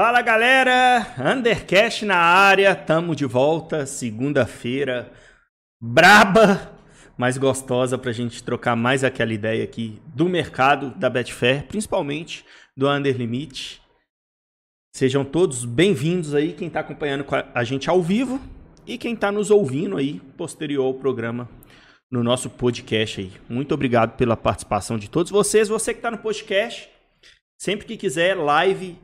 Fala galera, Undercast na área, tamo de volta, segunda-feira, braba, mais gostosa pra gente trocar mais aquela ideia aqui do mercado da Betfair, principalmente do Under Limit. Sejam todos bem-vindos aí, quem tá acompanhando a gente ao vivo e quem tá nos ouvindo aí posterior ao programa no nosso podcast aí. Muito obrigado pela participação de todos vocês, você que tá no podcast, sempre que quiser, live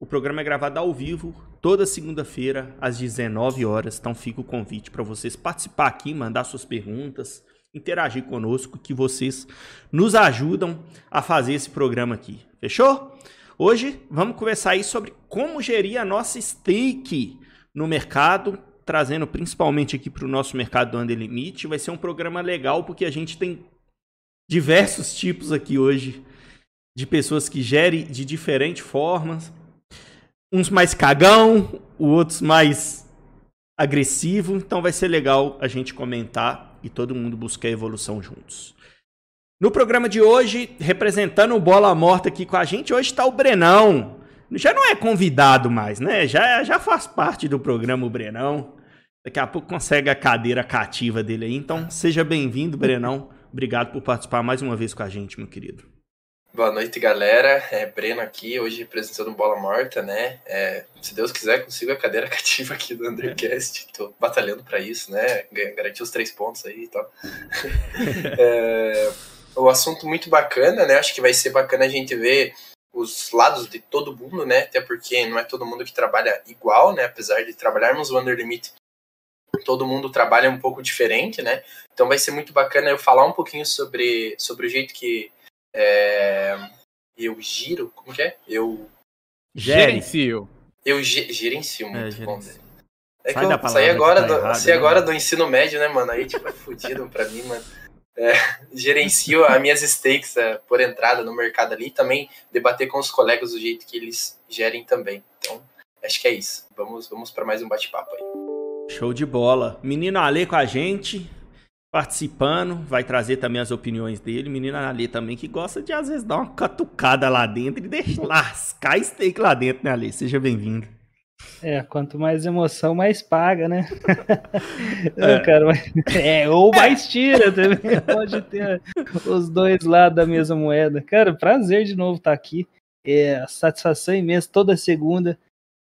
o programa é gravado ao vivo toda segunda-feira às 19 horas, então fica o convite para vocês participar aqui, mandar suas perguntas, interagir conosco, que vocês nos ajudam a fazer esse programa aqui. Fechou? Hoje vamos conversar aí sobre como gerir a nossa stake no mercado, trazendo principalmente aqui para o nosso mercado do Under Limit. Vai ser um programa legal porque a gente tem diversos tipos aqui hoje de pessoas que gerem de diferentes formas uns mais cagão, outros mais agressivo, então vai ser legal a gente comentar e todo mundo buscar evolução juntos. No programa de hoje, representando o Bola Morta aqui com a gente, hoje está o Brenão. Já não é convidado mais, né? Já, já faz parte do programa o Brenão. Daqui a pouco consegue a cadeira cativa dele aí. Então, seja bem-vindo, Brenão. Obrigado por participar mais uma vez com a gente, meu querido. Boa noite, galera. É Breno aqui, hoje representando Bola Morta, né? É, se Deus quiser, consigo a cadeira cativa aqui do Undercast. Tô batalhando para isso, né? Garantir os três pontos aí e tal. é, o assunto muito bacana, né? Acho que vai ser bacana a gente ver os lados de todo mundo, né? Até porque não é todo mundo que trabalha igual, né? Apesar de trabalharmos o Under Limit, todo mundo trabalha um pouco diferente, né? Então vai ser muito bacana eu falar um pouquinho sobre, sobre o jeito que é, eu giro, como que é? Eu. Gerencio. Eu ge, gerencio é, muito é, bom. É que eu saí agora, tá do, errado, saí né? agora do ensino médio, né, mano? Aí, tipo, é fudido pra mim, mano. É, gerencio as minhas stakes é, por entrada no mercado ali e também debater com os colegas do jeito que eles gerem também. Então, acho que é isso. Vamos, vamos para mais um bate-papo aí. Show de bola. Menino Ale com a gente participando, vai trazer também as opiniões dele. Menina ali também que gosta de às vezes dar uma catucada lá dentro e deixar lascar steak lá dentro, né, Ali? Seja bem-vindo. É, quanto mais emoção, mais paga, né? É, cara, mas... é ou mais tira também. Pode ter os dois lados da mesma moeda. Cara, prazer de novo estar aqui. É, satisfação imensa toda segunda.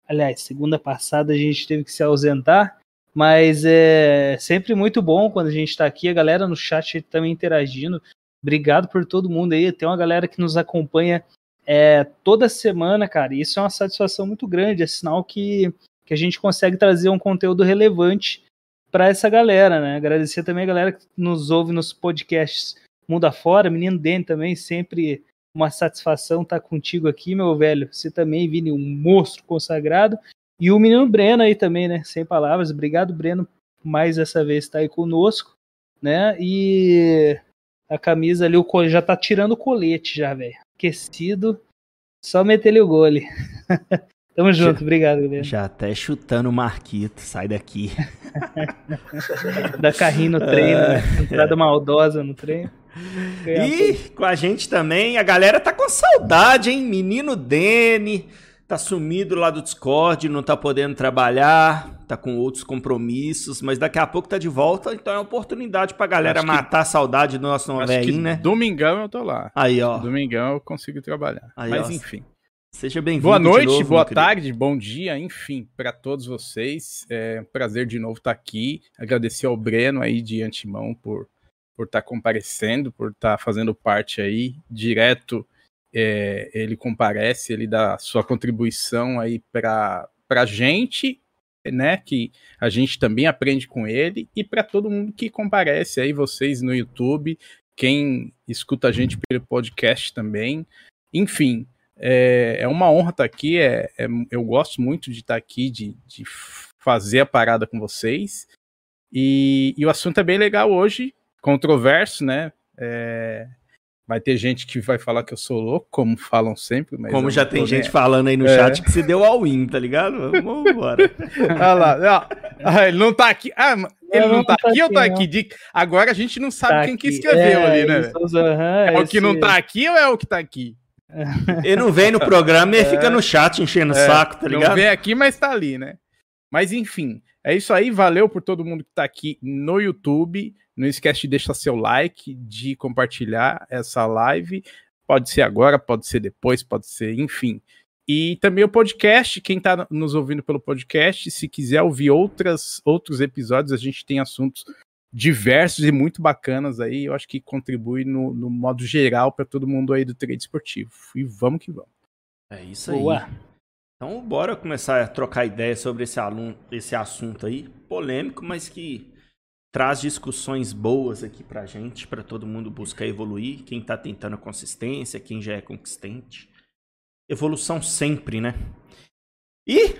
Aliás, segunda passada a gente teve que se ausentar mas é sempre muito bom quando a gente está aqui, a galera no chat também interagindo. Obrigado por todo mundo aí. Tem uma galera que nos acompanha é, toda semana, cara. E isso é uma satisfação muito grande. É sinal que, que a gente consegue trazer um conteúdo relevante para essa galera, né? Agradecer também a galera que nos ouve nos podcasts Mundo Afora. Menino Dene também, sempre uma satisfação estar tá contigo aqui, meu velho. Você também, Vini, um monstro consagrado. E o menino Breno aí também, né? Sem palavras. Obrigado, Breno, mais essa vez estar tá aí conosco, né? E a camisa ali, o já tá tirando o colete já, velho. Aquecido. Só meter ele o gole. Tamo junto, já, obrigado, galera. Já até chutando o Marquito, sai daqui. Dá carrinho no treino, né? Entrada maldosa no treino. E com a gente também, a galera tá com saudade, hein? Menino Dene, tá sumido lá do Discord, não tá podendo trabalhar, tá com outros compromissos, mas daqui a pouco tá de volta, então é uma oportunidade pra galera acho matar que, a saudade do nosso velhinho, né? Domingão eu tô lá. Aí, ó. Domingão eu consigo trabalhar. Aí, mas ó, enfim. Seja bem-vindo. Boa noite, novo, boa tarde, bom dia, enfim, para todos vocês. É um prazer de novo estar tá aqui. Agradecer ao Breno aí de antemão por por estar tá comparecendo, por estar tá fazendo parte aí direto é, ele comparece, ele dá sua contribuição aí para a gente, né? Que a gente também aprende com ele, e para todo mundo que comparece aí, vocês no YouTube, quem escuta a gente pelo podcast também. Enfim, é, é uma honra estar aqui. É, é, eu gosto muito de estar aqui, de, de fazer a parada com vocês. E, e, o assunto é bem legal hoje, controverso, né? É, vai ter gente que vai falar que eu sou louco, como falam sempre. como já tem gente falando aí no é. chat que se deu all in, tá ligado? Vamos embora. Olha lá. Ah, ele não tá aqui. Ah, ele não, não tá, tá aqui, ou tá aqui? De... Agora a gente não sabe tá quem aqui. que escreveu é, ali, né? Uhum, é esse... o que não tá aqui ou é o que tá aqui? Ele não vem no programa e é, fica no chat enchendo o é, saco, tá ligado? Não vem aqui, mas tá ali, né? Mas enfim, é isso aí. Valeu por todo mundo que tá aqui no YouTube. Não esquece de deixar seu like, de compartilhar essa live. Pode ser agora, pode ser depois, pode ser, enfim. E também o podcast, quem está nos ouvindo pelo podcast, se quiser ouvir outras, outros episódios, a gente tem assuntos diversos e muito bacanas aí. Eu acho que contribui no, no modo geral para todo mundo aí do trade esportivo. E vamos que vamos. É isso aí. Boa. Então, bora começar a trocar ideias sobre esse, aluno, esse assunto aí, polêmico, mas que traz discussões boas aqui pra gente, para todo mundo buscar evoluir, quem tá tentando a consistência, quem já é consistente. Evolução sempre, né? E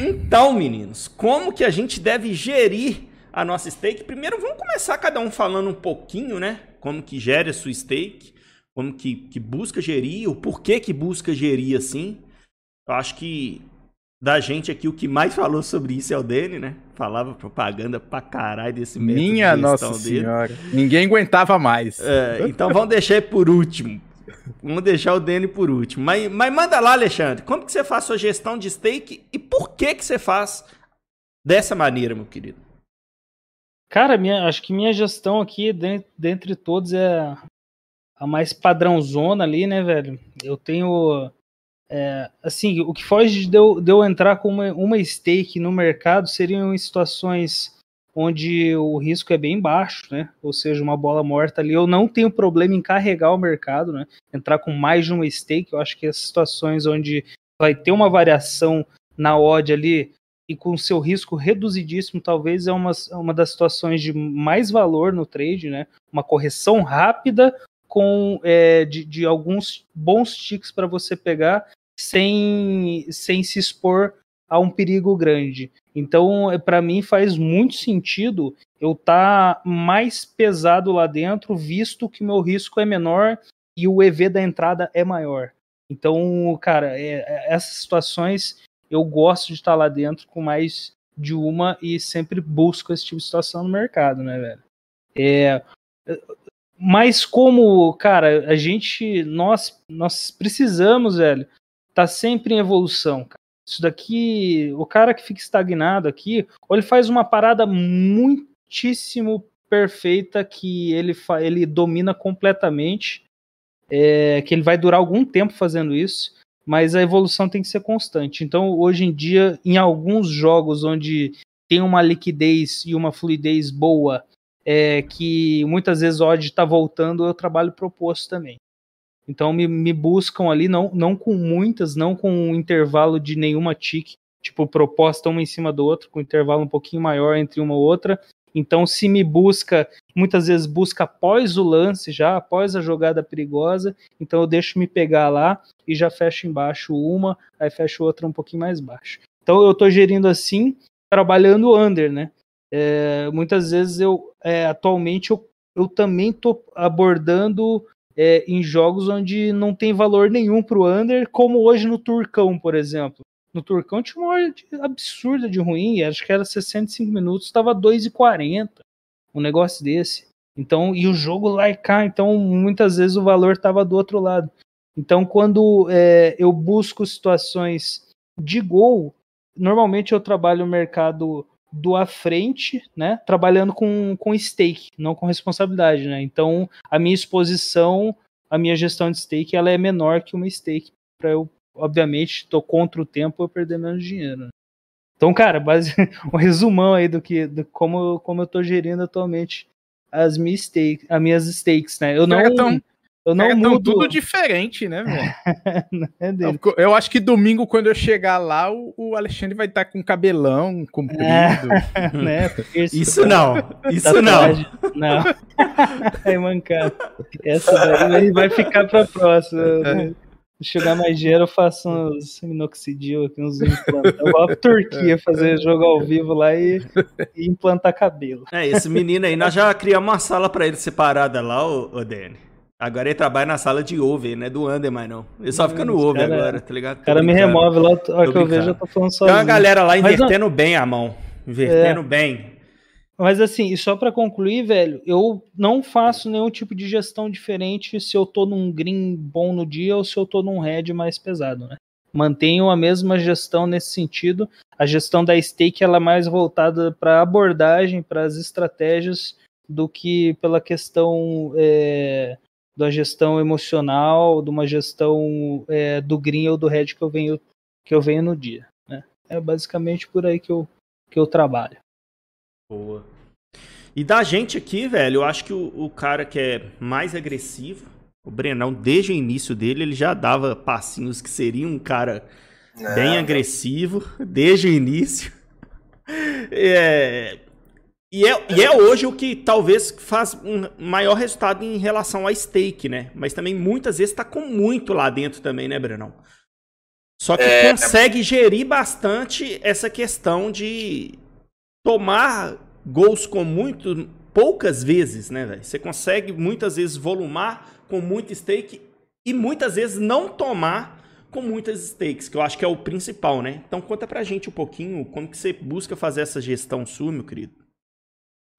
então, meninos, como que a gente deve gerir a nossa stake? Primeiro, vamos começar cada um falando um pouquinho, né? Como que gera a sua stake, como que, que busca gerir, o porquê que busca gerir assim. Eu acho que da gente aqui, o que mais falou sobre isso é o Dene, né? Falava propaganda pra caralho desse método Minha de nossa dele. senhora. Ninguém aguentava mais. É, então vamos deixar ele por último. Vamos deixar o Dene por último. Mas, mas manda lá, Alexandre. Como que você faz sua gestão de stake e por que que você faz dessa maneira, meu querido? Cara, minha, acho que minha gestão aqui, dentre todos, é a mais padrãozona ali, né, velho? Eu tenho é, assim, o que foge de eu, de eu entrar com uma, uma stake no mercado seriam em situações onde o risco é bem baixo, né? Ou seja, uma bola morta ali. Eu não tenho problema em carregar o mercado, né? Entrar com mais de uma stake. Eu acho que as situações onde vai ter uma variação na odd ali e com seu risco reduzidíssimo, talvez é uma, uma das situações de mais valor no trade, né? Uma correção rápida com é, de, de, alguns bons ticks para você pegar sem, sem se expor a um perigo grande. Então, é, para mim, faz muito sentido eu estar tá mais pesado lá dentro, visto que meu risco é menor e o EV da entrada é maior. Então, cara, é, é, essas situações eu gosto de estar tá lá dentro com mais de uma e sempre busco esse tipo de situação no mercado, né, velho? É, mas como, cara, a gente, nós, nós precisamos, velho, tá sempre em evolução, cara. Isso daqui, o cara que fica estagnado aqui, ou ele faz uma parada muitíssimo perfeita que ele, ele domina completamente, é, que ele vai durar algum tempo fazendo isso, mas a evolução tem que ser constante. Então, hoje em dia, em alguns jogos onde tem uma liquidez e uma fluidez boa, é, que muitas vezes o está voltando, eu trabalho proposto também. Então me, me buscam ali, não, não com muitas, não com um intervalo de nenhuma tick, tipo proposta uma em cima do outro, com um intervalo um pouquinho maior entre uma ou outra. Então se me busca, muitas vezes busca após o lance já, após a jogada perigosa, então eu deixo me pegar lá e já fecho embaixo uma, aí fecho outra um pouquinho mais baixo. Então eu estou gerindo assim, trabalhando under, né? É, muitas vezes eu, é, atualmente, eu, eu também estou abordando é, em jogos onde não tem valor nenhum para o under, como hoje no Turcão, por exemplo. No Turcão tinha uma hora absurda de ruim, acho que era 65 minutos, estava 2,40. Um negócio desse. Então, e o jogo lá e cá, então muitas vezes o valor estava do outro lado. Então, quando é, eu busco situações de gol, normalmente eu trabalho no mercado do à frente, né, trabalhando com, com stake, não com responsabilidade, né? Então, a minha exposição, a minha gestão de stake, ela é menor que uma stake para eu, obviamente, tô contra o tempo eu perder menos dinheiro. Né? Então, cara, base, um resumão aí do que do como como eu tô gerindo atualmente as minhas stakes, as minhas stakes, né? Eu não Eu não é, mudo. tudo diferente, né, velho? é eu, eu acho que domingo, quando eu chegar lá, o, o Alexandre vai estar com cabelão comprido. né? Isso não, isso não. Tatuagem. Não. Aí, mancada. Essa daí vai ficar pra próxima. né? Chegar mais dinheiro, eu faço uns minoxidil aqui, uns implantes. Eu vou pra Turquia fazer jogo ao vivo lá e, e implantar cabelo. É, esse menino aí, nós já criamos uma sala pra ele separada lá, ô, ô Dani. Agora ele trabalha na sala de over, né? Do under, mas não. Ele só fica no Esse over cara- agora, tá ligado? O cara me remove lá, a que eu vejo, eu tô falando Tem sozinho. uma galera lá Mas É. invertendo bem a mão. Invertendo bem. Mas assim, e só pra concluir, velho, eu não faço nenhum tipo de gestão diferente se eu tô num green bom no dia ou se eu tô num red mais pesado, né? Mantenho a mesma gestão nesse sentido. A gestão da stake ela é mais voltada para abordagem, para as estratégias, do que pela questão é, da gestão emocional, de uma gestão é, do green ou do red que eu venho que eu venho no dia. Né? É basicamente por aí que eu, que eu trabalho. Boa. E da gente aqui, velho, eu acho que o, o cara que é mais agressivo, o Brenão, desde o início dele, ele já dava passinhos que seria um cara Não, bem agressivo, desde o início. É, E é, e é hoje o que talvez faz um maior resultado em relação a stake, né? Mas também muitas vezes tá com muito lá dentro também, né, Brenão? Só que É. consegue gerir bastante essa questão de tomar gols com muito poucas vezes, né, velho? Você consegue muitas vezes volumar com muito stake e muitas vezes não tomar com muitas stakes, que eu acho que é o principal, né? Então conta pra gente um pouquinho como que você busca fazer essa gestão sua, meu querido.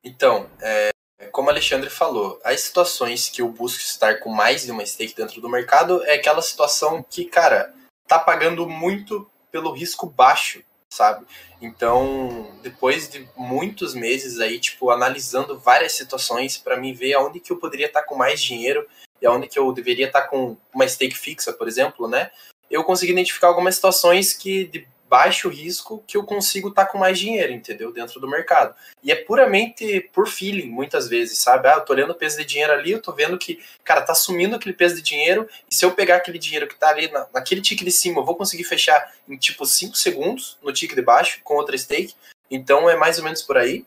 Então, é, como Alexandre falou, as situações que eu busco estar com mais de uma stake dentro do mercado é aquela situação que, cara, tá pagando muito pelo risco baixo, sabe? Então, depois de muitos meses aí, tipo, analisando várias situações para mim ver aonde que eu poderia estar com mais dinheiro e aonde que eu deveria estar com uma stake fixa, por exemplo, né? Eu consegui identificar algumas situações que de baixo risco que eu consigo estar com mais dinheiro, entendeu? Dentro do mercado. E é puramente por feeling, muitas vezes, sabe? Ah, eu tô olhando o peso de dinheiro ali, eu tô vendo que, cara, tá sumindo aquele peso de dinheiro, e se eu pegar aquele dinheiro que tá ali na, naquele tique de cima, eu vou conseguir fechar em tipo 5 segundos no tique de baixo com outra stake. Então é mais ou menos por aí.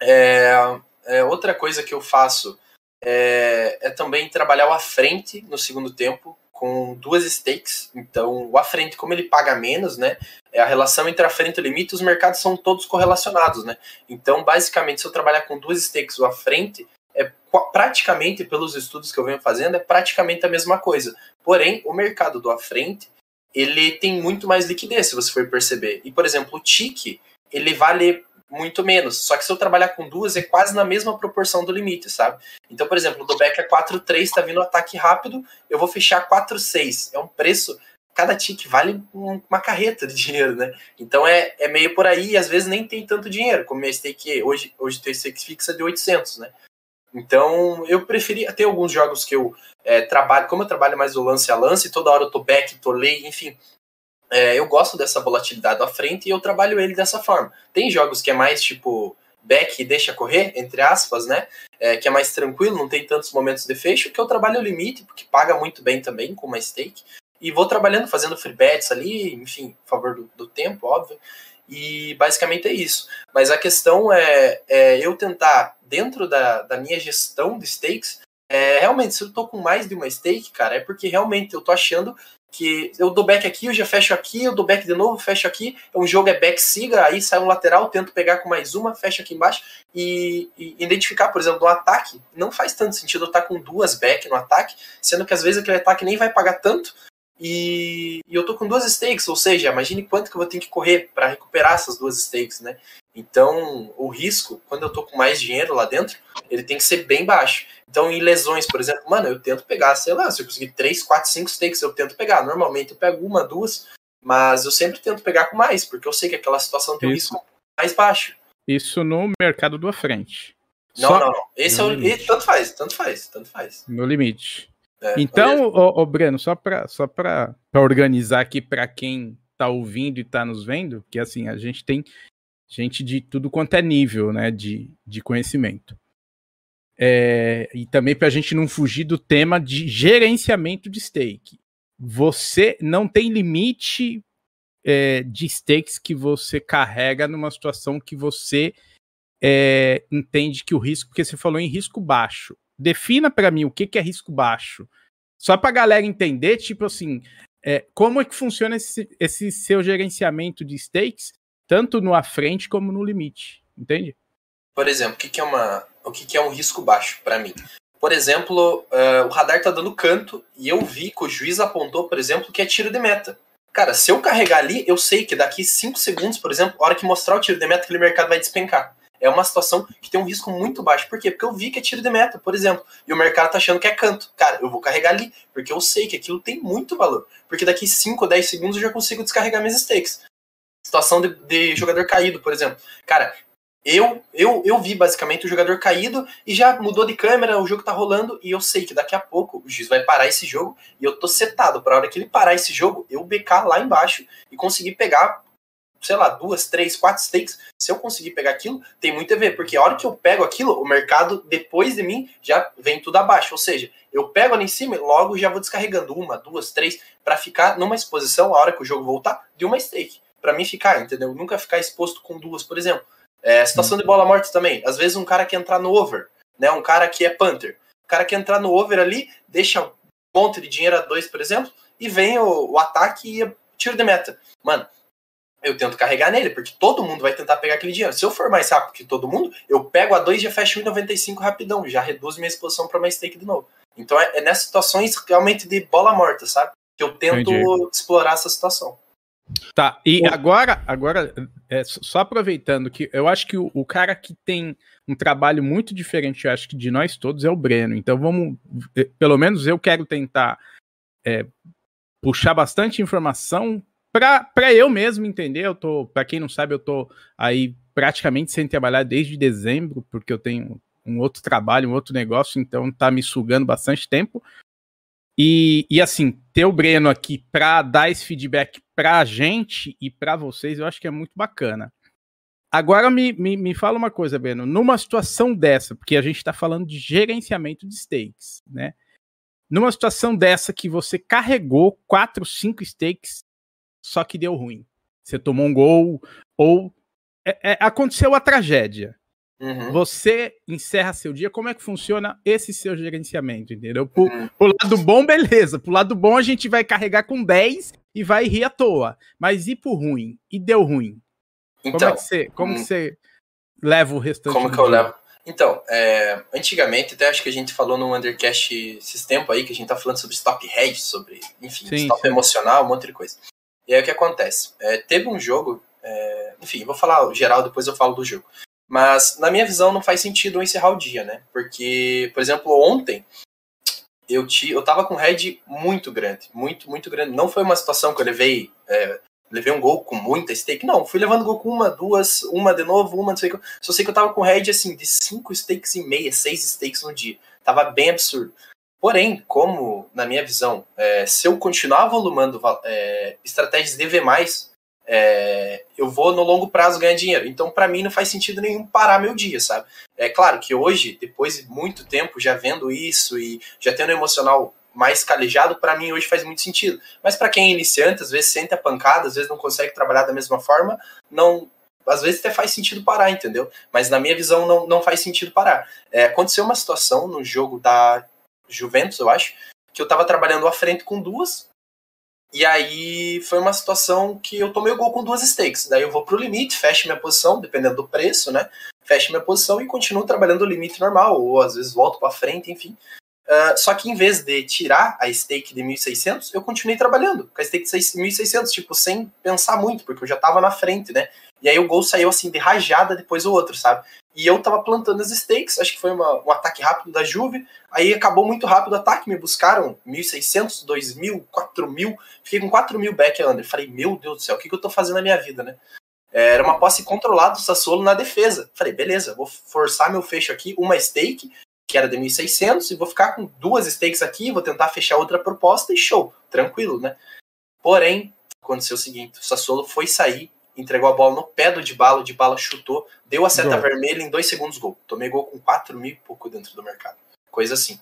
É, é, outra coisa que eu faço é, é também trabalhar à frente no segundo tempo com duas stakes. Então, o à frente, como ele paga menos, né? É a relação entre a frente e o limite, os mercados são todos correlacionados, né? Então, basicamente, se eu trabalhar com duas stakes o à frente, é praticamente, pelos estudos que eu venho fazendo, é praticamente a mesma coisa. Porém, o mercado do à frente, ele tem muito mais liquidez, se você for perceber. E, por exemplo, o TIC, ele vale muito menos. Só que se eu trabalhar com duas, é quase na mesma proporção do limite, sabe? Então, por exemplo, do back é 4-3, tá vindo ataque rápido, eu vou fechar 4-6. É um preço. Cada tique vale um- uma carreta de dinheiro, né? Então é, é meio por aí e às vezes nem tem tanto dinheiro. Como minha stake hoje, hoje tem stake fixa de 800, né? Então eu preferi. Tem alguns jogos que eu é, trabalho, como eu trabalho mais do lance a lance, toda hora eu tô back, tô lay, enfim. É, eu gosto dessa volatilidade à frente e eu trabalho ele dessa forma. Tem jogos que é mais tipo back e deixa correr, entre aspas, né? É, que é mais tranquilo, não tem tantos momentos de fecho, que eu trabalho o limite, porque paga muito bem também com uma stake. E vou trabalhando, fazendo free bets ali, enfim, a favor do, do tempo, óbvio. E basicamente é isso. Mas a questão é, é eu tentar, dentro da, da minha gestão de stakes, é, realmente, se eu tô com mais de uma stake, cara, é porque realmente eu tô achando que eu dou back aqui, eu já fecho aqui, eu dou back de novo, fecho aqui. Um jogo é back siga, aí sai um lateral, tento pegar com mais uma, fecho aqui embaixo e, e identificar, por exemplo, no ataque. Não faz tanto sentido eu estar com duas back no ataque, sendo que às vezes aquele ataque nem vai pagar tanto. E, e eu tô com duas stakes, ou seja, imagine quanto que eu vou ter que correr para recuperar essas duas stakes, né? Então, o risco, quando eu tô com mais dinheiro lá dentro, ele tem que ser bem baixo. Então, em lesões, por exemplo, mano, eu tento pegar, sei lá, se eu conseguir 3, 4, 5 stakes, eu tento pegar. Normalmente eu pego uma, duas, mas eu sempre tento pegar com mais, porque eu sei que aquela situação tem um risco mais baixo. Isso no mercado do à frente. Não, Só não, não. Esse é no o. limite. e Tanto faz, tanto faz, tanto faz. no limite. É, Então, ô, ô, Breno, só para só pra, pra organizar aqui para quem tá ouvindo e tá nos vendo, que assim, a gente tem gente de tudo quanto é nível, né, de, de conhecimento. é, e também para a gente não fugir do tema de gerenciamento de stake. Você não tem limite é, de stakes que você carrega numa situação que você é, entende que o risco, porque você falou em risco baixo. Defina para mim o que, que é risco baixo. Só para a galera entender, tipo assim, é, como é que funciona esse, esse seu gerenciamento de stakes, tanto no à frente como no limite, entende? Por exemplo, o que, que é, uma, o que, que é um risco baixo para mim? Por exemplo, uh, o radar tá dando canto e eu vi que o juiz apontou, por exemplo, que é tiro de meta. Cara, se eu carregar ali, eu sei que daqui 5 segundos, por exemplo, a hora que mostrar o tiro de meta, aquele mercado vai despencar. É uma situação que tem um risco muito baixo. Por quê? Porque eu vi que é tiro de meta, por exemplo, e o mercado tá achando que é canto. Cara, eu vou carregar ali, porque eu sei que aquilo tem muito valor. Porque daqui 5 ou 10 segundos eu já consigo descarregar minhas stakes. Situação de, de jogador caído, por exemplo. Cara, eu, eu, eu vi basicamente o jogador caído e já mudou de câmera, o jogo tá rolando e eu sei que daqui a pouco o juiz vai parar esse jogo e eu tô setado para hora que ele parar esse jogo, eu becar lá embaixo e conseguir pegar, sei lá, duas, três, quatro stakes. Se eu conseguir pegar aquilo, tem muito a ver, porque a hora que eu pego aquilo, o mercado depois de mim já vem tudo abaixo. Ou seja, eu pego ali em cima e logo já vou descarregando uma, duas, três, para ficar numa exposição, a hora que o jogo voltar, de uma stake. Para mim ficar, entendeu? Nunca ficar exposto com duas, por exemplo. É, situação de bola morta também. Às vezes um cara quer entrar no over, né? Um cara que é punter. O cara quer entrar no over ali, deixa um ponto de dinheiro a dois, por exemplo, e vem o, o ataque e tiro de meta. Mano, eu tento carregar nele, porque todo mundo vai tentar pegar aquele dinheiro. Se eu for mais rápido que todo mundo, eu pego a 2 e já fecho 1,95 rapidão, já reduz minha exposição para mais stake de novo. Então é, é, nessas situações realmente de bola morta, sabe? Que eu tento Entendi. explorar essa situação. Tá, e agora, agora é, só aproveitando que eu acho que o, o, cara que tem um trabalho muito diferente, eu acho que de nós todos, é o Breno. Então vamos, é, pelo menos eu quero tentar é, puxar bastante informação para eu mesmo entender. Eu tô, para quem não sabe, eu tô aí praticamente sem trabalhar desde dezembro, porque eu tenho um outro trabalho, um outro negócio, então tá me sugando bastante tempo. E, e assim, ter o Breno aqui para dar esse feedback para a gente e para vocês, eu acho que é muito bacana. Agora me, me, me fala uma coisa, Breno. Numa situação dessa, porque a gente está falando de gerenciamento de stakes, né? Numa situação dessa que você carregou quatro, cinco stakes, só que deu ruim. Você tomou um gol, ou é, é, aconteceu a tragédia. Uhum. Você encerra seu dia, como é que funciona esse seu gerenciamento, entendeu? Pro, uhum. pro lado bom, beleza. Pro lado bom, a gente vai carregar com 10 e vai rir à toa. Mas e pro ruim? E deu ruim? Então, como é que você, como hum, você leva o restante? Como que eu levo? Então, é, antigamente, até acho que a gente falou no Undercast esses tempos aí, que a gente tá falando sobre stop head, sobre, enfim, sim, stop sim. emocional, um monte de coisa. E aí o que acontece? É, teve um jogo, é, enfim, vou falar geral, depois eu falo do jogo. Mas, na minha visão, não faz sentido eu encerrar o dia, né? Porque, por exemplo, ontem eu, ti, eu tava com um head muito grande. Muito, muito grande. Não foi uma situação que eu levei. É, levei um gol com muita stake. Não, fui levando gol com uma, duas, uma de novo, uma, não sei o que. Só sei que eu tava com head assim, de cinco stakes e meia, seis stakes no dia. Tava bem absurdo. Porém, como, na minha visão, é, se eu continuar volumando é, estratégias de V, é, eu vou no longo prazo ganhar dinheiro. Então, para mim, não faz sentido nenhum parar meu dia, sabe? É claro que hoje, depois de muito tempo já vendo isso e já tendo um emocional mais calejado, para mim hoje faz muito sentido. Mas para quem é iniciante, às vezes sente a pancada, às vezes não consegue trabalhar da mesma forma, não. Às vezes até faz sentido parar, entendeu? Mas na minha visão não, não faz sentido parar. É, aconteceu uma situação no jogo da Juventus, eu acho, que eu tava trabalhando à frente com duas, e aí foi uma situação que eu tomei o gol com duas stakes. Daí eu vou pro limite, fecho minha posição, dependendo do preço, né? Fecho minha posição e continuo trabalhando o limite normal, ou às vezes volto para frente, enfim. Uh, só que em vez de tirar a stake de 1.600, eu continuei trabalhando com a stake de 1.600, tipo, sem pensar muito, porque eu já tava na frente, né? E aí o gol saiu assim, de rajada depois o outro, sabe? E eu tava plantando as stakes, acho que foi uma, um ataque rápido da Juve. Aí acabou muito rápido o ataque, me buscaram 1.600, 2.000, 4.000. Fiquei com 4.000 back under. Falei, meu Deus do céu, o que, que eu tô fazendo na minha vida, né? É, era uma posse controlada do Sassuolo na defesa. Falei, beleza, vou forçar meu fecho aqui, uma stake, que era de 1.600, e vou ficar com duas stakes aqui, vou tentar fechar outra proposta e show, tranquilo, né? Porém, aconteceu o seguinte, o Sassuolo foi sair entregou a bola no pé do de bala, o de bala chutou, deu a seta Gol. vermelha em dois segundos gol. Tomei gol com 4 mil e pouco dentro do mercado. Coisa assim.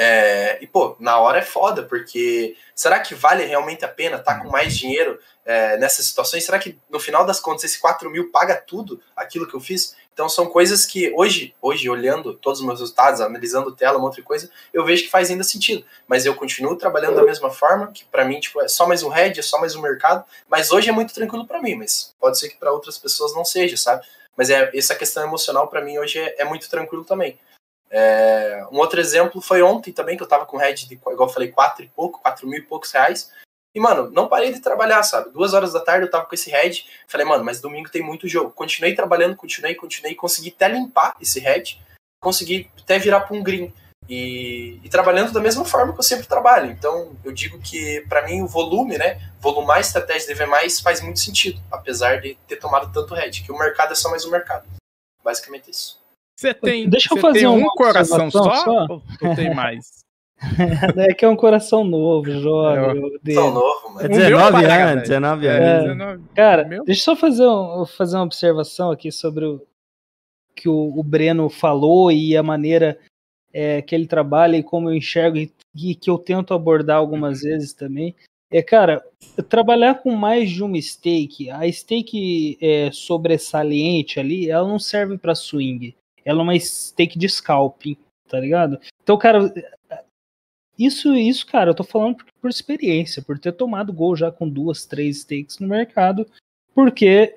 É, e, pô, na hora é foda, porque será que vale realmente a pena estar com mais dinheiro é, nessas situações? Será que no final das contas esse 4 mil paga tudo aquilo que eu fiz? Então são coisas que hoje, hoje olhando todos os meus resultados, analisando tela, uma outra coisa, eu vejo que faz ainda sentido. Mas eu continuo trabalhando da mesma forma, que para mim tipo, é só mais um head, é só mais um mercado. Mas hoje é muito tranquilo para mim, mas pode ser que para outras pessoas não seja, sabe? Mas é, essa questão emocional para mim hoje é, é muito tranquilo também. É, um outro exemplo foi ontem também, que eu tava com head de, igual eu falei, quatro e pouco, quatro mil e poucos reais. E, mano, não parei de trabalhar, sabe? Duas horas da tarde eu tava com esse head. Falei, mano, mas domingo tem muito jogo. Continuei trabalhando, continuei, continuei. Consegui até limpar esse head. Consegui até virar pra um green. E, e trabalhando da mesma forma que eu sempre trabalho. Então, eu digo que, para mim, o volume, né? Volumar estratégia de ver mais faz muito sentido. Apesar de ter tomado tanto head. Que o mercado é só mais um mercado. Basicamente isso. Você tem, Deixa eu fazer tem um uma coração só, só. Ou tem mais? É que é um coração novo, jovem. o dele. São novo, É mano. Meu 19 paga, anos, velho. 19 É, anos. 19. Cara, Meu? deixa eu só fazer, um- fazer uma observação aqui sobre o que o, o Breno falou e a maneira é, que ele trabalha e como eu enxergo e, e que eu tento abordar algumas vezes também. É, cara, trabalhar com mais de uma stake, a stake é, sobressalente ali, ela não serve para swing. Ela é uma stake de scalping, tá ligado? Então, cara, isso, isso, cara, eu tô falando por, por experiência, por ter tomado gol já com duas, três stakes no mercado, porque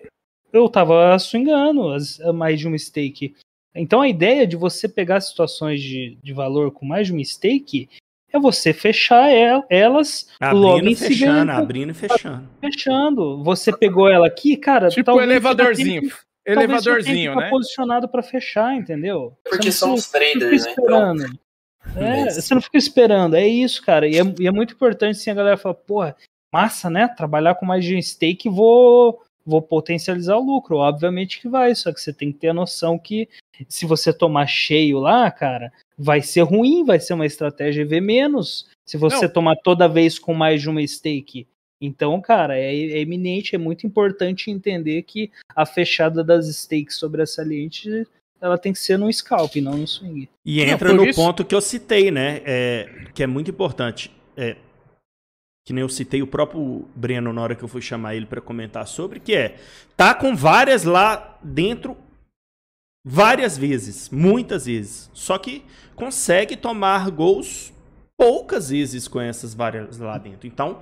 eu tava swingando as, mais de uma stake. Então a ideia de você pegar situações de, de valor com mais de uma stake é você fechar el- elas logo Abrindo em e fechando, seguida abrindo e fechando. fechando. Você pegou ela aqui, cara, Tipo já elevadorzinho. Elevadorzinho, né? posicionado para fechar, entendeu? Porque somos fica traders, né? Então. É, Mas- você não fica esperando, é isso, cara. E é, e é muito importante assim, a galera falar, porra, massa, né? Trabalhar com mais de um stake vou, vou potencializar o lucro. Obviamente que vai, só que você tem que ter a noção que se você tomar cheio lá, cara, vai ser ruim, vai ser uma estratégia EV menos. Se você Não. tomar toda vez com mais de uma stake. Então, cara, é, é eminente, é muito importante entender que a fechada das stakes sobressalentes ela tem que ser num scalp, não no swing. E Não, entra no isso- ponto que eu citei, né? é, que é muito importante. É, que nem eu citei o próprio Breno na hora que eu fui chamar ele para comentar sobre, que é tá com várias lá dentro várias vezes, muitas vezes. Só que consegue tomar gols poucas vezes com essas várias lá dentro. Então,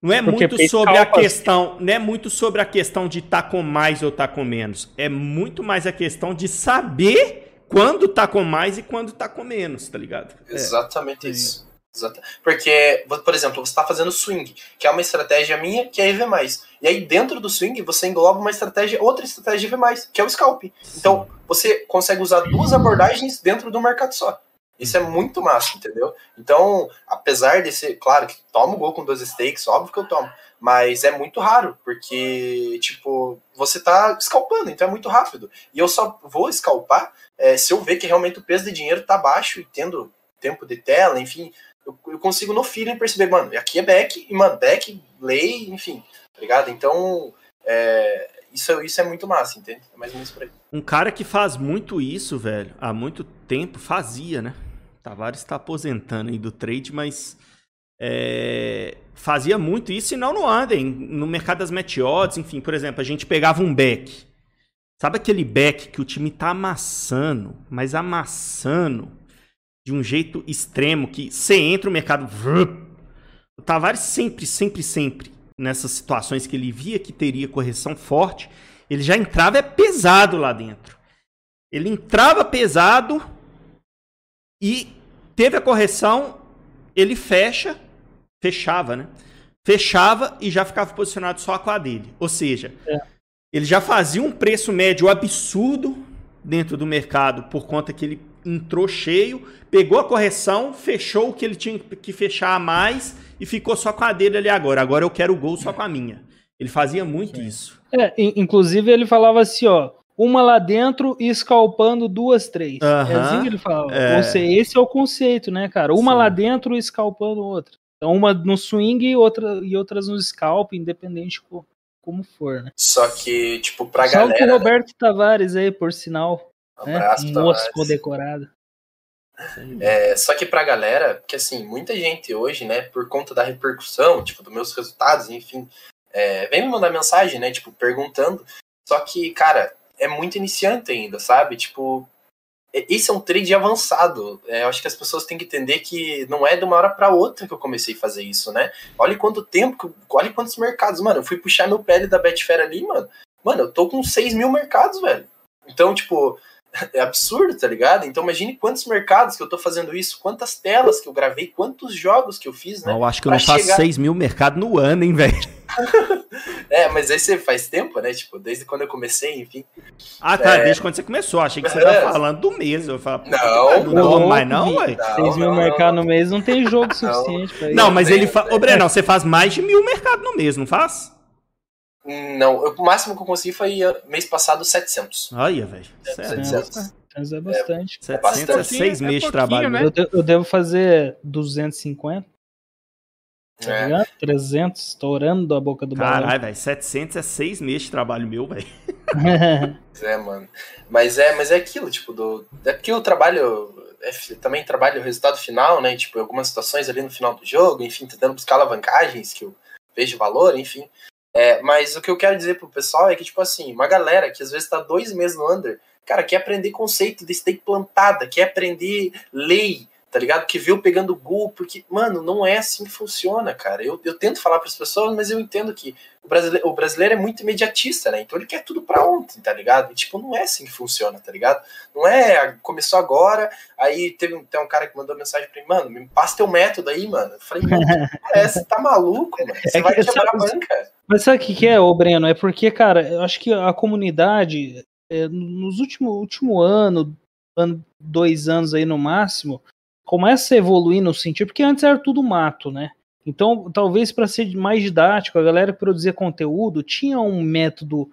não é Porque muito sobre a questão, não é muito sobre a questão de estar com mais ou estar com menos. É muito mais a questão de saber quando tá com mais e quando tá com menos, tá ligado? Exatamente sim. isso. Exata- Porque, por exemplo, você está fazendo swing, que é uma estratégia minha, que é EV+. E aí, dentro do swing, você engloba uma estratégia, outra estratégia EV+, que é o scalp. Então, você consegue usar duas abordagens dentro do mercado só. Isso é muito massa, entendeu? Então, apesar de ser, claro, que tomo gol com dois stakes, óbvio que eu tomo, mas é muito raro, porque, tipo, você tá scalpando, então é muito rápido. E eu só vou scalpar é, se eu ver que realmente o peso de dinheiro tá baixo e tendo tempo de tela, enfim, eu, eu consigo no feeling perceber, mano, aqui é back, e, mano, back, lay, enfim, tá ligado? Então, é, isso, isso é muito massa, entende? É mais ou menos por aí. Um cara que faz muito isso, velho, há muito tempo, fazia, né? Tavares está aposentando aí do trade, mas é, fazia muito isso e não no Anden, no mercado das match odds, enfim, por exemplo, a gente pegava um back. Sabe aquele back que o time tá amassando, mas amassando de um jeito extremo que você entra no mercado, o Tavares sempre, sempre, sempre nessas situações que ele via que teria correção forte, ele já entrava é pesado lá dentro. Ele entrava pesado e teve a correção, ele fecha, fechava, né? Fechava e já ficava posicionado só com a dele. Ou seja, É. ele já fazia um preço médio absurdo dentro do mercado por conta que ele entrou cheio, pegou a correção, fechou o que ele tinha que fechar a mais e ficou só com a dele ali agora. Agora eu quero o gol só com a minha. Ele fazia muito Sim. isso. É, in- inclusive ele falava assim, ó, uma lá dentro e escalpando duas, três. É assim que ele falava. é. Ou seja, esse é o conceito, né, cara? Uma Sim. lá dentro e escalpando outra. Então, uma no swing e, outra, e outras no scalp, independente com, como for, né? Só que, tipo, pra Só galera. o né? Roberto Tavares aí, por sinal, né? Abraço, Um Tavares. moço condecorado. É, só que pra galera, que assim, muita gente hoje, né, por conta da repercussão, tipo, dos meus resultados, enfim, é, vem me mandar mensagem, né, tipo, perguntando. Só que, cara, é muito iniciante ainda, sabe? Tipo, esse é um trade avançado. É, eu acho que as pessoas têm que entender que não é de uma hora pra outra que eu comecei a fazer isso, né? Olha quanto tempo, olha quantos mercados, mano. Eu fui puxar meu pele da Betfair ali, mano. Mano, eu tô com 6 mil mercados, velho. Então, tipo, é absurdo, tá ligado? Então imagine quantos mercados que eu tô fazendo isso, quantas telas que eu gravei, quantos jogos que eu fiz, né? Eu acho que eu não faço chegar- 6 mil mercado no ano, hein, velho? É, mas aí você faz tempo, né? Tipo, desde quando eu comecei, enfim. Ah, tá, É. desde quando você começou. Achei que você É. tava falando do mês. Eu falo, Não, não, não mais não, ué. Não, 6 mil não, mercado não. no mês não tem jogo suficiente pra isso. Não, mas ele faz. Ô, Breno, você faz mais de mil mercado no mês, não faz? Não, eu- o máximo que eu consegui foi uh, mês passado 700. Olha, velho. Sério. 700. Mas é bastante. 700 é bastante. 6 É meses de trabalho. né? meu. Eu, eu devo fazer 250, tá É. ligado? 300, estourando a boca do balão. Caralho, velho. 700 é 6 meses de trabalho meu, velho. É, mano. Mas é, mas é aquilo, tipo, do. É porque eu trabalho. é, também trabalho o resultado final, né? Tipo, algumas situações ali no final do jogo, enfim, tentando buscar alavancagens que eu vejo valor, enfim. É, mas o que eu quero dizer pro pessoal é que, tipo assim, uma galera que às vezes tá dois meses no under, cara, quer aprender conceito de stake plantada, quer aprender lei, tá ligado? Que viu pegando gol, porque, mano, não é assim que funciona, cara. Eu, eu tento falar pras pessoas, mas eu entendo que o brasileiro, o brasileiro é muito imediatista, né? Então ele quer tudo pra ontem, tá ligado? E, tipo, não é assim que funciona, tá ligado? Não é, começou agora, aí teve um, tem um cara que mandou mensagem pra mim, mano, me passa teu método aí, mano. Eu falei, mano, porra é tá maluco, mano? Você É vai que quebrar a sabe- banca. Mas sabe o que, que é, ô Breno? É porque, cara, eu acho que a comunidade, é, nos últimos último ano, ano, dois anos aí no máximo, começa a evoluir no sentido, porque antes era tudo mato, né? Então, talvez para ser mais didático, a galera que produzia conteúdo tinha um método,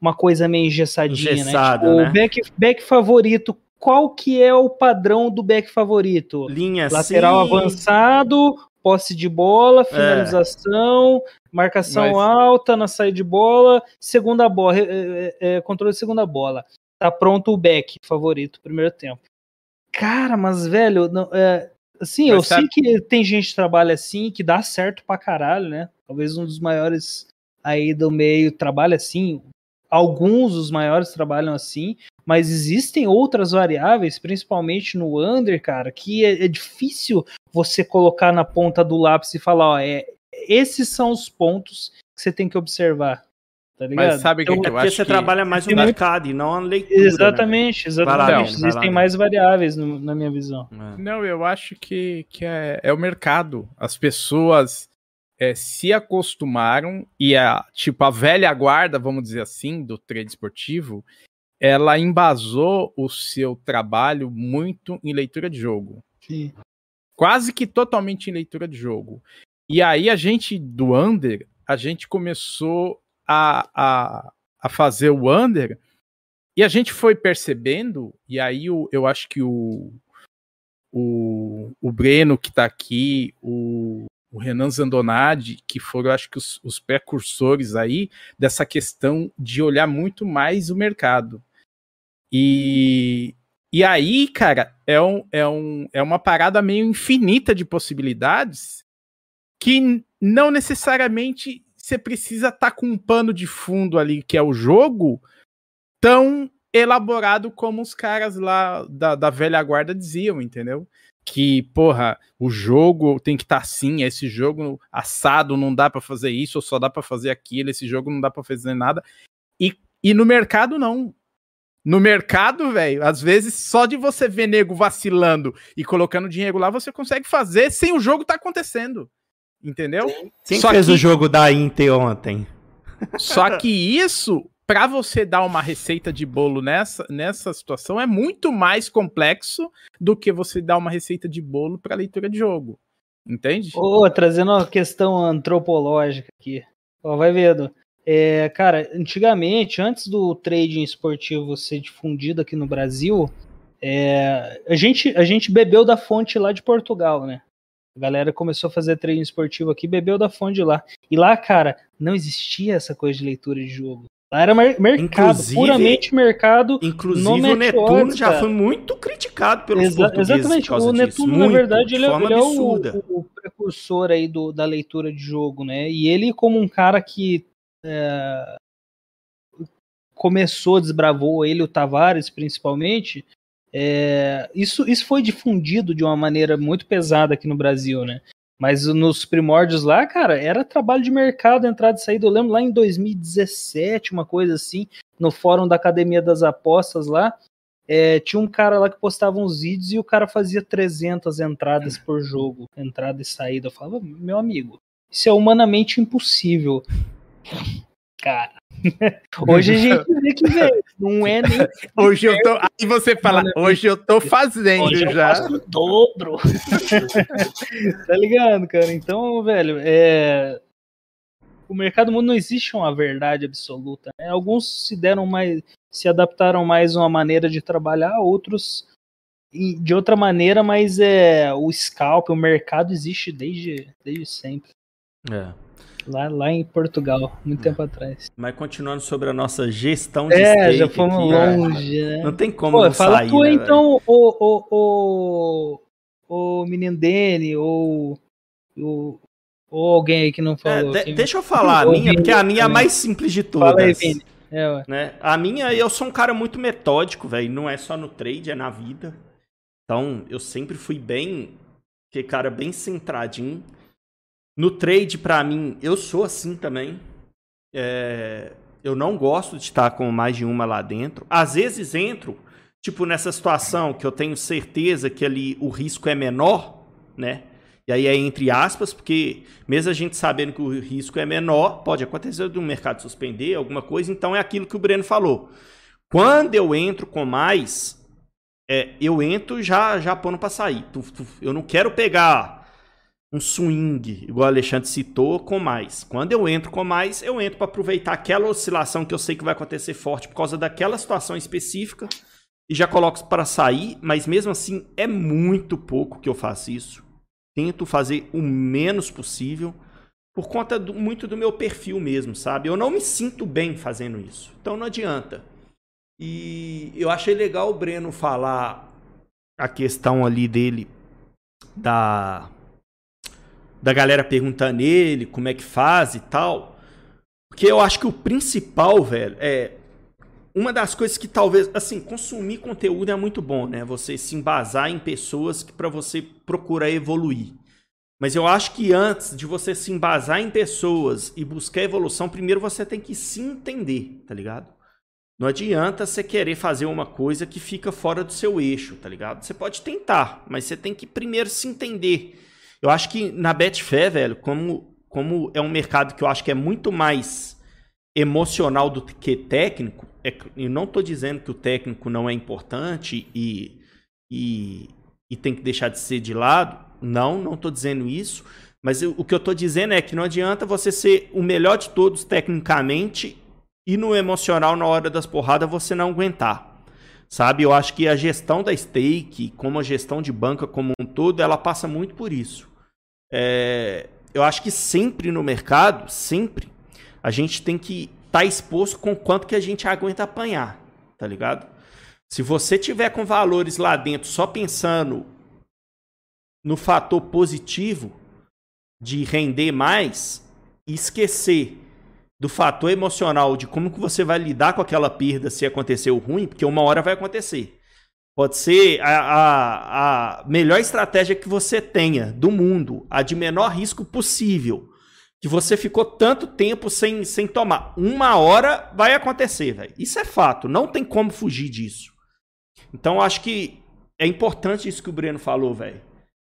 uma coisa meio engessadinha, Engessada, né? Tipo, né? O back, back favorito, qual que é o padrão do back favorito? Linha Lateral assim. avançado, posse de bola, finalização, marcação Mas- alta na saída de bola, segunda bola, é, é, é, controle de segunda bola. Tá pronto o back favorito, primeiro tempo. Cara, mas velho, não, é, assim, Mas eu sabe- sei que tem gente que trabalha assim, que dá certo pra caralho, né? Talvez um dos maiores aí do meio trabalha assim. Alguns dos maiores trabalham assim, mas existem outras variáveis, principalmente no under, cara, que é, é difícil você colocar na ponta do lápis e falar, ó, é, esses são os pontos que você tem que observar. Tá ligado? Mas sabe o que, Então, que É eu porque acho você que... trabalha mais no mercado e não a leitura. né? Exatamente, lá, exatamente. Lá, Existem mais variáveis no- na minha visão. né? Não, eu acho que, que é, é o mercado. As pessoas é, se acostumaram e a tipo a velha guarda, vamos dizer assim, do trade esportivo, ela embasou o seu trabalho muito em leitura de jogo. Sim. Quase que totalmente em leitura de jogo. E aí a gente, do under, a gente começou a, a, a fazer o under e a gente foi percebendo, e aí o, eu acho que o, o, o Breno que está aqui, o, o Renan Zandonadi, que foram, acho que, os, os precursores aí dessa questão de olhar muito mais o mercado. E, e aí, cara, é, um, é, um, é uma parada meio infinita de possibilidades que não necessariamente você precisa estar com um pano de fundo ali, que é o jogo, tão elaborado como os caras lá da, da velha guarda diziam, entendeu? Que, porra, o jogo tem que estar assim, esse jogo assado não dá pra fazer isso, ou só dá pra fazer aquilo, esse jogo não dá pra fazer nada. E, e no mercado, não. No mercado, velho, às vezes só de você ver nego vacilando e colocando dinheiro lá, você consegue fazer sem o jogo tá acontecendo. Entendeu? Sim. Quem Só fez que- o jogo da Inter ontem? Só que isso, pra você dar uma receita de bolo nessa, nessa situação, é muito mais complexo do que você dar uma receita de bolo pra leitura de jogo. Entende? Ô, trazendo uma questão antropológica aqui. Ó, vai vendo. É, cara, antigamente, antes do trading esportivo ser difundido aqui no Brasil, é, a, gente, a gente bebeu da fonte lá de Portugal, né? A galera começou a fazer trading esportivo aqui, bebeu da fonte lá. E lá, cara, não existia essa coisa de leitura de jogo. Lá era mer mercado, inclusive, puramente mercado. Inclusive o Netuno já foi muito criticado pelos Exa portugueses Exatamente, o Netuno, na verdade, ele, é, ele é o, o, precursor aí do, da leitura de jogo, né? E ele, como um cara que é, começou, desbravou ele, o Tavares principalmente, é, isso, isso foi difundido de uma maneira muito pesada aqui no Brasil, né? Mas nos primórdios lá, cara, era trabalho de mercado, entrada e saída. Eu lembro lá em 2017, uma coisa assim, no fórum da Academia das Apostas lá, é, tinha um cara lá que postava uns vídeos e o cara fazia 300 entradas por jogo, entrada e saída. Eu falava, meu amigo, isso é humanamente impossível. Cara, Hoje a gente vê que, velho, não é nem. Hoje eu tô. Aí você fala, hoje eu tô fazendo hoje eu já. Faço o dobro. tá ligado, cara? Então, velho, é. O mercado mundo não existe uma verdade absoluta. Né? Alguns se deram mais. se adaptaram mais a uma maneira de trabalhar, outros de outra maneira, mas é o scalp, o mercado existe desde, desde sempre. É. Lá, lá em Portugal, muito tempo atrás. Mas continuando sobre a nossa gestão de É, já fomos aqui, longe, né? Não tem como Pô, não fala sair, tu, né, então, o, o, o, o menino Dene, ou, ou, ou alguém aí que não falou. É, de, deixa eu falar a minha, porque a minha é a mais simples de todas. Fala aí, Vini. É, né? A minha, eu sou um cara muito metódico, velho. Não é só no trade, é na vida. Então, eu sempre fui bem, que cara bem centradinho. No trade, para mim, eu sou assim também. É, eu não gosto de estar com mais de uma lá dentro. Às vezes entro, tipo nessa situação que eu tenho certeza que ali o risco é menor, né? E aí é entre aspas, porque mesmo a gente sabendo que o risco é menor, pode acontecer do mercado suspender alguma coisa, então é aquilo que o Breno falou. Quando eu entro com mais, é, eu entro já já pondo para sair. Eu não quero pegar um swing, igual o Alexandre citou, com mais. Quando eu entro com mais, eu entro para aproveitar aquela oscilação que eu sei que vai acontecer forte por causa daquela situação específica e já coloco para sair, mas mesmo assim é muito pouco que eu faço isso. Tento fazer o menos possível por conta do, muito do meu perfil mesmo, sabe? Eu não me sinto bem fazendo isso, então não adianta. E eu achei legal o Breno falar a questão ali dele da da galera perguntando ele como é que faz e tal. Porque eu acho que o principal, velho, é uma das coisas que talvez, assim, consumir conteúdo é muito bom, né? Você se embasar em pessoas que para você procurar evoluir. Mas eu acho que antes de você se embasar em pessoas e buscar evolução, primeiro você tem que se entender, tá ligado? Não adianta você querer fazer uma coisa que fica fora do seu eixo, tá ligado? Você pode tentar, mas você tem que primeiro se entender. Eu acho que na Betfair, velho, como, como é um mercado que eu acho que é muito mais emocional do que técnico, é, eu não estou dizendo que o técnico não é importante e, e, e tem que deixar de ser de lado. Não, não estou dizendo isso. Mas eu, o que eu estou dizendo é que não adianta você ser o melhor de todos tecnicamente e no emocional, na hora das porradas, você não aguentar. Sabe, eu acho que a gestão da stake, como a gestão de banca como um todo, ela passa muito por isso. É, eu acho que sempre no mercado, sempre, a gente tem que estar tá exposto com quanto que a gente aguenta apanhar, tá ligado? Se você tiver com valores lá dentro só pensando no fator positivo de render mais esquecer do fator emocional de como que você vai lidar com aquela perda se aconteceu ruim, porque uma hora vai acontecer. Pode ser a, a, a melhor estratégia que você tenha do mundo, a de menor risco possível. Que você ficou tanto tempo sem, sem tomar. Uma hora vai acontecer, velho. Isso é fato. Não tem como fugir disso. Então, acho que é importante isso que o Breno falou, velho.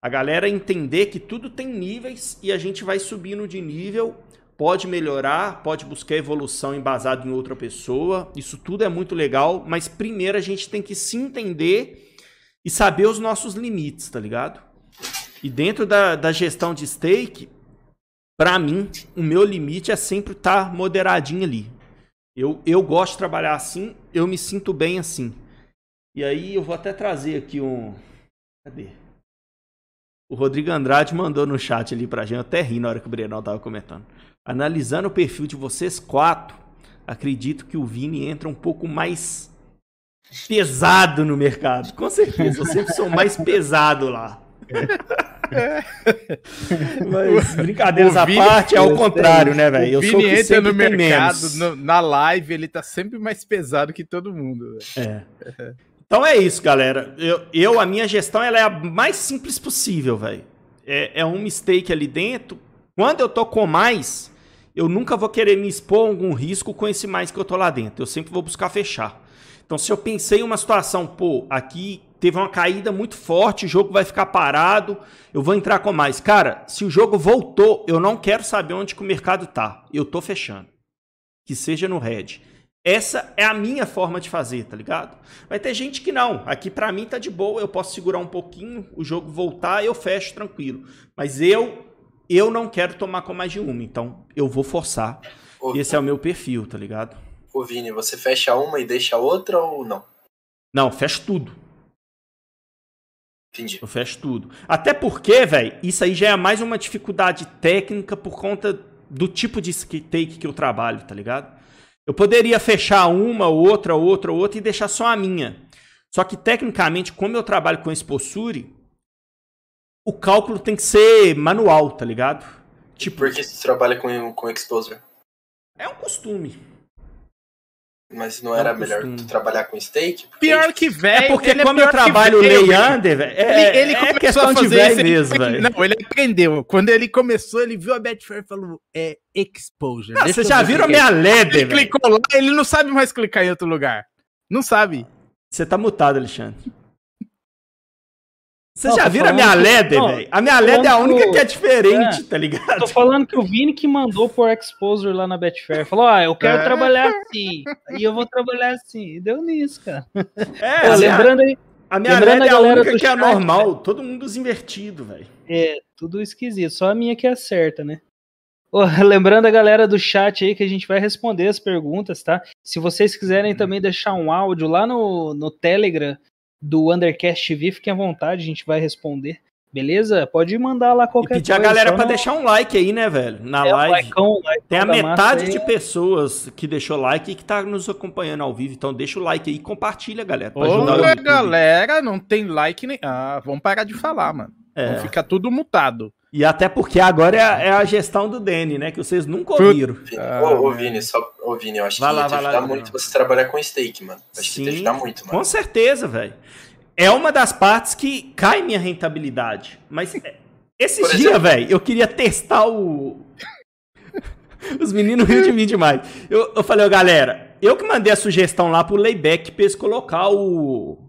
A galera entender que tudo tem níveis e a gente vai subindo de nível pode melhorar, pode buscar evolução embasado em outra pessoa. Isso tudo é muito legal, mas primeiro a gente tem que se entender e saber os nossos limites, tá ligado? E dentro da, da gestão de stake, para mim, o meu limite é sempre estar tá moderadinho ali. Eu, eu gosto de trabalhar assim, eu me sinto bem assim. E aí eu vou até trazer aqui um. Cadê? O Rodrigo Andrade mandou no chat ali pra gente, eu até ri na hora que o Brenal tava comentando. Analisando o perfil de vocês quatro, acredito que o Vini entra um pouco mais pesado no mercado. Com certeza, eu sempre sou mais pesado lá. Mas brincadeiras à parte, é o contrário, né, velho? Eu sou que entra no mercado, no, na live, ele tá sempre mais pesado que todo mundo. É. Então é isso, galera. Eu, eu, a minha gestão, ela é a mais simples possível, velho. É, é um mistake ali dentro. Quando eu tô com mais, eu nunca vou querer me expor a algum risco com esse mais que eu tô lá dentro. Eu sempre vou buscar fechar. Então, se eu pensei em uma situação, pô, aqui teve uma caída muito forte, o jogo vai ficar parado, eu vou entrar com mais. Cara, se o jogo voltou, eu não quero saber onde que o mercado tá. Eu tô fechando. Que seja no red. Essa é a minha forma de fazer, tá ligado? Vai ter gente que não. Aqui para mim tá de boa, eu posso segurar um pouquinho, o jogo voltar, eu fecho tranquilo. Mas eu eu não quero tomar com mais de uma, então eu vou forçar. Ô, Esse é o meu perfil, tá ligado? Ô Vini, você fecha uma e deixa outra ou não? Não, fecho tudo. Entendi. Eu fecho tudo. Até porque, velho, isso aí já é mais uma dificuldade técnica por conta do tipo de take que eu trabalho, tá ligado? Eu poderia fechar uma, outra, outra, outra e deixar só a minha. Só que, tecnicamente, como eu trabalho com Exposure, o cálculo tem que ser manual, tá ligado? Tipo, Por que você trabalha com, com Exposure? É um costume. Mas não era melhor tu trabalhar com steak? Pior que velho. É porque como é eu trabalho Leander, velho. É, ele, ele é questão de velho mesmo, velho. Não, ele aprendeu. Quando ele começou, ele viu a Betfair e falou: é exposure. Ah, vocês já viram a minha LED, velho? Ele clicou lá, ele não sabe mais clicar em outro lugar. Não sabe. Você tá mutado, Alexandre. Vocês já viram a minha LED, velho? A minha LED é a única que, que é diferente, é, tá ligado? Tô falando que o Vini que mandou por Exposure lá na Betfair. Falou, ah, eu quero é. trabalhar assim. E eu vou trabalhar assim. E deu nisso, cara. É, Pô, lembrando aí. A minha LED é a única que é normal. Véio. Todo mundo invertido, velho. É, tudo esquisito. Só a minha que é certa, né? lembrando a galera do chat aí que a gente vai responder as perguntas, tá? Se vocês quiserem também deixar um áudio lá no, no Telegram, do Undercast TV, fiquem à vontade, a gente vai responder. Beleza? Pode mandar lá qualquer e pedir coisa. a galera para deixar um like aí, né, velho? Na é, live. Likeão, likeão Tem a metade de pessoas que deixou like e que tá nos acompanhando ao vivo. Então deixa o like aí e compartilha, galera. Pra Ô, galera, não tem like nem. Ah, vamos parar de falar, mano. É. Ficar tudo mutado. E até porque agora é a, é a gestão do Dene, né? Que vocês nunca ouviram. Ah, ô, ô, Vini, só, ô, Vini, eu acho vai que lá, ia te ajudar lá, muito você trabalhar com steak, mano. Acho Sim, que ia te ajudar muito, mano. Com certeza, velho. É uma das partes que cai minha rentabilidade. Mas é, esses dias, velho, eu queria testar o. Os meninos riam de mim demais. Eu, eu falei, ó, galera, eu que mandei a sugestão lá pro Layback pra eles colocar o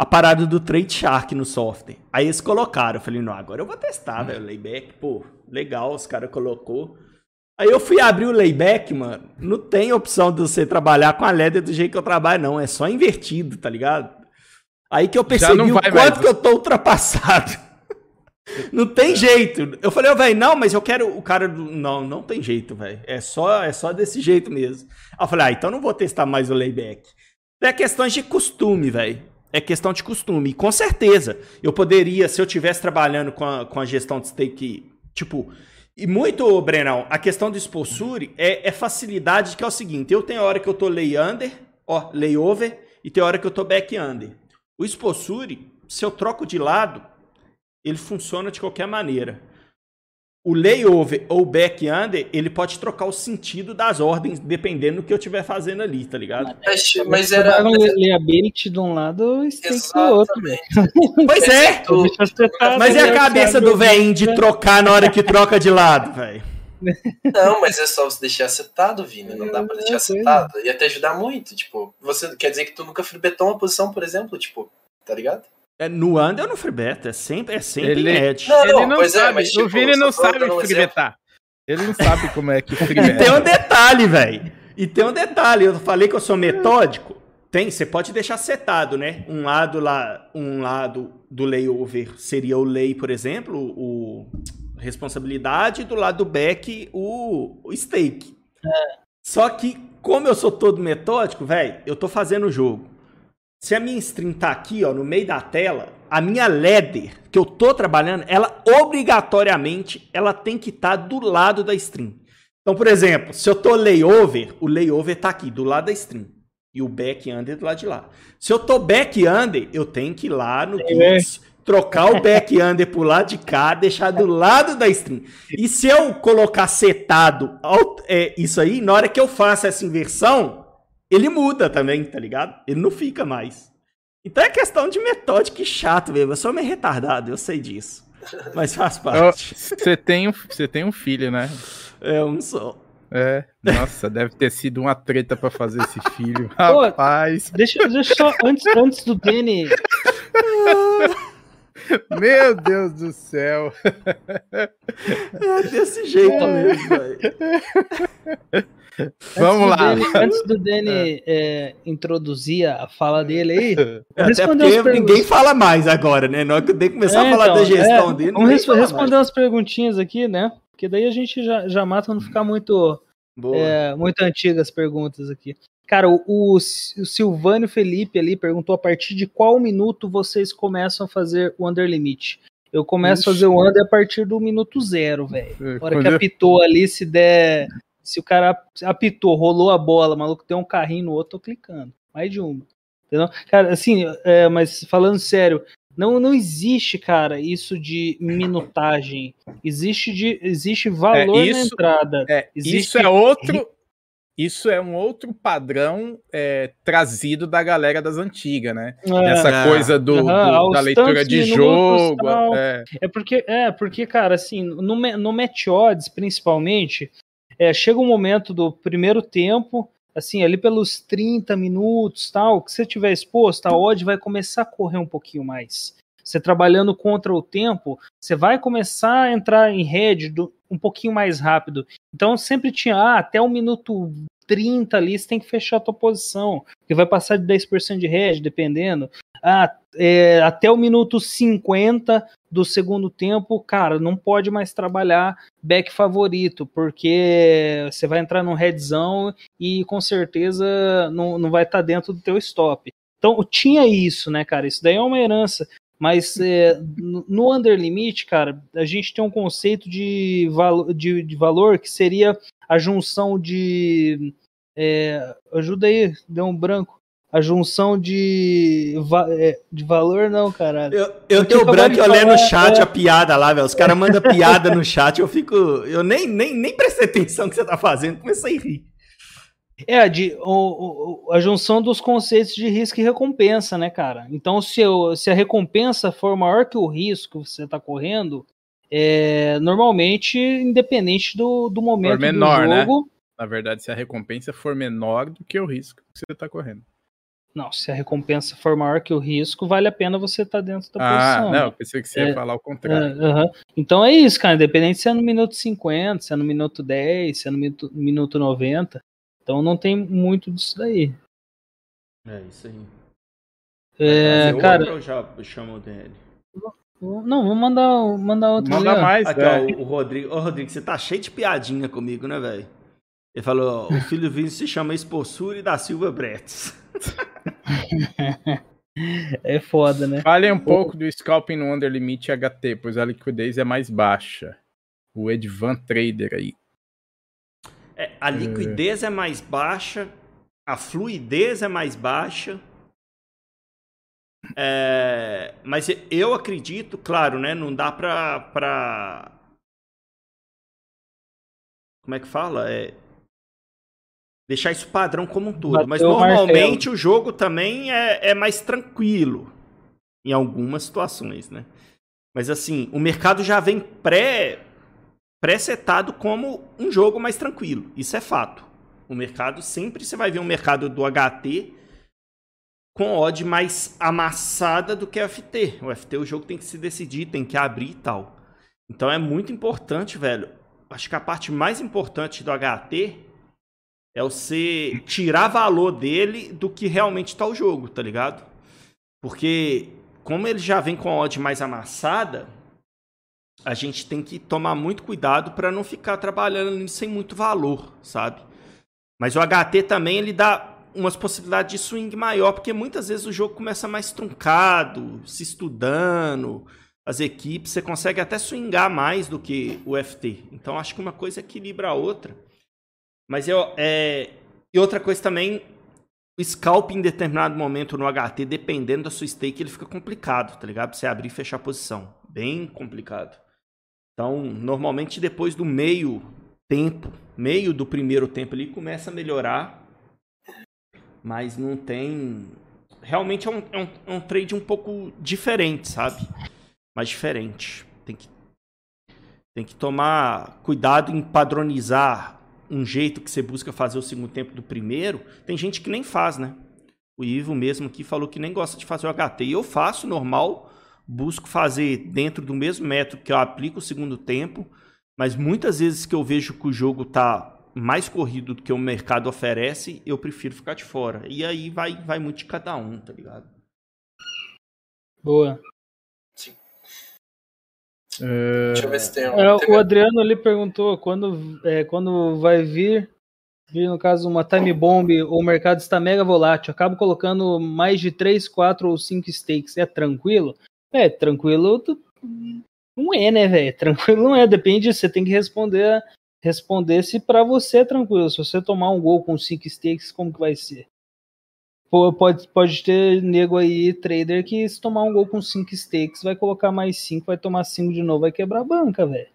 a parada do Trade Shark no software. Aí eles colocaram. Eu falei, não, agora eu vou testar, velho. Layback, pô, legal, os caras colocou. Aí eu fui abrir o layback, mano. Não tem opção de você trabalhar com a LED do jeito que eu trabalho, não. É só invertido, tá ligado? Aí que eu percebi o quanto mais. que eu tô ultrapassado. não tem jeito. Eu falei, oh, velho, não, mas eu quero o cara do. Não, não tem jeito, velho. É só, é só desse jeito mesmo. Aí eu falei, ah, então não vou testar mais o layback. É questões de costume, velho. É questão de costume. E com certeza, eu poderia, se eu estivesse trabalhando com a, com a gestão de stake, tipo. E muito, Brenão, a questão do expulsure é, é facilidade, que é o seguinte: eu tenho hora que eu tô lay under, ó, lay over, e tem hora que eu tô back under. O expulsure, se eu troco de lado, ele funciona de qualquer maneira o layover ou back under, ele pode trocar o sentido das ordens, dependendo do que eu estiver fazendo ali, tá ligado? Mas, mas era. Liability de um lado e stake do outro. Pois é! mas é a cabeça do velhinho de trocar na hora que troca de lado, velho. Não, mas é só você deixar setado, Vini. Não dá pra deixar setado. Ia te ajudar muito. Tipo, você quer dizer que tu nunca fribetou uma posição, por exemplo, tipo, tá ligado? É, no under ou no free bet, é sempre, é sempre ele, edge. Não, ele não é, sabe, é, mas, tipo, o Vini não sabe free betar. Ele não sabe como é que free bet. E tem um detalhe, velho. E tem um detalhe, eu falei que eu sou metódico. Tem, você pode deixar setado, né? Um lado lá, um lado do layover seria o lay, por exemplo, o responsabilidade, do lado do back, o, o stake. É. Só que, como eu sou todo metódico, velho, eu tô fazendo o jogo. Se a minha stream tá aqui, ó, no meio da tela, a minha ladder que eu tô trabalhando, ela obrigatoriamente ela tem que estar tá do lado da stream. Então, por exemplo, se eu tô layover, o layover tá aqui do lado da stream e o back under do lado de lá. Se eu tô back under, eu tenho que ir lá no Kits, trocar o back under pro lado de cá, deixar do lado da stream. E se eu colocar setado é, isso aí, na hora que eu faço essa inversão, ele muda também, tá ligado? Ele não fica mais. Então é questão de metódica e chato mesmo. Eu sou meio retardado, eu sei disso. Mas faz parte. Você tem, um, tem um filho, né? É um só. É, nossa, deve ter sido uma treta para fazer esse filho. Rapaz. Pô, deixa, deixa só, antes, antes do Danny. Meu Deus do céu. É desse jeito é. mesmo, velho. Vamos lá. Danny, antes do Danny é. introduzir a fala dele aí. Até porque ninguém fala mais agora, né? Na hora que eu dei começar é, a falar então, da gestão é, dele. Vamos res responder umas perguntinhas aqui, né? Porque daí a gente já, já mata não ficar muito, é, muito antigas as perguntas aqui. Cara, o, o, o Silvânio Felipe ali perguntou a partir de qual minuto vocês começam a fazer o under limit. Eu começo Ixi. a fazer o under a partir do minuto zero, velho. É, Na hora que apitou ali, se der se o cara apitou, rolou a bola, maluco tem um carrinho no outro, tô clicando. Mais de uma. Entendeu? Cara, assim, é, mas falando sério, não, não existe, cara, isso de minutagem. Existe, de, existe valor é, isso, na entrada. É, existe... Isso é outro. Isso é um outro padrão é, trazido da galera das antigas, né? É, Essa coisa do, uhum, do da leitura de jogo. É. é. porque, é porque, cara, assim, no, no Match Odds, principalmente, é, chega um momento do primeiro tempo, assim, ali pelos 30 minutos, tal, que você tiver exposto, a odd vai começar a correr um pouquinho mais. Você trabalhando contra o tempo, você vai começar a entrar em rede um pouquinho mais rápido. Então sempre tinha, ah, até o minuto 30 ali você tem que fechar a tua posição, que vai passar de 10% de rede, dependendo. Ah, é, até o minuto 50 do segundo tempo, cara, não pode mais trabalhar back favorito, porque você vai entrar num redzão e com certeza não, não vai estar tá dentro do teu stop. Então tinha isso, né, cara? Isso daí é uma herança. Mas é, no under limit, cara, a gente tem um conceito de, valo, de, de valor que seria a junção de. É, ajuda aí, deu um branco a junção de, é, de valor, não, caralho. Eu, eu tenho branco e olhei no chat é... a piada lá, velho. Os caras mandam piada no chat, eu fico. Eu nem, nem, nem prestei atenção no que você tá fazendo, comecei a rir. É, de, o, o, a junção dos conceitos de risco e recompensa, né, cara? Então, se, eu, se a recompensa for maior que o risco que você está correndo, é, normalmente, independente do, do momento for menor, do jogo... Né? Na verdade, se a recompensa for menor do que o risco que você está correndo. Não, se a recompensa for maior que o risco, vale a pena você estar tá dentro da ah, posição. Não, pensei que você é, ia falar o contrário. É, uh -huh. Então é isso, cara. Independente se é no minuto 50, se é no minuto 10, se é no minuto, minuto 90. Então não tem muito disso daí. É isso aí. É, cara. eu já chamo o DL? Não, vou mandar, mandar outro. Manda ali, mais, Aqui, ó, o Rodrigo. Ô, Rodrigo, você tá cheio de piadinha comigo, né, velho? Ele falou: o filho do Vinícius se chama Expulsure da Silva Bretes. é foda, né? Fale um pouco do scalping no Under Limit HT, pois a liquidez é mais baixa. O Edvan Trader aí. É, a liquidez é. é mais baixa, a fluidez é mais baixa. É, mas eu acredito, claro, né? Não dá pra, pra. Como é que fala? É, deixar isso padrão como um todo. Bateu Mas normalmente o, o jogo também é, é, mais tranquilo em algumas situações, né? Mas assim, o mercado já vem pré pré-setado como um jogo mais tranquilo. Isso é fato. O mercado sempre você vai ver um mercado do HT com odd mais amassada do que o FT. O FT o jogo tem que se decidir, tem que abrir e tal. Então é muito importante, velho. Acho que a parte mais importante do HT é você tirar valor dele do que realmente está o jogo, tá ligado? Porque como ele já vem com a odd mais amassada, a gente tem que tomar muito cuidado para não ficar trabalhando sem muito valor, sabe? Mas o HT também ele dá umas possibilidades de swing maior, porque muitas vezes o jogo começa mais truncado, se estudando, as equipes, você consegue até swingar mais do que o FT. Então acho que uma coisa equilibra a outra. Mas eu, é... E outra coisa também, o scalp em determinado momento no HT, dependendo da sua stake, ele fica complicado, tá ligado? Pra você abrir e fechar a posição. Bem complicado. Então, normalmente depois do meio tempo, meio do primeiro tempo ali, começa a melhorar. Mas não tem. Realmente é um, é um, é um trade um pouco diferente, sabe? Mais diferente. Tem que, tem que tomar cuidado em padronizar um jeito que você busca fazer o segundo tempo do primeiro, tem gente que nem faz, né? O Ivo mesmo aqui falou que nem gosta de fazer o HT. E eu faço normal, busco fazer dentro do mesmo método que eu aplico o segundo tempo, mas muitas vezes que eu vejo que o jogo tá mais corrido do que o mercado oferece, eu prefiro ficar de fora. E aí vai, vai muito de cada um, tá ligado? Boa. É... Deixa eu ver se tem, é, O Adriano ali perguntou quando, é, quando vai vir, vir, no caso, uma time bomb, o mercado está mega volátil, acabo colocando mais de 3, 4 ou 5 stakes. É tranquilo? É, tranquilo não é, né, velho? Tranquilo não é, depende, você tem que responder responder se para você é tranquilo. Se você tomar um gol com 5 stakes, como que vai ser? Pode, pode ter nego aí, trader, que se tomar um gol com 5 stakes, vai colocar mais 5, vai tomar 5 de novo, vai quebrar a banca, velho.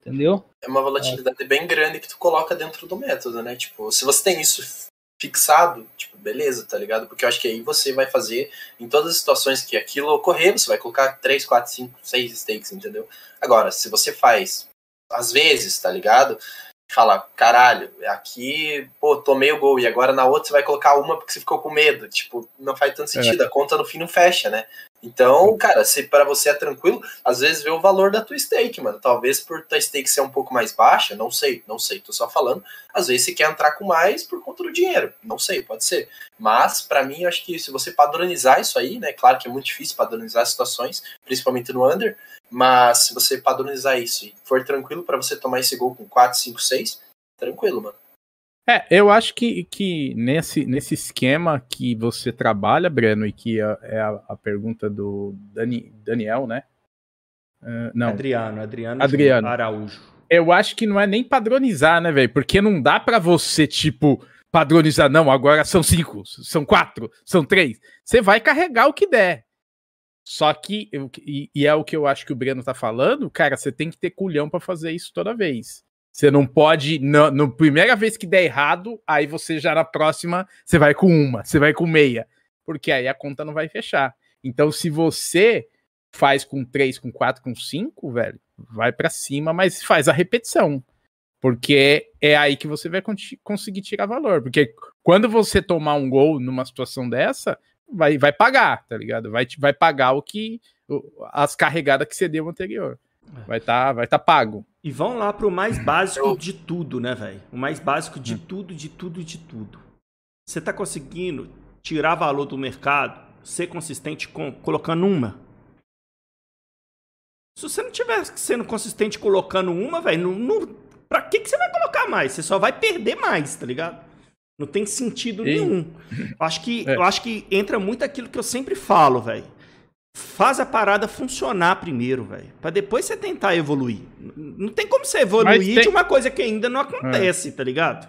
Entendeu? É uma volatilidade é. bem grande que tu coloca dentro do método, né? Tipo, se você tem isso fixado, tipo, beleza, tá ligado? Porque eu acho que aí você vai fazer, em todas as situações que aquilo ocorrer, você vai colocar 3, 4, 5, 6 stakes, entendeu? Agora, se você faz às vezes, tá ligado? Fala, caralho, aqui, pô, tomei o gol, e agora na outra você vai colocar uma porque você ficou com medo. Tipo, não faz tanto sentido, é. a conta no fim não fecha, né? Então, cara, se para você é tranquilo, às vezes vê o valor da tua stake, mano. Talvez por tua stake ser um pouco mais baixa, não sei, não sei, tô só falando. Às vezes você quer entrar com mais por conta do dinheiro, não sei, pode ser. Mas, para mim, eu acho que se você padronizar isso aí, né? Claro que é muito difícil padronizar situações, principalmente no under, mas se você padronizar isso e for tranquilo para você tomar esse gol com 4, 5, 6, tranquilo, mano. É, eu acho que, que nesse, nesse esquema que você trabalha, Breno, e que é, é a, a pergunta do Dani, Daniel, né? Uh, não. Adriano, Adriano, Adriano Araújo. Eu acho que não é nem padronizar, né, velho? Porque não dá para você, tipo, padronizar, não, agora são cinco, são quatro, são três. Você vai carregar o que der. Só que, e, e é o que eu acho que o Breno tá falando, cara, você tem que ter culhão para fazer isso toda vez. Você não pode, na, na primeira vez que der errado, aí você já na próxima, você vai com uma, você vai com meia. Porque aí a conta não vai fechar. Então, se você faz com três, com quatro, com cinco, velho, vai para cima, mas faz a repetição. Porque é aí que você vai conseguir tirar valor. Porque quando você tomar um gol numa situação dessa, vai, vai pagar, tá ligado? Vai, vai pagar o que. as carregadas que você deu anterior. É. Vai estar tá, vai tá pago. E vão lá pro mais básico de tudo, né, velho? O mais básico de hum. tudo, de tudo, de tudo. Você tá conseguindo tirar valor do mercado, ser consistente com colocando uma. Se você não tiver sendo consistente colocando uma, velho, não, não, pra que, que você vai colocar mais? Você só vai perder mais, tá ligado? Não tem sentido e... nenhum. Eu acho que, é. eu acho que entra muito aquilo que eu sempre falo, velho. Faz a parada funcionar primeiro, velho. Pra depois você tentar evoluir. Não tem como você evoluir tem... de uma coisa que ainda não acontece, é. tá ligado?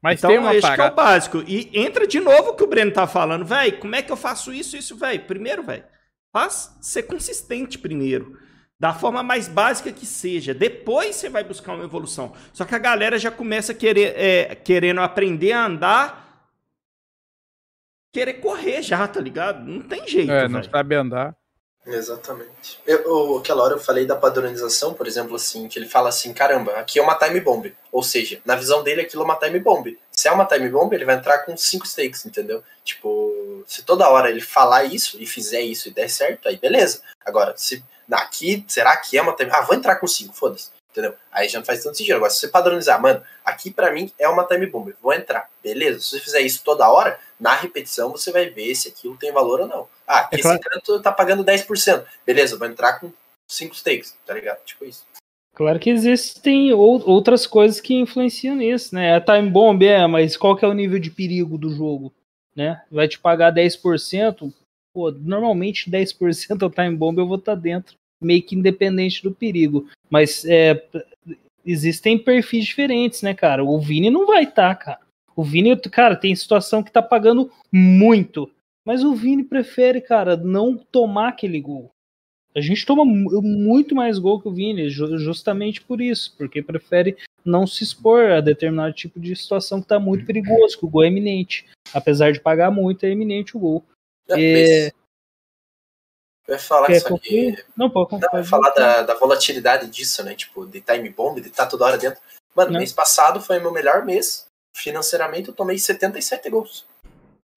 Mas então, tem uma esse parada... é o básico. E entra de novo o que o Breno tá falando. Velho, como é que eu faço isso, isso, velho? Primeiro, velho, faz ser consistente primeiro. Da forma mais básica que seja. Depois você vai buscar uma evolução. Só que a galera já começa querer, é, querendo aprender a andar querer correr já, tá ligado? Não tem jeito. É, não véio. sabe andar. Exatamente. Eu, aquela hora eu falei da padronização, por exemplo, assim, que ele fala assim, caramba, aqui é uma time bomb. Ou seja, na visão dele aquilo é uma time bomb. Se é uma time bomb, ele vai entrar com cinco stakes, entendeu? Tipo, se toda hora ele falar isso e fizer isso e der certo, aí beleza. Agora, se aqui, será que é uma time... Ah, vou entrar com cinco, foda-se entendeu? Aí já não faz tanto sentido. Agora, se você padronizar, mano, aqui para mim é uma time bomb, vou entrar, beleza? Se você fizer isso toda hora, na repetição você vai ver se aquilo tem valor ou não. Ah, aqui é claro. esse canto tá pagando 10%, beleza, vou entrar com 5 stakes, tá ligado? Tipo isso. Claro que existem outras coisas que influenciam nisso, né? A time bomb é, mas qual que é o nível de perigo do jogo, né? Vai te pagar 10%, pô, normalmente 10% é o time bomb eu vou estar tá dentro, meio que independente do perigo. Mas é, existem perfis diferentes, né, cara? O Vini não vai estar, tá, cara. O Vini, cara, tem situação que tá pagando muito, mas o Vini prefere, cara, não tomar aquele gol. A gente toma muito mais gol que o Vini, justamente por isso, porque prefere não se expor a determinado tipo de situação que está muito perigoso, que o gol é iminente. Apesar de pagar muito, é iminente o gol. É, é... Vai falar Quer isso aqui. Não, não, vai falar da, da, volatilidade disso, né? Tipo, de time bomb, de estar tá toda hora dentro. Mano, não. mês passado foi meu melhor mês. Financeiramente, eu tomei 77 gols.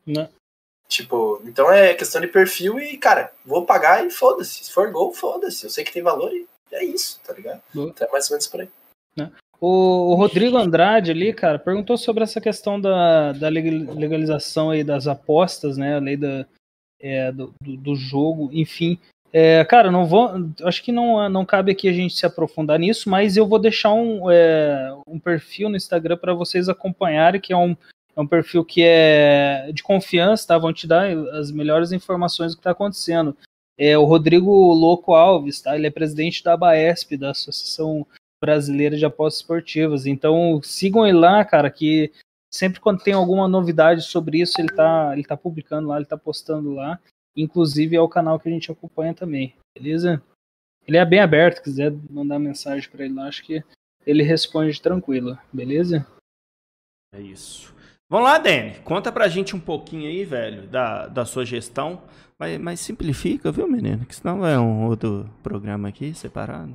Não. Tipo, então é questão de perfil e, cara, vou pagar e foda-se. Se for gol, foda-se. Eu sei que tem valor e é isso, tá ligado? Então é mais ou menos por aí. O, o, Rodrigo Andrade ali, cara, perguntou sobre essa questão da, da legalização aí das apostas, né? A lei da, é, do, do, jogo, enfim. É, cara, não vou. Acho que não, não cabe aqui a gente se aprofundar nisso, mas eu vou deixar um, é, um perfil no Instagram para vocês acompanharem, que é um, é um perfil que é de confiança, tá? Vão te dar as melhores informações do que está acontecendo. É o Rodrigo Louco Alves, tá? Ele é presidente da Baesp, da Associação Brasileira de Apostas Esportivas. Então sigam ele lá, cara, que sempre quando tem alguma novidade sobre isso, ele tá, ele tá publicando lá, ele tá postando lá. Inclusive é o canal que a gente acompanha também, beleza? Ele é bem aberto, quiser mandar mensagem para ele lá, acho que ele responde tranquilo, beleza? É isso. Vamos lá, Dani. Conta pra gente um pouquinho aí, velho, da, da sua gestão. Mas, mas simplifica, viu, menino? Que senão é um outro programa aqui separado.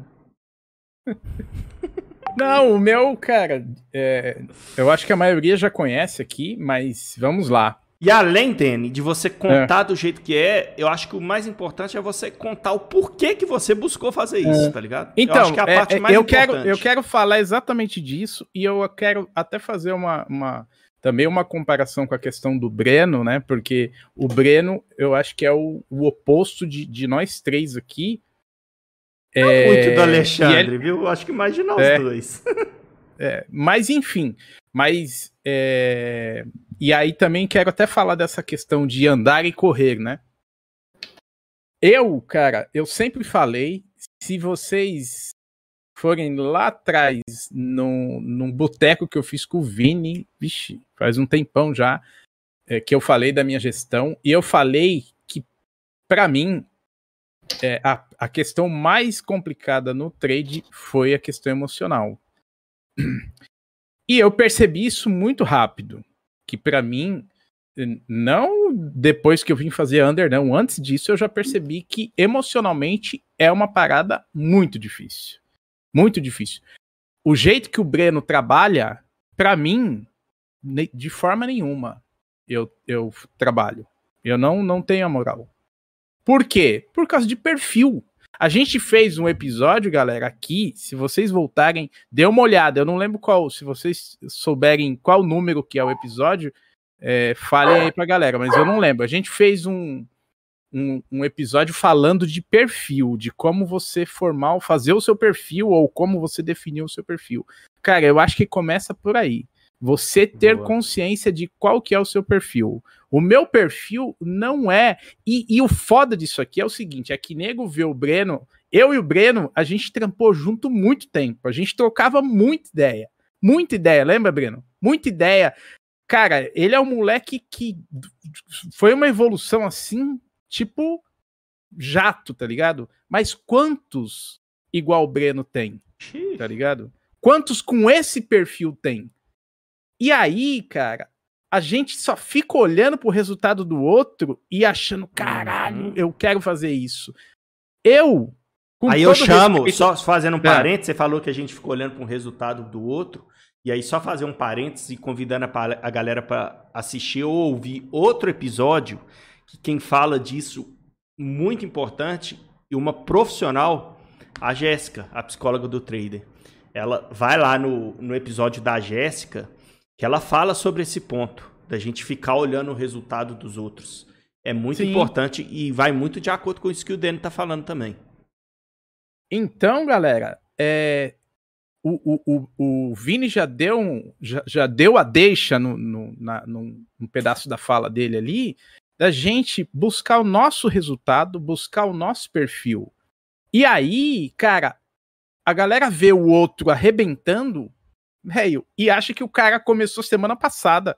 Não, o meu, cara, é, eu acho que a maioria já conhece aqui, mas vamos lá. E além, Dani, de você contar é. do jeito que é, eu acho que o mais importante é você contar o porquê que você buscou fazer isso, é. tá ligado? Então, eu acho que é a parte é, mais eu importante. Quero, eu quero falar exatamente disso e eu quero até fazer uma, uma também uma comparação com a questão do Breno, né? Porque o Breno, eu acho que é o, o oposto de, de nós três aqui. É, muito do Alexandre, ele... viu? Acho que mais de nós é, dois. é, mas enfim, mas é, e aí também quero até falar dessa questão de andar e correr, né? Eu, cara, eu sempre falei, se vocês forem lá atrás, num, num boteco que eu fiz com o Vini, vixe, faz um tempão já, é, que eu falei da minha gestão, e eu falei que, para mim, é, a, a questão mais complicada no trade foi a questão emocional. E eu percebi isso muito rápido, que para mim, não depois que eu vim fazer under, não, antes disso eu já percebi que emocionalmente é uma parada muito difícil. Muito difícil. O jeito que o Breno trabalha, para mim, de forma nenhuma eu, eu trabalho. Eu não, não tenho a moral. Por quê? Por causa de perfil. A gente fez um episódio, galera, aqui. Se vocês voltarem, dê uma olhada. Eu não lembro qual. Se vocês souberem qual número que é o episódio, é, falem aí pra galera. Mas eu não lembro. A gente fez um, um, um, episódio falando de perfil, de como você formar, fazer o seu perfil ou como você definir o seu perfil. Cara, eu acho que começa por aí. Você ter Boa. consciência de qual que é o seu perfil. O meu perfil não é. E, e, o foda disso aqui é o seguinte: é que nego vê o Breno. Eu e o Breno, a gente trampou junto muito tempo. A gente trocava muita ideia. Muita ideia, lembra, Breno? Muita ideia. Cara, ele é um moleque que foi uma evolução assim tipo jato, tá ligado? Mas quantos igual o Breno tem? Tá ligado? Quantos com esse perfil tem? E aí, cara, a gente só fica olhando pro resultado do outro e achando, caralho, uhum. eu quero fazer isso. Eu. aí eu chamo, respeito... só fazendo um é. parênteses, você falou que a gente ficou olhando pro resultado do outro. E aí, só fazer um parênteses e convidando a, a galera para assistir ou ouvir outro episódio que quem fala disso, muito importante, e uma profissional, a Jéssica, a psicóloga do trader. Ela vai lá no, no episódio da Jéssica, que ela fala sobre esse ponto, da gente ficar olhando o resultado dos outros. É muito Sim. importante e vai muito de acordo com isso que o Dani está falando também. Então, galera, é, o, o, o, o Vini já deu, já, já deu a deixa no, no, na, num, num pedaço da fala dele ali, da gente buscar o nosso resultado, buscar o nosso perfil. E aí, cara, a galera vê o outro arrebentando, velho, e acha que o cara começou semana passada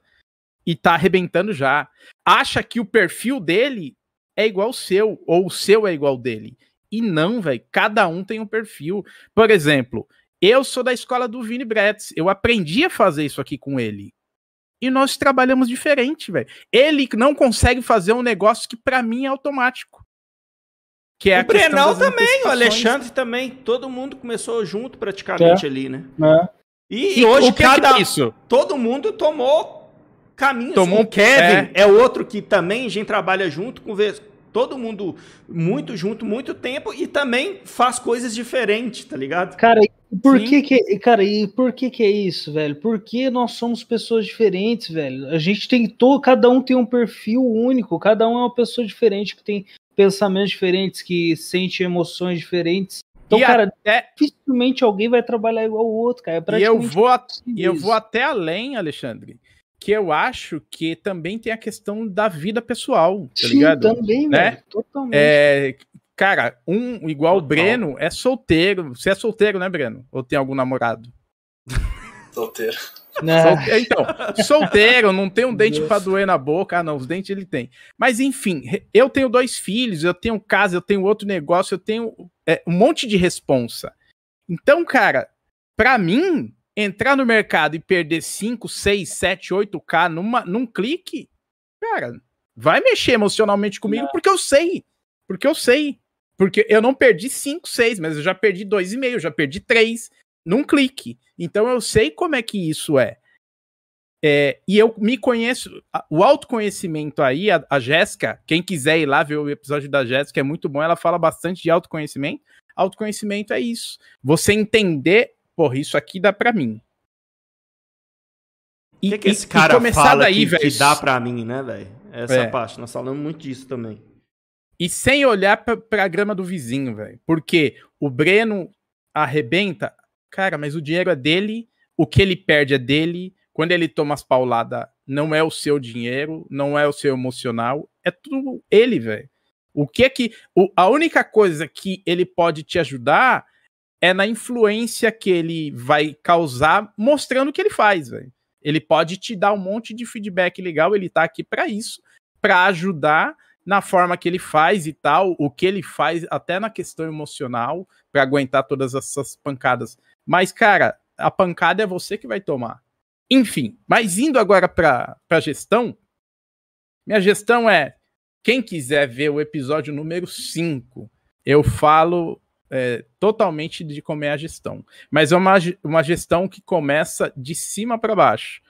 e tá arrebentando já. Acha que o perfil dele é igual ao seu, ou o seu é igual ao dele. E não, velho, cada um tem um perfil. Por exemplo, eu sou da escola do Vini Bretz. Eu aprendi a fazer isso aqui com ele. E nós trabalhamos diferente, velho. Ele não consegue fazer um negócio que para mim é automático. Que é o Brenal também, o Alexandre também. Todo mundo começou junto praticamente é. ali, né? É. E, e, hoje que cada que é isso? todo mundo tomou caminhos. Tomou o Kevin é. é outro que também a gente trabalha junto, conversa, todo mundo muito junto, muito tempo e também faz coisas diferentes, tá ligado? Cara, por que que, cara, e por que que é isso, velho? Porque nós somos pessoas diferentes, velho. A gente tem todo, cada um tem um perfil único, cada um é uma pessoa diferente que tem pensamentos diferentes, que sente emoções diferentes. Então, e cara, até... dificilmente alguém vai trabalhar igual o outro, cara. É e eu vou, e eu vou até além, Alexandre, que eu acho que também tem a questão da vida pessoal, tá Sim, ligado? também, né? velho, totalmente. É, Cara, um igual o Breno é solteiro. Você é solteiro, né, Breno? Ou tem algum namorado? Solteiro. Solteiro. Então, solteiro, não tem um dente para doer na boca. Ah, não, os dentes ele tem. Mas enfim, eu tenho dois filhos, eu tenho casa, eu tenho outro negócio, eu tenho é, um monte de responsa. Então, cara, para mim, entrar no mercado e perder 5, 6, 7, 8K numa, num clique, cara, vai mexer emocionalmente comigo, não. porque eu sei. Porque eu sei. Porque eu não perdi 5, 6, mas eu já perdi 2,5, já perdi 3 num clique. Então eu sei como é que isso é. É e eu me conheço. O autoconhecimento aí, a, a Jéssica, quem quiser ir lá ver o episódio da Jéssica, é muito bom. Ela fala bastante de autoconhecimento. Autoconhecimento é isso. Você entender, porra, isso aqui dá para mim. E, que, que esse cara começar fala daí, que, que dá para mim, né, velho? Essa é. parte, nós falamos muito disso também. E sem olhar pra, pra grama do vizinho, velho. Porque o Breno arrebenta, cara, mas o dinheiro é dele, o que ele perde é dele. Quando ele toma as pauladas, não é o seu dinheiro, não é o seu emocional, é tudo ele, velho. O que é que. O, a única coisa que ele pode te ajudar é na influência que ele vai causar mostrando o que ele faz, velho. Ele pode te dar um monte de feedback legal, ele tá aqui para isso, para ajudar na forma que ele faz e tal, o que ele faz até na questão emocional para aguentar todas essas pancadas. Mas, cara, a pancada é você que vai tomar. Enfim, mas indo agora para a gestão, minha gestão é: quem quiser ver o episódio número 5, eu falo é, totalmente de como é a gestão. Mas é uma, uma gestão que começa de cima para baixo.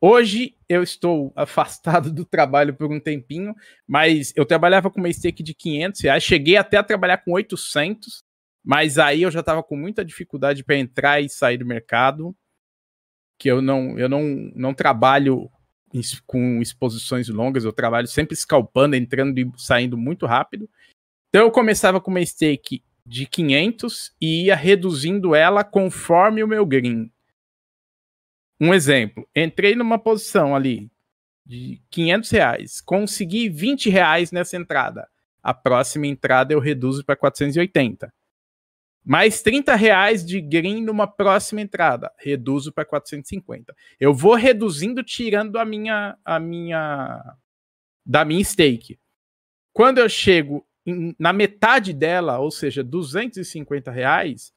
Hoje eu estou afastado do trabalho por um tempinho, mas eu trabalhava com uma stake de 500 reais, cheguei até a trabalhar com 800, mas aí eu já estava com muita dificuldade para entrar e sair do mercado, que eu não, eu não, não trabalho com exposições longas, eu trabalho sempre escalpando, entrando e saindo muito rápido. Então eu começava com uma stake de 500 e ia reduzindo ela conforme o meu green. Um exemplo, entrei numa posição ali de 500 reais, consegui 20 reais nessa entrada. A próxima entrada eu reduzo para 480. Mais 30 reais de green numa próxima entrada, reduzo para 450. Eu vou reduzindo, tirando a minha, a minha, da minha stake. Quando eu chego em, na metade dela, ou seja, 250 reais,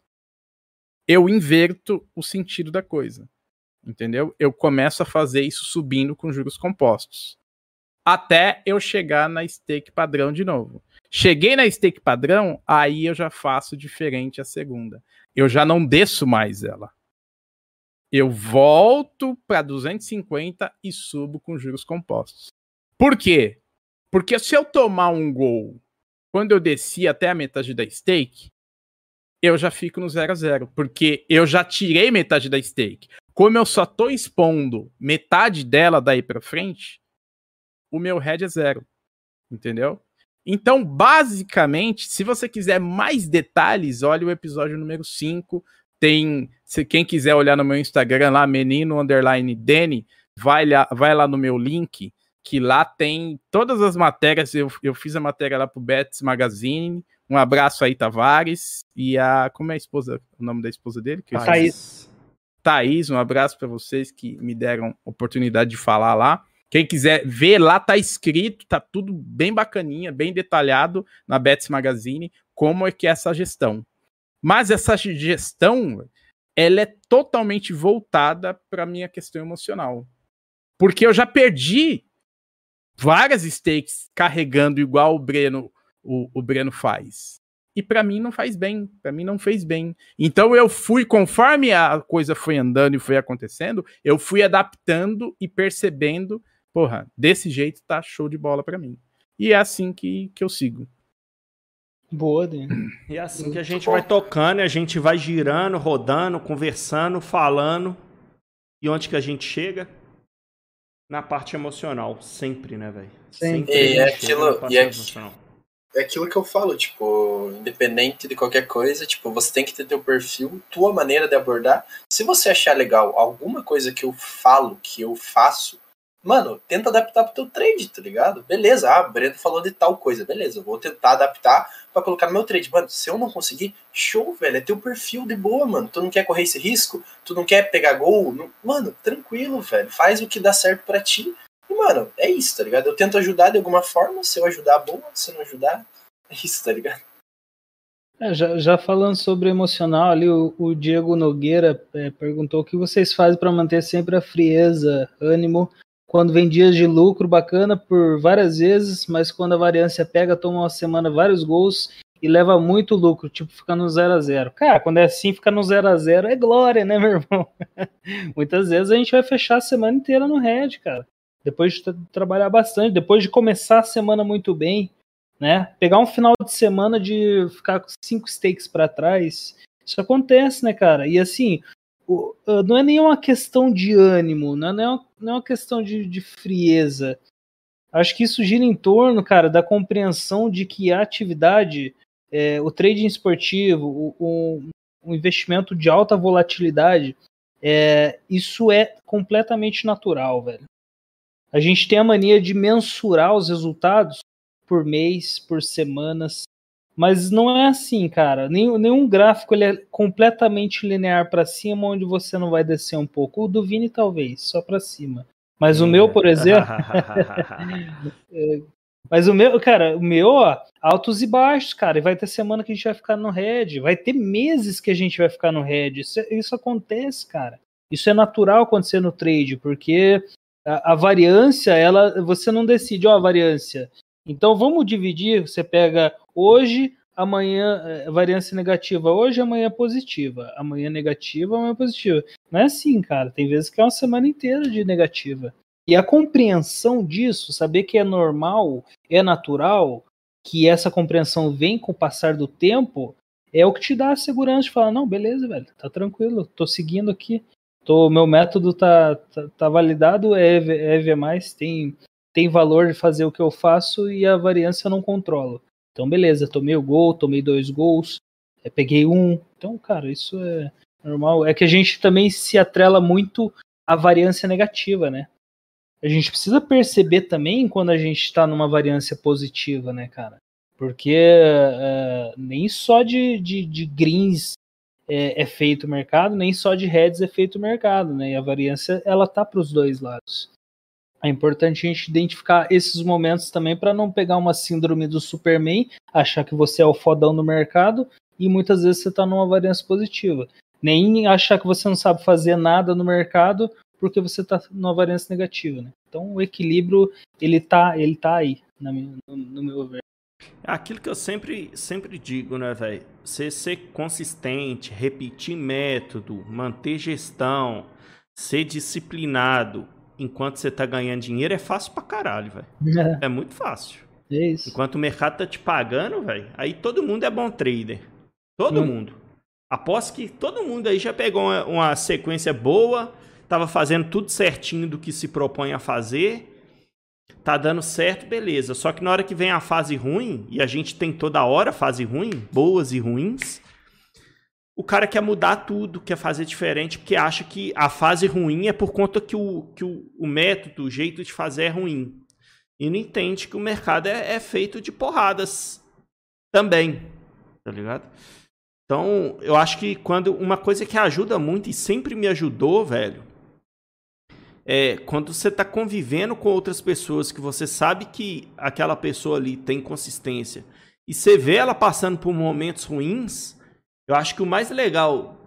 eu inverto o sentido da coisa entendeu? Eu começo a fazer isso subindo com juros compostos. Até eu chegar na stake padrão de novo. Cheguei na stake padrão, aí eu já faço diferente a segunda. Eu já não desço mais ela. Eu volto para 250 e subo com juros compostos. Por quê? Porque se eu tomar um gol quando eu desci até a metade da stake, eu já fico no 0 a 0, porque eu já tirei metade da stake. Como eu só tô expondo metade dela daí para frente, o meu head é zero. Entendeu? Então, basicamente, se você quiser mais detalhes, olha o episódio número 5. Tem, se quem quiser olhar no meu Instagram lá, menino underline Danny, vai lá, vai lá no meu link, que lá tem todas as matérias. Eu, eu fiz a matéria lá pro Betts Magazine. Um abraço aí, Tavares. E a. Como é a esposa? O nome da esposa dele? Que Thaís. Thaís, um abraço para vocês que me deram oportunidade de falar lá. Quem quiser ver, lá tá escrito, tá tudo bem bacaninha, bem detalhado na Betts Magazine, como é que é essa gestão. Mas essa gestão, ela é totalmente voltada para minha questão emocional. Porque eu já perdi várias stakes carregando igual o Breno, o, o Breno faz. E para mim não faz bem, para mim não fez bem. Então eu fui conforme a coisa foi andando e foi acontecendo, eu fui adaptando e percebendo porra, desse jeito tá show de bola para mim. E é assim que, que eu sigo. Boa, Dan. E é assim que a gente vai tocando, e a gente vai girando, rodando, conversando, falando. E onde que a gente chega? Na parte emocional, sempre, né, velho? Sempre. E é aquilo, e é, é aquilo que eu falo, tipo, independente de qualquer coisa, tipo, você tem que ter teu perfil, tua maneira de abordar. Se você achar legal alguma coisa que eu falo, que eu faço, mano, tenta adaptar pro teu trade, tá ligado? Beleza, ah, o Breno falou de tal coisa, beleza, vou tentar adaptar para colocar no meu trade. Mano, se eu não conseguir, show, velho, é teu perfil de boa, mano. Tu não quer correr esse risco? Tu não quer pegar gol? Não... Mano, tranquilo, velho, faz o que dá certo para ti. E, mano, é isso, tá ligado? Eu tento ajudar de alguma forma, se eu ajudar, boa, se não ajudar, é isso, tá ligado? É, já, já, falando sobre emocional ali, o, o Diego Nogueira é, perguntou o que vocês fazem para manter sempre a frieza, ânimo quando vem dias de lucro bacana por várias vezes, mas quando a variância pega, toma uma semana vários gols e leva muito lucro, tipo, fica no 0 a 0 Cara, quando é assim, fica no 0 a 0 é glória, né, meu irmão? Muitas vezes a gente vai fechar a semana inteira no red, cara. Depois de trabalhar bastante, depois de começar a semana muito bem, né? Pegar um final de semana de ficar com cinco stakes para trás, isso acontece, né, cara? E assim, não é nenhuma questão de ânimo, não é, não é uma questão de, de frieza. Acho que isso gira em torno, cara, da compreensão de que a atividade, é, o trading esportivo, o, o, o, investimento de alta volatilidade, é, isso é completamente natural, velho. A gente tem a mania de mensurar os resultados por mês, por semanas, mas não é assim, cara. Nenhum, nenhum gráfico ele é completamente linear para cima, onde você não vai descer um pouco. O do Vini, talvez, só para cima. Mas o meu, por exemplo. Mas o meu, cara, o meu, ó, altos e baixos, cara. E vai ter semana que a gente vai ficar no red. Vai ter meses que a gente vai ficar no red. Isso, isso acontece, cara. Isso é natural acontecer no trade, porque a, a variância, ela, você não decide, ó, a variância. Então vamos dividir. Você pega hoje, amanhã, é, variância negativa hoje, amanhã positiva. Amanhã negativa, amanhã positiva. Não é assim, cara. Tem vezes que é uma semana inteira de negativa. E a compreensão disso, saber que é normal, é natural, que essa compreensão vem com o passar do tempo, é o que te dá a segurança de falar, não, beleza, velho, tá tranquilo, tô seguindo aqui. Tô, meu método tá, tá, tá validado, é, é EV+, tem tem valor de fazer o que eu faço e a variância eu não controlo. Então, beleza, tomei o gol, tomei dois gols, é, peguei um. Então, cara, isso é normal. É que a gente também se atrela muito à variância negativa, né? A gente precisa perceber também quando a gente está numa variância positiva, né, cara? Porque é, nem só de, de, de greens é, é, feito o mercado, nem só de heads é feito o mercado, né? E a variância, ela tá para os dois lados. É importante a gente identificar esses momentos também para não pegar uma síndrome do Superman, achar que você é o fodão no mercado e muitas vezes você está numa variância positiva. Nem achar que você não sabe fazer nada no mercado porque você está numa variância negativa. Né? Então o equilíbrio ele tá, ele tá aí, minha, no, no, meu ver. É aquilo que eu sempre, sempre digo, né, velho? Você ser consistente, repetir método, manter gestão, ser disciplinado, enquanto você tá ganhando dinheiro é fácil pra caralho, velho. É. é. muito fácil. É isso. Enquanto o mercado tá te pagando, velho, aí todo mundo é bom trader. Todo hum. mundo. Aposto que todo mundo aí já pegou uma, uma, sequência boa, tava fazendo tudo certinho do que se propõe a fazer. tá dando certo, beleza. Só que na hora que vem a fase ruim, e a gente tem toda hora fase ruim, boas e ruins, o cara quer mudar tudo, quer fazer diferente, porque acha que a fase ruim é por conta que o, que o, o método, o jeito de fazer é ruim. E não entende que o mercado é, é feito de porradas também, tá ligado? Então, eu acho que quando uma coisa que ajuda muito e sempre me ajudou, velho, é quando você está convivendo com outras pessoas que você sabe que aquela pessoa ali tem consistência e você vê ela passando por momentos ruins, eu acho que o mais legal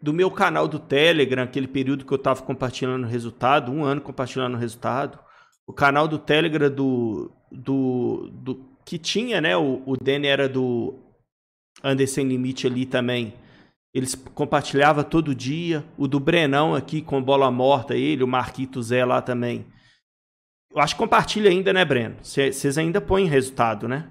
do meu canal do Telegram, aquele período que eu estava compartilhando resultado, um ano compartilhando resultado, o canal do Telegram do, do, do que tinha, né? O, o Danny era do Anderson Limite ali também. Eles compartilhava todo dia. O do Brenão aqui com bola morta, ele, o Marquito Zé lá também. Eu acho que compartilha ainda, né, Breno? Vocês ainda põem resultado, né?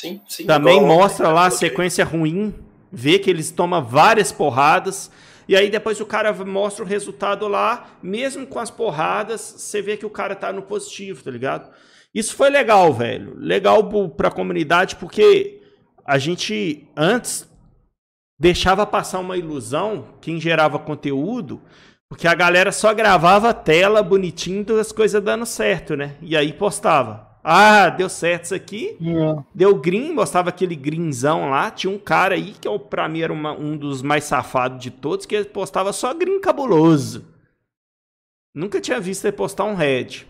Sim, sim. Também mostra lá a sequência ruim vê que eles tomam várias porradas. E aí depois o cara mostra o resultado lá, mesmo com as porradas, você vê que o cara tá no positivo, tá ligado? Isso foi legal, velho. Legal pra comunidade, porque a gente antes deixava passar uma ilusão, quem gerava conteúdo, porque a galera só gravava a tela bonitinho das coisas dando certo, né? E aí postava. Ah, deu certo isso aqui. É. Deu green, mostrava aquele greenzão lá. Tinha um cara aí que pra mim era uma, um dos mais safados de todos, que postava só green cabuloso. Nunca tinha visto ele postar um red.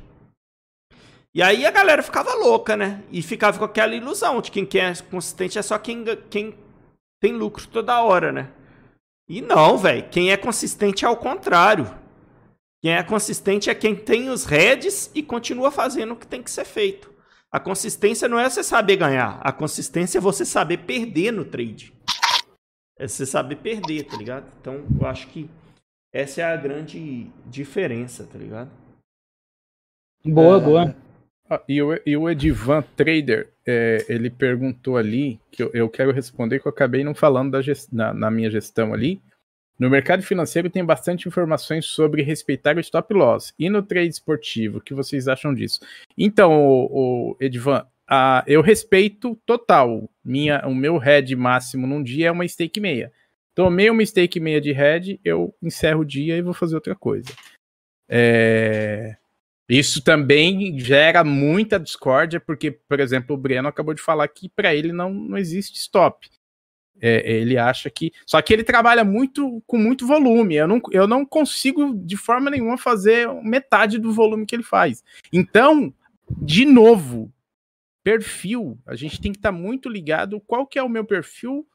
E aí a galera ficava louca, né? E ficava com aquela ilusão de que quem é consistente é só quem, quem tem lucro toda hora, né? E não, velho. Quem é consistente é ao contrário. Quem é consistente é quem tem os heads e continua fazendo o que tem que ser feito. A consistência não é você saber ganhar. A consistência é você saber perder no trade. É você saber perder, tá ligado? Então, eu acho que essa é a grande diferença, tá ligado? Boa, é... boa. Ah, e, o, e o Edivan Trader, é, ele perguntou ali, que eu, eu, quero responder, que eu acabei não falando da gest, na, na minha gestão ali, no mercado financeiro tem bastante informações sobre respeitar o stop loss. E no trade esportivo, o que vocês acham disso? Então, o, o Edvan, a, eu respeito total. Minha, o meu head máximo num dia é uma stake meia. Tomei uma stake meia de head, eu encerro o dia e vou fazer outra coisa. É... Isso também gera muita discórdia, porque, por exemplo, o Breno acabou de falar que para ele não, não existe stop. É, ele acha que. Só que ele trabalha muito com muito volume. Eu não, eu não consigo, de forma nenhuma, fazer metade do volume que ele faz. Então, de novo, perfil. A gente tem que estar tá muito ligado qual que é o meu perfil.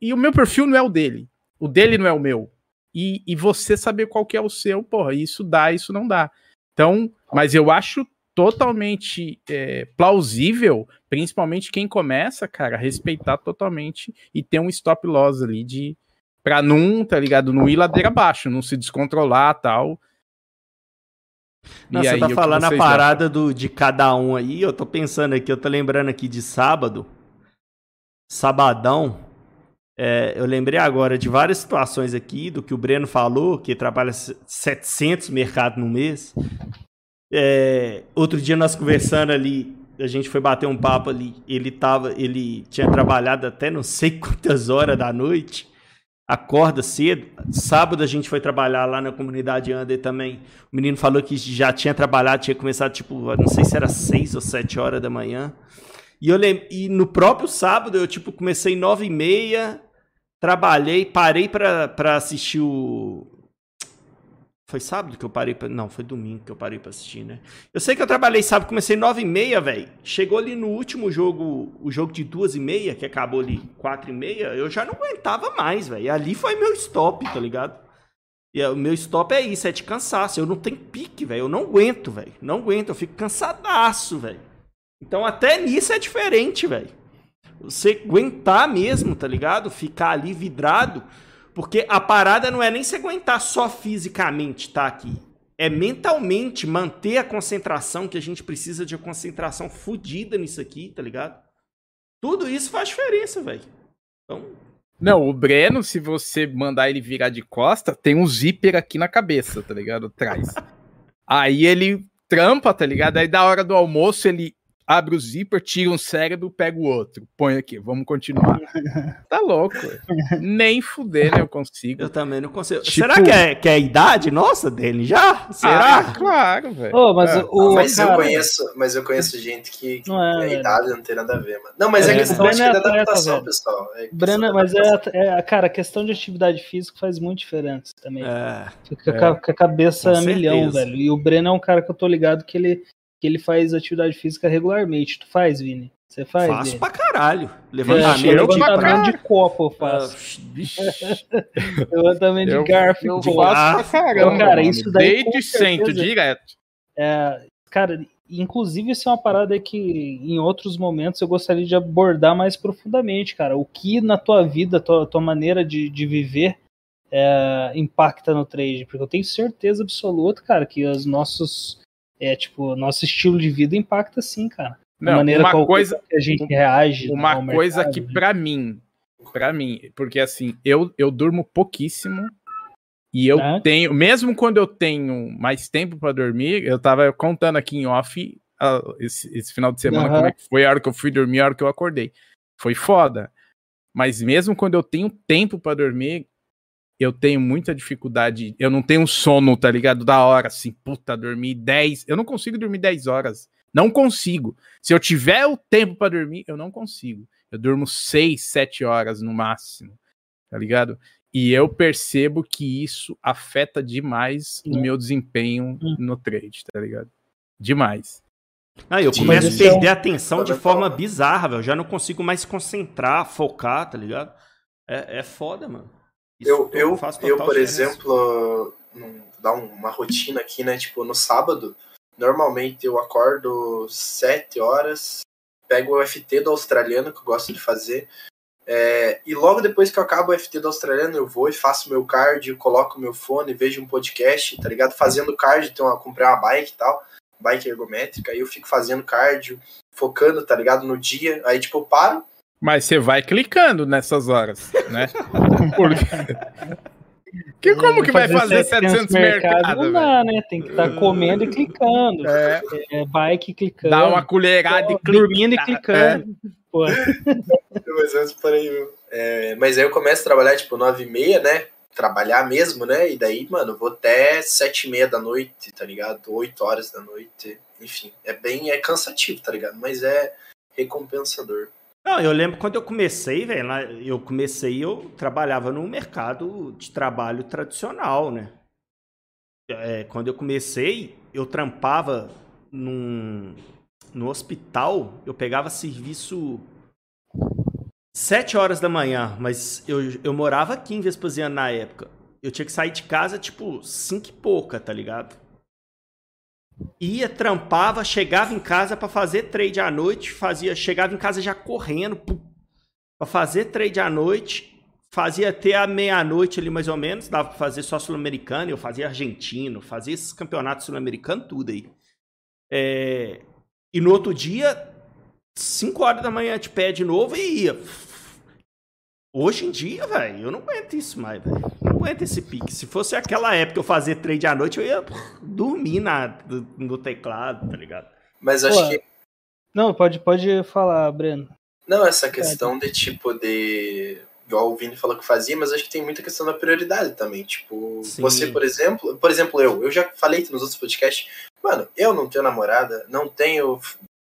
E o meu perfil não é o dele. O dele não é o meu. E, e você saber qual que é o seu, porra, isso dá, isso não dá. Então, mas eu acho totalmente é, plausível, principalmente quem começa, cara, respeitar totalmente e ter um stop loss ali de pra não, tá ligado, não ir ladeira abaixo, não se descontrolar tal. Não, e você aí, tá falando a parada do, de cada um aí, eu tô pensando aqui, eu tô lembrando aqui de sábado, sabadão, é, eu lembrei agora de várias situações aqui, do que o Breno falou, que trabalha 700 mercados no mês, é, outro dia nós conversando ali, a gente foi bater um papo ali, ele tava, ele tinha trabalhado até não sei quantas horas da noite, acorda cedo. Sábado a gente foi trabalhar lá na comunidade Under também. O menino falou que já tinha trabalhado, tinha começado tipo, não sei se era seis ou sete horas da manhã. E eu lem... e no próprio sábado eu tipo comecei nove e meia, trabalhei, parei para assistir o foi sábado que eu parei pra... Não, foi domingo que eu parei pra assistir, né? Eu sei que eu trabalhei sábado, comecei nove e meia, velho. Chegou ali no último jogo, o jogo de duas e meia, que acabou ali quatro e meia, eu já não aguentava mais, velho. Ali foi meu stop, tá ligado? E o meu stop é isso, é de cansaço. Eu não tenho pique, velho. Eu não aguento, velho. Não aguento, eu fico cansadaço, velho. Então até nisso é diferente, velho. Você aguentar mesmo, tá ligado? Ficar ali vidrado porque a parada não é nem se aguentar só fisicamente tá aqui. É mentalmente manter a concentração, que a gente precisa de uma concentração fodida nisso aqui, tá ligado? Tudo isso faz diferença, velho. Então. Não, o Breno, se você mandar ele virar de costa, tem um zíper aqui na cabeça, tá ligado? Atrás. Aí ele trampa, tá ligado? Aí da hora do almoço ele abre o zíper, tira um cérebro, pega o outro. Põe aqui, vamos continuar. tá louco. Nem fuder, né? Eu consigo. Eu também não consigo. Tipo... Será que é, que é a idade nossa dele já? Será? Ah, claro, velho. Oh, mas, é. o, mas, cara... eu conheço, mas eu conheço gente que, não é, a idade não tem nada a ver, mano. Não, mas é, é questão acho que é da adaptação, velho. pessoal. É Brana, mas é, é, cara, a questão de atividade física faz muito diferença também. É. Fica com a, com a cabeça a milhão, velho. E o Breno é um cara que eu tô ligado que ele que ele faz atividade física regularmente. Tu faz, Vini? Você faz? Faço Vini? pra caralho. Levantamento, é, levantamento de copo eu faço. levantamento de garfo eu, eu faço pra caramba. Cara, isso daí. Desde cento, direto. É, cara, inclusive isso é uma parada que em outros momentos eu gostaria de abordar mais profundamente, cara. O que na tua vida, tua, tua maneira de, de viver é, impacta no trade? Porque eu tenho certeza absoluta, cara, que os nossos é tipo, nosso estilo de vida impacta sim, cara. Não, maneira uma coisa que a gente reage. Uma coisa que né? para mim, para mim, porque assim, eu, eu durmo pouquíssimo e eu é. tenho, mesmo quando eu tenho mais tempo para dormir, eu tava contando aqui em off uh, esse, esse, final de semana uhum. como é que foi a hora que eu fui dormir, a hora que eu acordei. Foi foda. Mas mesmo quando eu tenho tempo para dormir, eu tenho muita dificuldade. Eu não tenho sono, tá ligado? Da hora, assim, puta, dormir 10. Eu não consigo dormir 10 horas. Não consigo. Se eu tiver o tempo para dormir, eu não consigo. Eu durmo 6, 7 horas no máximo, tá ligado? E eu percebo que isso afeta demais o meu desempenho no trade, tá ligado? Demais. Ah, eu começo a perder a atenção de forma bizarra, velho. Eu já não consigo mais concentrar, focar, tá ligado? É, é foda, mano. Isso eu, eu, eu por exemplo, dar uma rotina aqui, né? Tipo, no sábado, normalmente eu acordo 7 horas, pego o FT do australiano, que eu gosto de fazer. É, e logo depois que eu acabo o FT do australiano, eu vou e faço meu cardio, coloco meu fone, vejo um podcast, tá ligado? Fazendo cardio, então eu comprei uma bike e tal, bike ergométrica, aí eu fico fazendo cardio, focando, tá ligado? No dia, aí tipo, eu paro, mas você vai clicando nessas horas, né? Porque... Que, como que vai fazer 700 mercados? Mercado, não dá, né? Tem que estar tá comendo e clicando. É. é. bike clicando. Dá uma colherada e clicando. Dormindo e clicando. É. Pô. mas antes, peraí, é, mas aí eu começo a trabalhar, tipo, 9 e meia, né? Trabalhar mesmo, né? E daí, mano, vou até 7 e meia da noite, tá ligado? 8 horas da noite. Enfim, é bem é cansativo, tá ligado? Mas é recompensador. Não, eu lembro quando eu comecei, velho, eu comecei, eu trabalhava no mercado de trabalho tradicional, né? É, quando eu comecei, eu trampava num, no hospital, eu pegava serviço sete horas da manhã, mas eu, eu morava aqui em Vespasiano na época. Eu tinha que sair de casa, tipo, cinco e pouca, tá ligado? Ia, trampava, chegava em casa para fazer trade à noite, fazia, chegava em casa já correndo para fazer trade à noite, fazia até a meia-noite ali mais ou menos, dava para fazer só sul-americano, eu fazia argentino, fazia esses campeonatos sul-americanos, tudo aí. É, e no outro dia, 5 horas da manhã de pé de novo e ia. Hoje em dia, velho, eu não aguento isso mais, velho. Não aguento esse pique. Se fosse aquela época eu fazer trade à noite, eu ia dormir na, no teclado, tá ligado? Mas acho Pô, que. Não, pode, pode falar, Breno. Não, essa questão de tipo de. Igual o Vini falou que fazia, mas acho que tem muita questão da prioridade também. Tipo, Sim. você, por exemplo, por exemplo, eu, eu já falei nos outros podcasts, mano, eu não tenho namorada, não tenho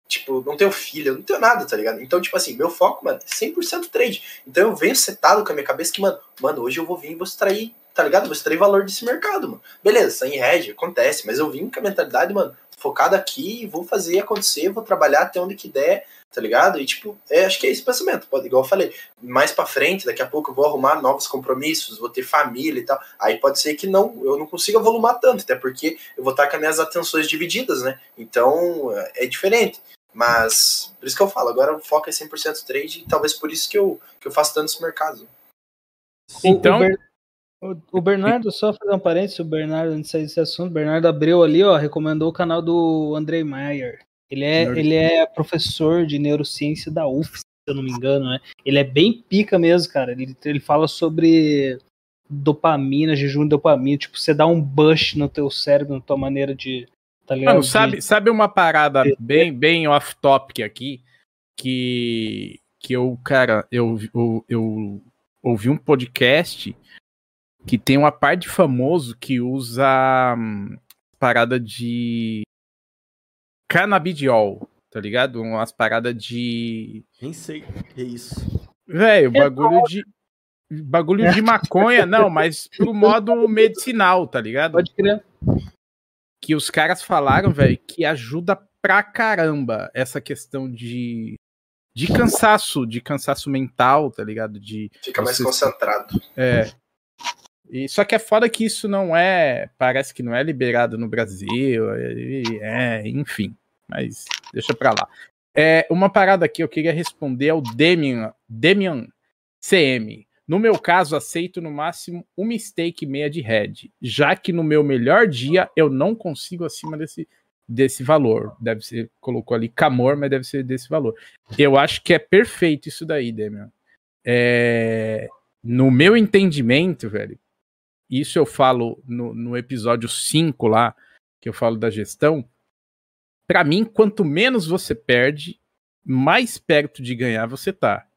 Tipo, não tenho filho, não tenho nada, tá ligado? Então, tipo assim, meu foco, mano, é 100% trade. Então eu venho setado com a minha cabeça que, mano, mano, hoje eu vou vir e vou extrair, tá ligado? Vou extrair valor desse mercado, mano. Beleza, sem hedge, acontece, mas eu vim com a mentalidade, mano, focado aqui, vou fazer acontecer, vou trabalhar até onde que der, tá ligado? E, tipo, é, acho que é esse pensamento. Pode, igual eu falei, mais pra frente, daqui a pouco eu vou arrumar novos compromissos, vou ter família e tal. Aí pode ser que não, eu não consiga volumar tanto, até porque eu vou estar com as minhas atenções divididas, né? Então, é diferente. Mas, por isso que eu falo, agora o foco é 100% trade e talvez por isso que eu, que eu faço tanto esse mercado. Então... O, Ber... o Bernardo, só fazer um parênteses, o Bernardo, antes desse assunto, o Bernardo abriu ali, ó, recomendou o canal do Andrei Maier. Ele é, ele é professor de neurociência da UF, se eu não me engano, né? Ele é bem pica mesmo, cara. Ele, ele fala sobre dopamina, jejum de dopamina, tipo, você dá um bush no teu cérebro, na tua maneira de Tá Mano, sabe, sabe uma parada bem, bem off-topic aqui? Que, que eu, cara, eu, eu, eu ouvi um podcast que tem uma parte famoso que usa hum, parada de canabidiol, tá ligado? Umas paradas de. Nem sei que é isso. Velho, bagulho de. Bagulho de maconha, não, mas pro modo medicinal, tá ligado? Pode crer. Que os caras falaram, velho, que ajuda pra caramba essa questão de. De cansaço, de cansaço mental, tá ligado? De Fica mais concentrado. É. E, só que é foda que isso não é. Parece que não é liberado no Brasil. É, enfim. Mas deixa pra lá. É, uma parada que eu queria responder ao Demian, Demian CM. No meu caso, aceito no máximo uma stake meia de head, já que no meu melhor dia eu não consigo acima desse, desse valor. Deve ser, colocou ali Camor, mas deve ser desse valor. Eu acho que é perfeito isso daí, Demian. É, no meu entendimento, velho, isso eu falo no, no episódio 5 lá, que eu falo da gestão. Para mim, quanto menos você perde, mais perto de ganhar você tá.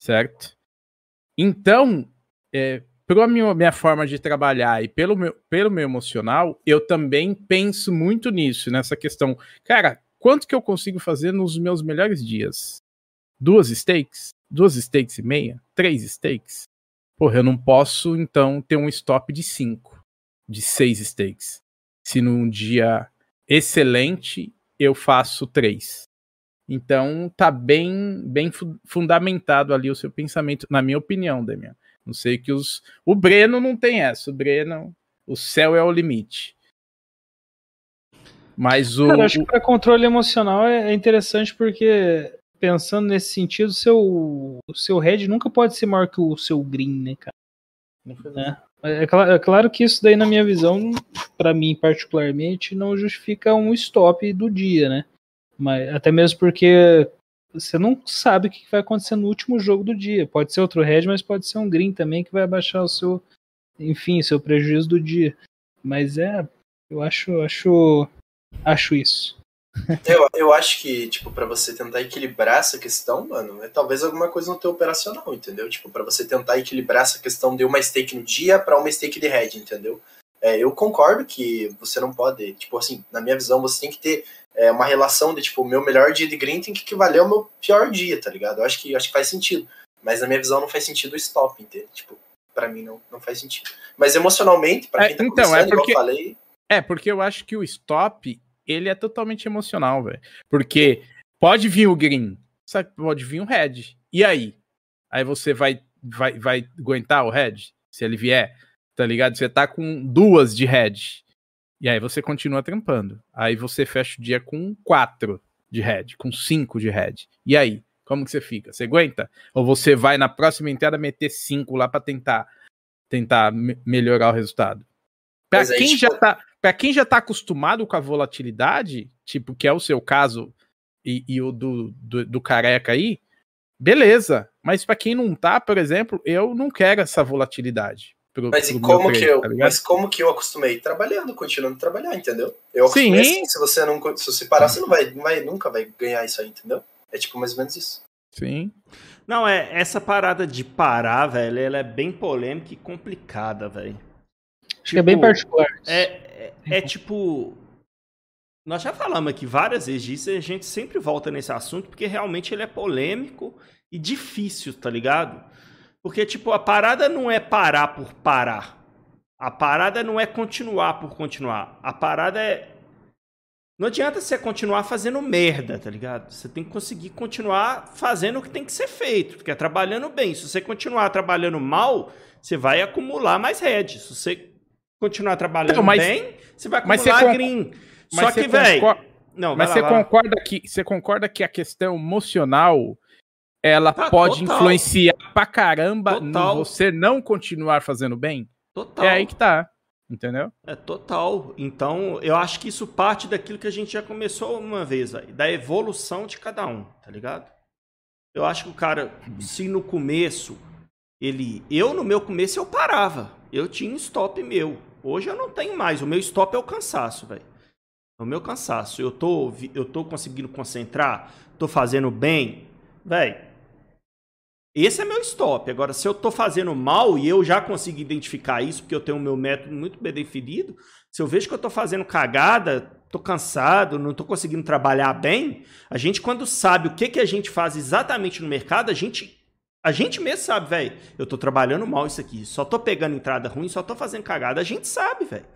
Certo? Então, é, pela minha, minha, forma de trabalhar e pelo meu, pelo meu emocional, eu também penso muito nisso, nessa questão. Cara, quanto que eu consigo fazer nos meus melhores dias? Duas stakes? Duas stakes e meia? Três stakes? Porra, eu não posso, então, ter um stop de cinco, de seis stakes. Se num dia excelente eu faço três. Então tá bem bem fundamentado ali o seu pensamento, na minha opinião, Demian. Não sei que os o Breno não tem essa, o Breno, o céu é o limite. Mas o Cara, acho que para controle emocional é, é interessante porque pensando nesse sentido, seu o seu red nunca pode ser maior que o seu green, né, cara? É, é, claro, é claro que isso daí na minha visão, para mim particularmente, não justifica um stop do dia, né? Mas até mesmo porque você não sabe o que vai acontecer no último jogo do dia. Pode ser outro red, mas pode ser um green também que vai abaixar o seu, enfim, seu prejuízo do dia. Mas é, eu acho, acho, acho isso. Eu, eu acho que, tipo, para você tentar equilibrar essa questão, mano, é talvez alguma coisa no teu operacional, entendeu? Tipo, para você tentar equilibrar essa questão de uma stake no dia para uma stake de red, entendeu? É, eu concordo que você não pode, tipo assim, na minha visão, você tem que ter é, uma relação de, tipo, o meu melhor dia de green tem que equivaler ao meu pior dia, tá ligado? Eu acho que, acho que faz sentido. Mas na minha visão não faz sentido o stop, entende? Tipo, pra mim não, não faz sentido. Mas emocionalmente, pra é, quem tá então, é porque, eu falei... É, porque eu acho que o stop, ele é totalmente emocional, velho. Porque pode vir o green, sabe? Pode vir o red. E aí? Aí você vai, vai, vai aguentar o red? Se ele vier, tá ligado? Você tá com duas de red e aí você continua trampando. Aí você fecha o dia com 4 de head, com 5 de head. E aí? Como que você fica? Você aguenta? Ou você vai na próxima entrada meter 5 lá para tentar tentar me melhorar o resultado? Para quem já tá, quem já tá acostumado com a volatilidade, tipo que é o seu caso e, e o do, do, do careca aí, beleza. Mas para quem não tá, por exemplo, eu não quero essa volatilidade pro, mas, pro como que eu, tá mas como que eu acostumei? Trabalhando, continuando a trabalhar, entendeu? Eu acostumei Sim. assim, se você não se você parar, você não vai, não vai, nunca vai ganhar isso aí, entendeu? É tipo mais ou menos isso. Sim. Não, é essa parada de parar, velho, ela é bem polêmica e complicada, velho. Acho tipo, que é bem tipo, particular. É, é, é tipo. Nós já falamos aqui várias vezes disso e a gente sempre volta nesse assunto porque realmente ele é polêmico e difícil, tá ligado? Porque, tipo, a parada não é parar por parar. A parada não é continuar por continuar. A parada é. Não adianta você continuar fazendo merda, tá ligado? Você tem que conseguir continuar fazendo o que tem que ser feito, que é trabalhando bem. Se você continuar trabalhando mal, você vai acumular mais red. Se você continuar trabalhando não, mas, bem, você vai acumular mas green. Só que, velho. Não, mas lá, você concorda que você concorda que a questão emocional ela tá, pode total. influenciar pra caramba total. você não continuar fazendo bem? Total. É aí que tá. Entendeu? É total. Então, eu acho que isso parte daquilo que a gente já começou uma vez, da evolução de cada um, tá ligado? Eu acho que o cara, se no começo, ele. Eu, no meu começo, eu parava. Eu tinha um stop meu. Hoje eu não tenho mais. O meu stop é o cansaço, velho. É o meu cansaço. Eu tô, eu tô conseguindo concentrar, tô fazendo bem, velho. Esse é meu stop. Agora, se eu tô fazendo mal e eu já consegui identificar isso, porque eu tenho o meu método muito bem definido, se eu vejo que eu tô fazendo cagada, tô cansado, não tô conseguindo trabalhar bem, a gente quando sabe o que que a gente faz exatamente no mercado, a gente a gente mesmo sabe, velho. Eu tô trabalhando mal isso aqui, só tô pegando entrada ruim, só tô fazendo cagada. A gente sabe, velho.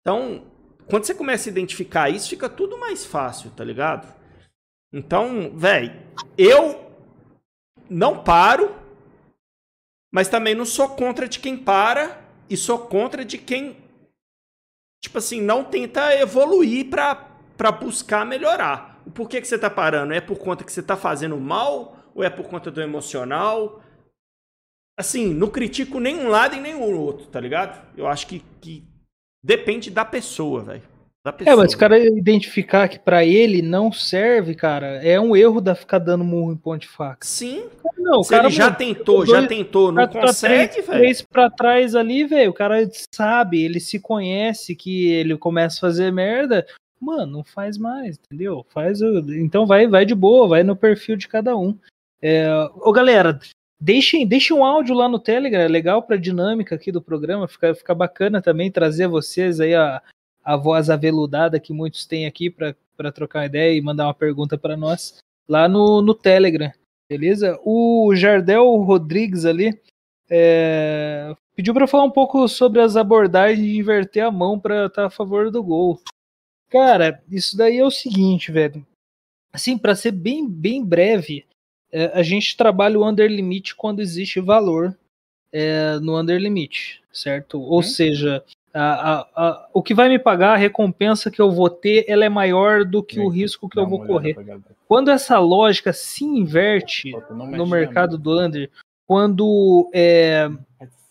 Então, quando você começa a identificar isso, fica tudo mais fácil, tá ligado? Então, velho, eu não paro, mas também não sou contra de quem para e sou contra de quem, tipo assim, não tenta evoluir pra buscar melhorar. O porquê que você tá parando? É por conta que você tá fazendo mal ou é por conta do emocional? Assim, não critico nenhum lado e nenhum outro, tá ligado? Eu acho que, que Depende da pessoa, velho. É, mas o cara identificar que para ele não serve, cara, é um erro da ficar dando murro em ponte faca. Sim. Não, o Se cara ele já tentou, dois, já tentou, não consegue, velho. Três pra trás ali, velho, o cara sabe, ele se conhece que ele começa a fazer merda, mano, não faz mais, entendeu? Faz o... Então vai, vai de boa, vai no perfil de cada um. É... Ô, galera, Deixem, deixem um áudio lá no Telegram, é legal para a dinâmica aqui do programa, fica, fica bacana também trazer vocês aí a, a voz aveludada que muitos têm aqui para trocar uma ideia e mandar uma pergunta para nós lá no, no Telegram, beleza? O Jardel Rodrigues ali é, pediu para falar um pouco sobre as abordagens de inverter a mão para estar tá a favor do gol. Cara, isso daí é o seguinte, velho. Assim, para ser bem, bem breve, é, a gente trabalha o under limit quando existe valor é, no under limit, certo? Ou hum. seja, a, a, a, o que vai me pagar, a recompensa que eu vou ter, ela é maior do que o risco que eu vou correr. Quando essa lógica se inverte no mercado do under, quando é,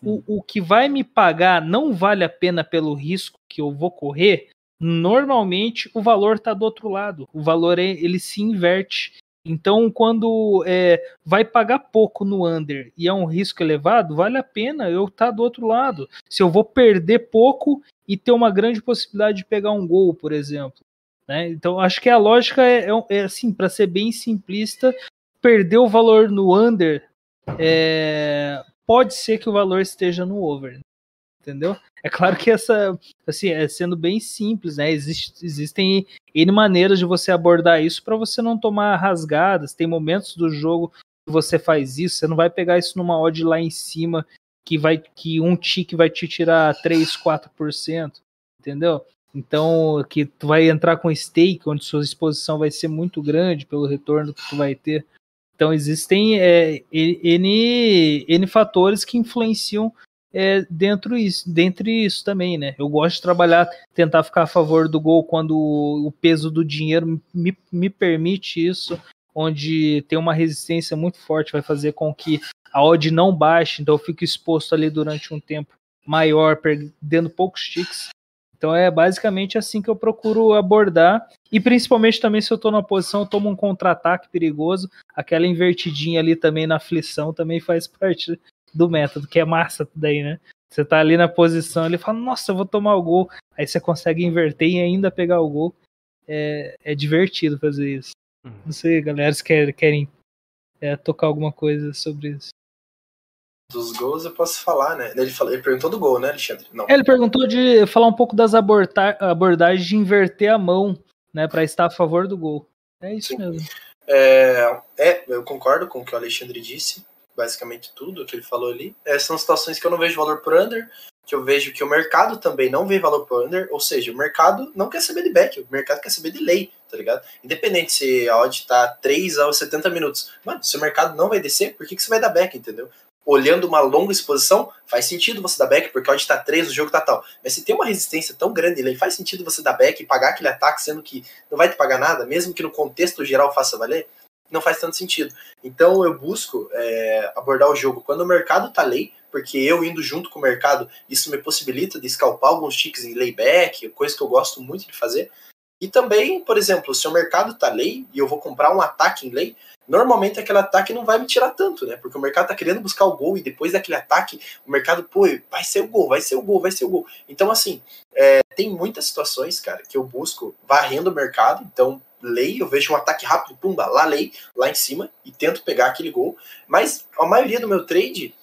o, o que vai me pagar não vale a pena pelo risco que eu vou correr, normalmente o valor está do outro lado. O valor é, ele se inverte. Então, quando é, vai pagar pouco no under e é um risco elevado, vale a pena eu estar tá do outro lado. Se eu vou perder pouco e ter uma grande possibilidade de pegar um gol, por exemplo. Né? Então, acho que a lógica é, é, é assim, para ser bem simplista, perder o valor no under é, pode ser que o valor esteja no over entendeu? É claro que essa, assim, é sendo bem simples, né? Existe, existem N maneiras de você abordar isso para você não tomar rasgadas. Tem momentos do jogo que você faz isso, você não vai pegar isso numa odd lá em cima que vai que um tique vai te tirar 3, 4%, entendeu? Então, que tu vai entrar com stake, onde sua exposição vai ser muito grande pelo retorno que tu vai ter. Então, existem é, N, N fatores que influenciam é, dentro isso, dentre isso também, né? Eu gosto de trabalhar, tentar ficar a favor do gol quando o peso do dinheiro me, me permite isso, onde tem uma resistência muito forte, vai fazer com que a odd não baixe, então eu fico exposto ali durante um tempo maior, perdendo poucos ticks. Então é basicamente assim que eu procuro abordar. E principalmente também se eu estou na posição, eu tomo um contra-ataque perigoso. Aquela invertidinha ali também na aflição também faz parte do método, que é massa daí, né? Você tá ali na posição, ele fala, nossa, eu vou tomar o gol. Aí você consegue inverter e ainda pegar o gol. É, é divertido fazer isso. Uhum. Não sei, galera, se querem, querem é, tocar alguma coisa sobre isso. Dos gols eu posso falar, né? Ele, falou, ele perguntou do gol, né, Alexandre? Não. É, ele perguntou de falar um pouco das abordagens de inverter a mão, né, para estar a favor do gol. É isso Sim. mesmo. É, é, eu concordo com o que o Alexandre disse basicamente tudo que ele falou ali. É, são situações que eu não vejo valor por under, que eu vejo que o mercado também não vê valor por under, ou seja, o mercado não quer saber de back, o mercado quer saber de lei, tá ligado? Independente se a odd tá 3 aos 70 minutos. Mano, se o mercado não vai descer, por que, que você vai dar back, entendeu? Olhando uma longa exposição, faz sentido você dar back, porque a odd tá 3, o jogo tá tal. Mas se tem uma resistência tão grande ele faz sentido você dar back e pagar aquele ataque, sendo que não vai te pagar nada, mesmo que no contexto geral faça valer? Não faz tanto sentido. Então eu busco é, abordar o jogo quando o mercado tá lei, porque eu indo junto com o mercado, isso me possibilita de escalpar alguns ticks em layback, coisa que eu gosto muito de fazer. E também, por exemplo, se o mercado tá lei e eu vou comprar um ataque em lei, normalmente aquele ataque não vai me tirar tanto, né? Porque o mercado tá querendo buscar o gol e depois daquele ataque, o mercado, pô, vai ser o gol, vai ser o gol, vai ser o gol. Então, assim, é, tem muitas situações, cara, que eu busco varrendo o mercado. Então, lei, eu vejo um ataque rápido, pumba, lá lei, lá em cima, e tento pegar aquele gol. Mas a maioria do meu trade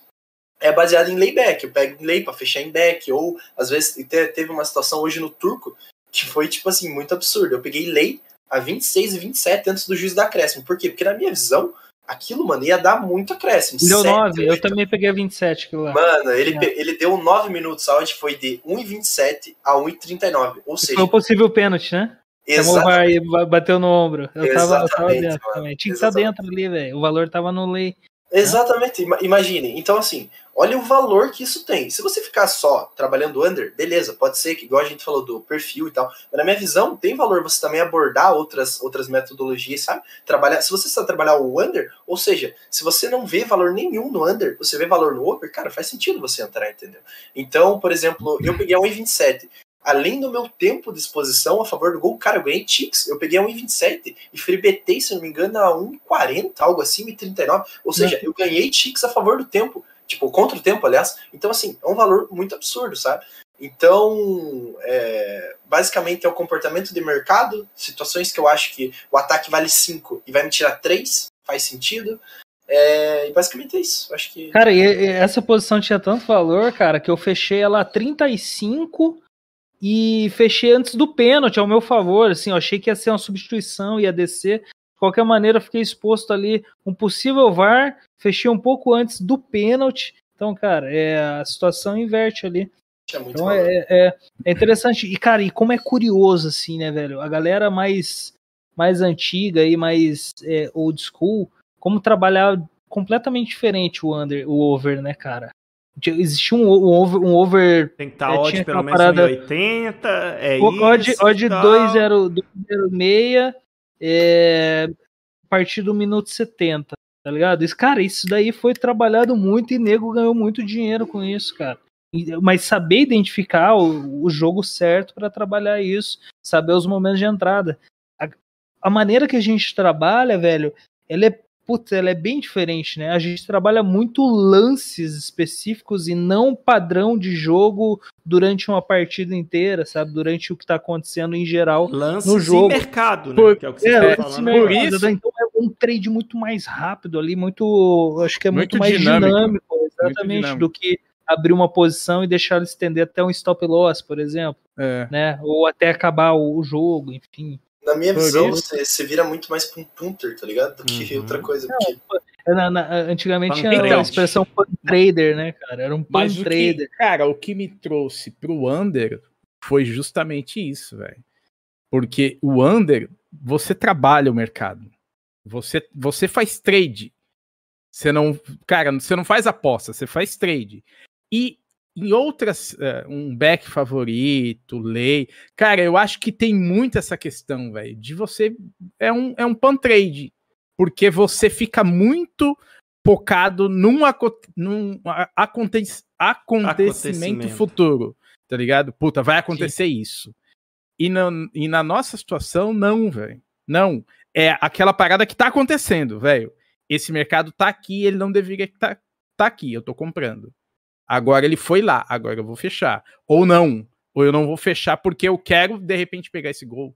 é baseado em layback. Eu pego lay para fechar em back, ou às vezes teve uma situação hoje no turco que foi, tipo assim, muito absurdo. Eu peguei lei a 26 e 27 antes do juiz da acréscimo. Por quê? Porque na minha visão, aquilo, mano, ia dar muito acréscimo. Deu 9, eu também peguei a 27 aquilo lá. Mano, ele, é. ele deu 9 minutos, aonde foi de 1,27 a 1,39. Ou seja. Foi um possível pênalti, né? Exatamente. Vai, bateu no ombro. Eu tava, eu tava dentro também. Tinha que estar dentro ali, velho. O valor tava no lei. Exatamente, imagine. Então, assim, olha o valor que isso tem. Se você ficar só trabalhando under, beleza, pode ser que, igual a gente falou do perfil e tal, mas na minha visão, tem valor você também abordar outras, outras metodologias, sabe? Trabalhar, se você está trabalhar o under, ou seja, se você não vê valor nenhum no under, você vê valor no over, cara, faz sentido você entrar, entendeu? Então, por exemplo, eu peguei a 1,27 além do meu tempo de exposição a favor do gol, cara, eu ganhei ticks. Eu peguei a 1,27 e freebetei, se não me engano, a 1,40, algo assim, 1,39. Ou seja, eu ganhei ticks a favor do tempo. Tipo, contra o tempo, aliás. Então, assim, é um valor muito absurdo, sabe? Então, é, basicamente é o comportamento de mercado, situações que eu acho que o ataque vale 5 e vai me tirar 3, faz sentido. É, e basicamente é isso. Acho que. Cara, e essa posição tinha tanto valor, cara, que eu fechei ela a 35 e fechei antes do pênalti, ao meu favor. Assim, eu achei que ia ser uma substituição, ia descer. De qualquer maneira, fiquei exposto ali um possível VAR, fechei um pouco antes do pênalti. Então, cara, é, a situação inverte ali. É então é, é, é, interessante. E, cara, e como é curioso, assim, né, velho? A galera mais, mais antiga e mais é, old school, como trabalhar completamente diferente o under, o over, né, cara? Existia um, um, over, um over. Tem que estar tá odd pelo menos parada, 80. É o, isso. Odd, odd 206 é, a partir do minuto 70. Tá ligado? Isso, cara, isso daí foi trabalhado muito e nego ganhou muito dinheiro com isso, cara. Mas saber identificar o, o jogo certo para trabalhar isso, saber os momentos de entrada. A, a maneira que a gente trabalha, velho, ela é putz, ela é bem diferente, né? A gente trabalha muito lances específicos e não padrão de jogo durante uma partida inteira, sabe? Durante o que tá acontecendo em geral lances no jogo. mercado, né? Por, que é o que você é, tá falando. Por isso, né? então é um trade muito mais rápido ali, muito, acho que é muito, muito mais dinâmico, dinâmico exatamente, dinâmico. do que abrir uma posição e deixar ela estender até um stop loss, por exemplo, é. né? Ou até acabar o, o jogo, enfim. Na minha visão, você, você vira muito mais pra um punter, tá ligado? Do que uhum. outra coisa. Porque... Na, na, antigamente tinha a expressão pan trader, né, cara? Era um pan Mas trader. Que, cara, o que me trouxe pro under foi justamente isso, velho. Porque o under, você trabalha o mercado. Você, você faz trade. Você não, cara, você não faz aposta, você faz trade. E em outras, uh, um back favorito, lei. Cara, eu acho que tem muito essa questão, velho, de você. É um, é um pan trade. Porque você fica muito focado num, num aconte acontecimento, acontecimento, futuro. Tá ligado? Puta, vai acontecer Sim. isso. E na, e na nossa situação, não, velho. Não. É aquela parada que tá acontecendo, velho. Esse mercado tá aqui, ele não deveria estar tá, tá aqui, eu tô comprando. Agora ele foi lá, agora eu vou fechar. Ou não, ou eu não vou fechar porque eu quero de repente pegar esse gol.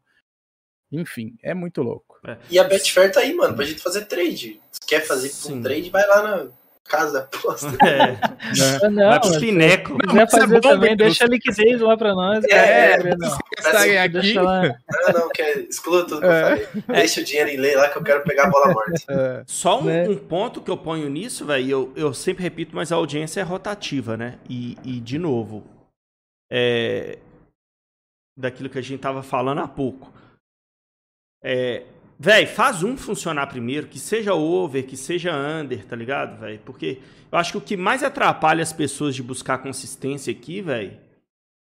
Enfim, é muito louco. É. E a Betfair tá aí, mano, pra gente fazer trade. Se quer fazer Sim. um trade, vai lá na casa da aposta. É. é. Não, vai pro Pineco. Se quiser fazer é também, deixa a liquidez lá pra nós. É, é não. aqui. Deixa lá. Não, não, quer, exclua tudo que é. eu falei. Deixa o dinheiro em lei lá que eu quero pegar a bola morta. É. Só um, né? um, ponto que eu ponho nisso, velho, eu, eu sempre repito, mas a audiência é rotativa, né? E, e de novo, é, daquilo que a gente tava falando há pouco. É, Véi, faz um funcionar primeiro, que seja over, que seja under, tá ligado, velho? Porque eu acho que o que mais atrapalha as pessoas de buscar consistência aqui, velho,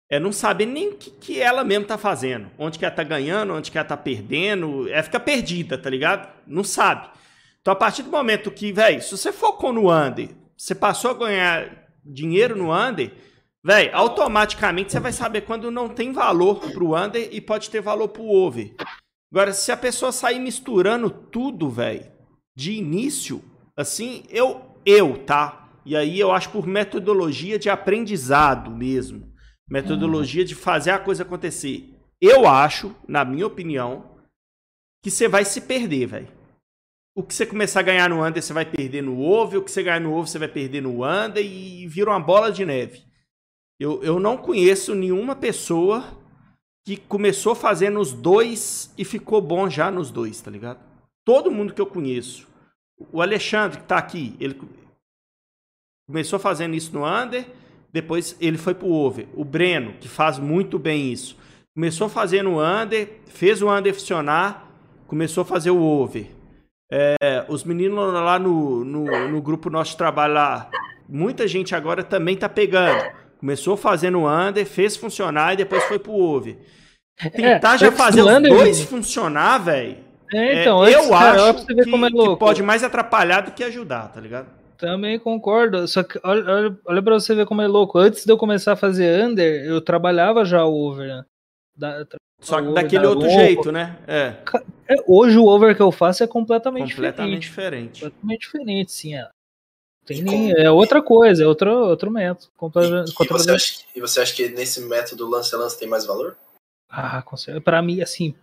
é não saber nem o que, que ela mesmo tá fazendo. Onde que ela tá ganhando, onde que ela tá perdendo. É ficar perdida, tá ligado? Não sabe. Então, a partir do momento que, velho, se você focou no under, você passou a ganhar dinheiro no under, Véi, automaticamente você vai saber quando não tem valor pro under e pode ter valor pro over. Agora, se a pessoa sair misturando tudo, velho, de início, assim, eu, eu, tá? E aí eu acho por metodologia de aprendizado mesmo. Metodologia de fazer a coisa acontecer. Eu acho, na minha opinião, que você vai se perder, velho. O que você começar a ganhar no under, você vai perder no over. O que você ganhar no over, você vai perder no under. E vira uma bola de neve. Eu, eu não conheço nenhuma pessoa que começou fazendo os dois e ficou bom já nos dois, tá ligado? Todo mundo que eu conheço. O Alexandre, que tá aqui, ele começou fazendo isso no under, depois ele foi pro over. O Breno, que faz muito bem isso, começou fazendo o under, fez o under funcionar, começou a fazer o over. É, os meninos lá no, no, no grupo nosso de trabalho lá, muita gente agora também tá pegando Começou fazendo o under, fez funcionar e depois foi pro over. Tentar é, já fazer os dois funcionar, velho. É, então, é, eu acho que, é que, pode mais atrapalhar do que ajudar, tá ligado? Também concordo. Só que olha, olha, olha pra você ver como é louco. Antes de eu começar a fazer under, eu trabalhava já o over, né? Da, Só que daquele da outro jeito, né? É. é. Hoje o over que eu faço é completamente, completamente diferente. diferente. Completamente diferente, sim. É. Tem nem, é outra coisa, é outro, outro método. E, e, você acha, e você acha que nesse método lance a lance tem mais valor? Ah, com certeza. Pra mim, assim,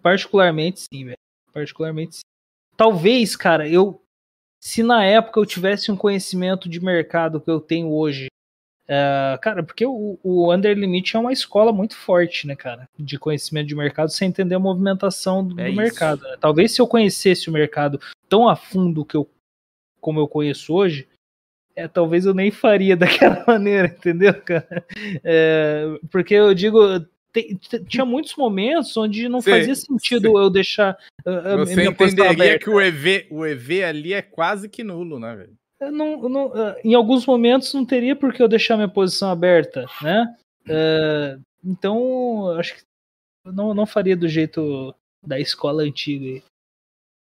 particularmente sim, velho. Particularmente sim. Talvez, cara, eu. Se na época eu tivesse um conhecimento de mercado que eu tenho hoje. Uh, cara, porque o, o Under Limit é uma escola muito forte, né, cara? De conhecimento de mercado sem entender a movimentação do, é do mercado. Né? Talvez se eu conhecesse o mercado tão a fundo que eu como eu conheço hoje, é, talvez eu nem faria daquela maneira, entendeu, cara? É, porque eu digo, tinha muitos momentos onde não fazia sentido eu deixar a, Você minha entenderia que o EV, o EV ali é quase que nulo, né, velho? Não, não, em alguns momentos não teria por que eu deixar minha posição aberta, né? É, então, acho que não, não faria do jeito da escola antiga.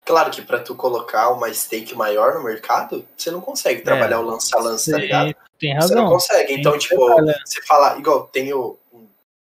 Claro que para tu colocar uma stake maior no mercado, você não consegue trabalhar é, o lance a lance, tá ligado? Tem razão. Você não consegue. Então, tipo, você fala, igual tem o,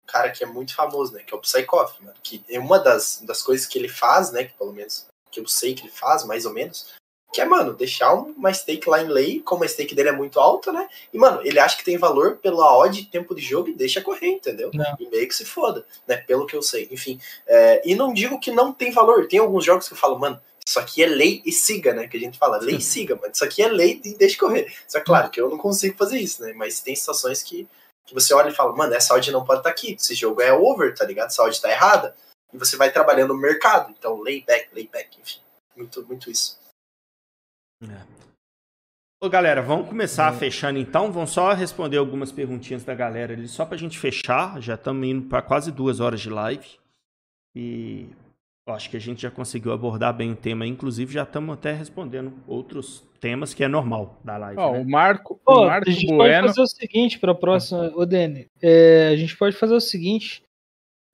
cara que é muito famoso, né? Que é o Psychoff, mano. Que é uma das, das coisas que ele faz, né? Que pelo menos que eu sei que ele faz, mais ou menos, que é, mano, deixar uma stake lá em lei, como a stake dele é muito alta, né? E, mano, ele acha que tem valor pela odd tempo de jogo e deixa correr, entendeu? Não. E meio que se foda, né? Pelo que eu sei. Enfim. É, e não digo que não tem valor. Tem alguns jogos que eu falo, mano, isso aqui é lei e siga, né? Que a gente fala, lei e siga, mas isso aqui é lei e deixa correr. Só claro que eu não consigo fazer isso, né? Mas tem situações que, que você olha e fala, mano, essa odd não pode estar tá aqui. Esse jogo é over, tá ligado? Essa odd tá errada. E você vai trabalhando no mercado. Então, lay back, lay back, enfim. Muito, muito isso. É. Ô, galera, vamos começar é. fechando então. Vamos só responder algumas perguntinhas da galera ali, só pra gente fechar. Já estamos indo para quase duas horas de live. E acho que a gente já conseguiu abordar bem o tema. Inclusive, já estamos até respondendo outros temas que é normal da live. Oh, né? O Marco, oh, o Marco a gente Bueno... pode fazer o seguinte para a próxima. Ô, Dani, é, a gente pode fazer o seguinte.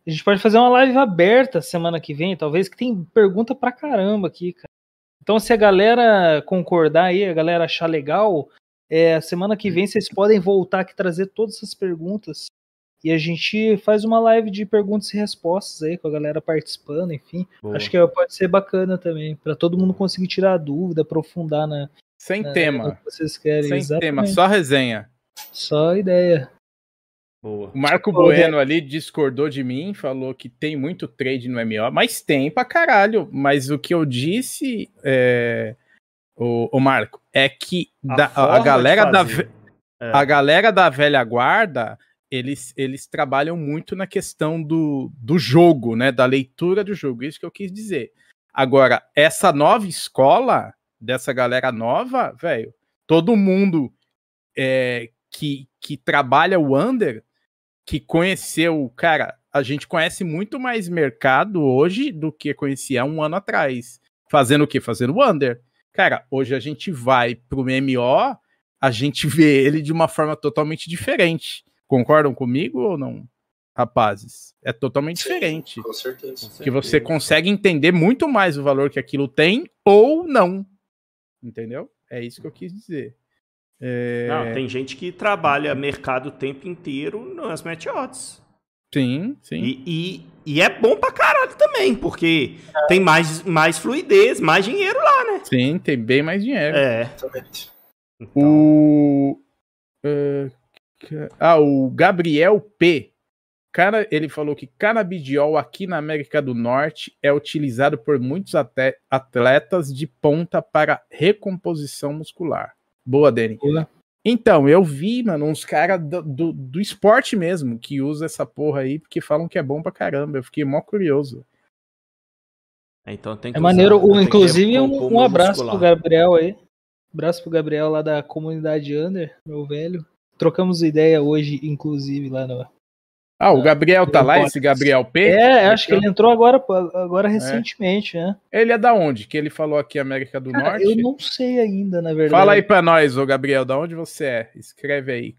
A gente pode fazer uma live aberta semana que vem, talvez, que tem pergunta pra caramba aqui, cara. Então, se a galera concordar aí, a galera achar legal, é, semana que vem vocês podem voltar aqui trazer todas essas perguntas. E a gente faz uma live de perguntas e respostas aí, com a galera participando, enfim. Boa. Acho que pode ser bacana também, para todo mundo conseguir tirar dúvida, aprofundar na. Sem na, tema. que vocês querem. Sem Exatamente. tema, só resenha. Só ideia. Boa. O Marco Bueno ali discordou de mim, falou que tem muito trade no MO, mas tem pra caralho. Mas o que eu disse, é, o, o Marco, é que a, da, a galera da é. a galera da velha guarda, eles, eles trabalham muito na questão do, do jogo, né? Da leitura do jogo. Isso que eu quis dizer. Agora, essa nova escola, dessa galera nova, velho, todo mundo é, que, que trabalha o under que conheceu, cara, a gente conhece muito mais mercado hoje do que conhecia um ano atrás. Fazendo o quê? Fazendo o under. Cara, hoje a gente vai pro MMO, a gente vê ele de uma forma totalmente diferente. Concordam comigo ou não, rapazes? É totalmente Sim, diferente. Com certeza. Que você consegue entender muito mais o valor que aquilo tem ou não. Entendeu? É isso que eu quis dizer. É... Não, tem gente que trabalha mercado o tempo inteiro nas match odds. Sim, sim. E, e, e, é bom pra caralho também, porque é. tem mais, mais fluidez, mais dinheiro lá, né? Sim, tem bem mais dinheiro. É. Exatamente. Então... O. Uh, ah, o Gabriel P. Cara, ele falou que canabidiol aqui na América do Norte é utilizado por muitos atletas de ponta para recomposição muscular. Boa, Dani. Boa. Então, eu vi, mano, uns caras do, do, do, esporte mesmo que usa essa porra aí, porque falam que é bom pra caramba. Eu fiquei mó curioso. É, então tem que É usar, maneiro, né? inclusive um, um abraço muscular. pro Gabriel aí. Abraço pro Gabriel lá da comunidade Under, meu velho. Trocamos ideia hoje, inclusive, lá no, ah, o Gabriel tá lá, esse Gabriel P? É, acho que ele entrou agora, agora é. recentemente, é. né? Ele é da onde? Que ele falou aqui, América do Cara, Norte? Eu não sei ainda, na verdade. Fala aí pra nós, ô Gabriel, da onde você é? Escreve aí.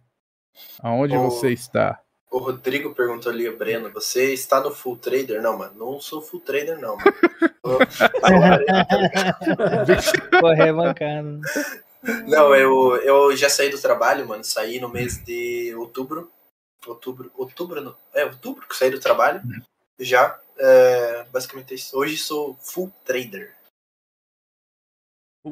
Aonde o, você está? O Rodrigo perguntou ali, Breno, você está no Full Trader? Não, mano, não sou Full Trader, não, mano. Correr bancada. Não, eu, eu já saí do trabalho, mano. Saí no mês de outubro outubro, outubro não, é outubro que saí do trabalho, uhum. já, é, basicamente hoje sou full trader.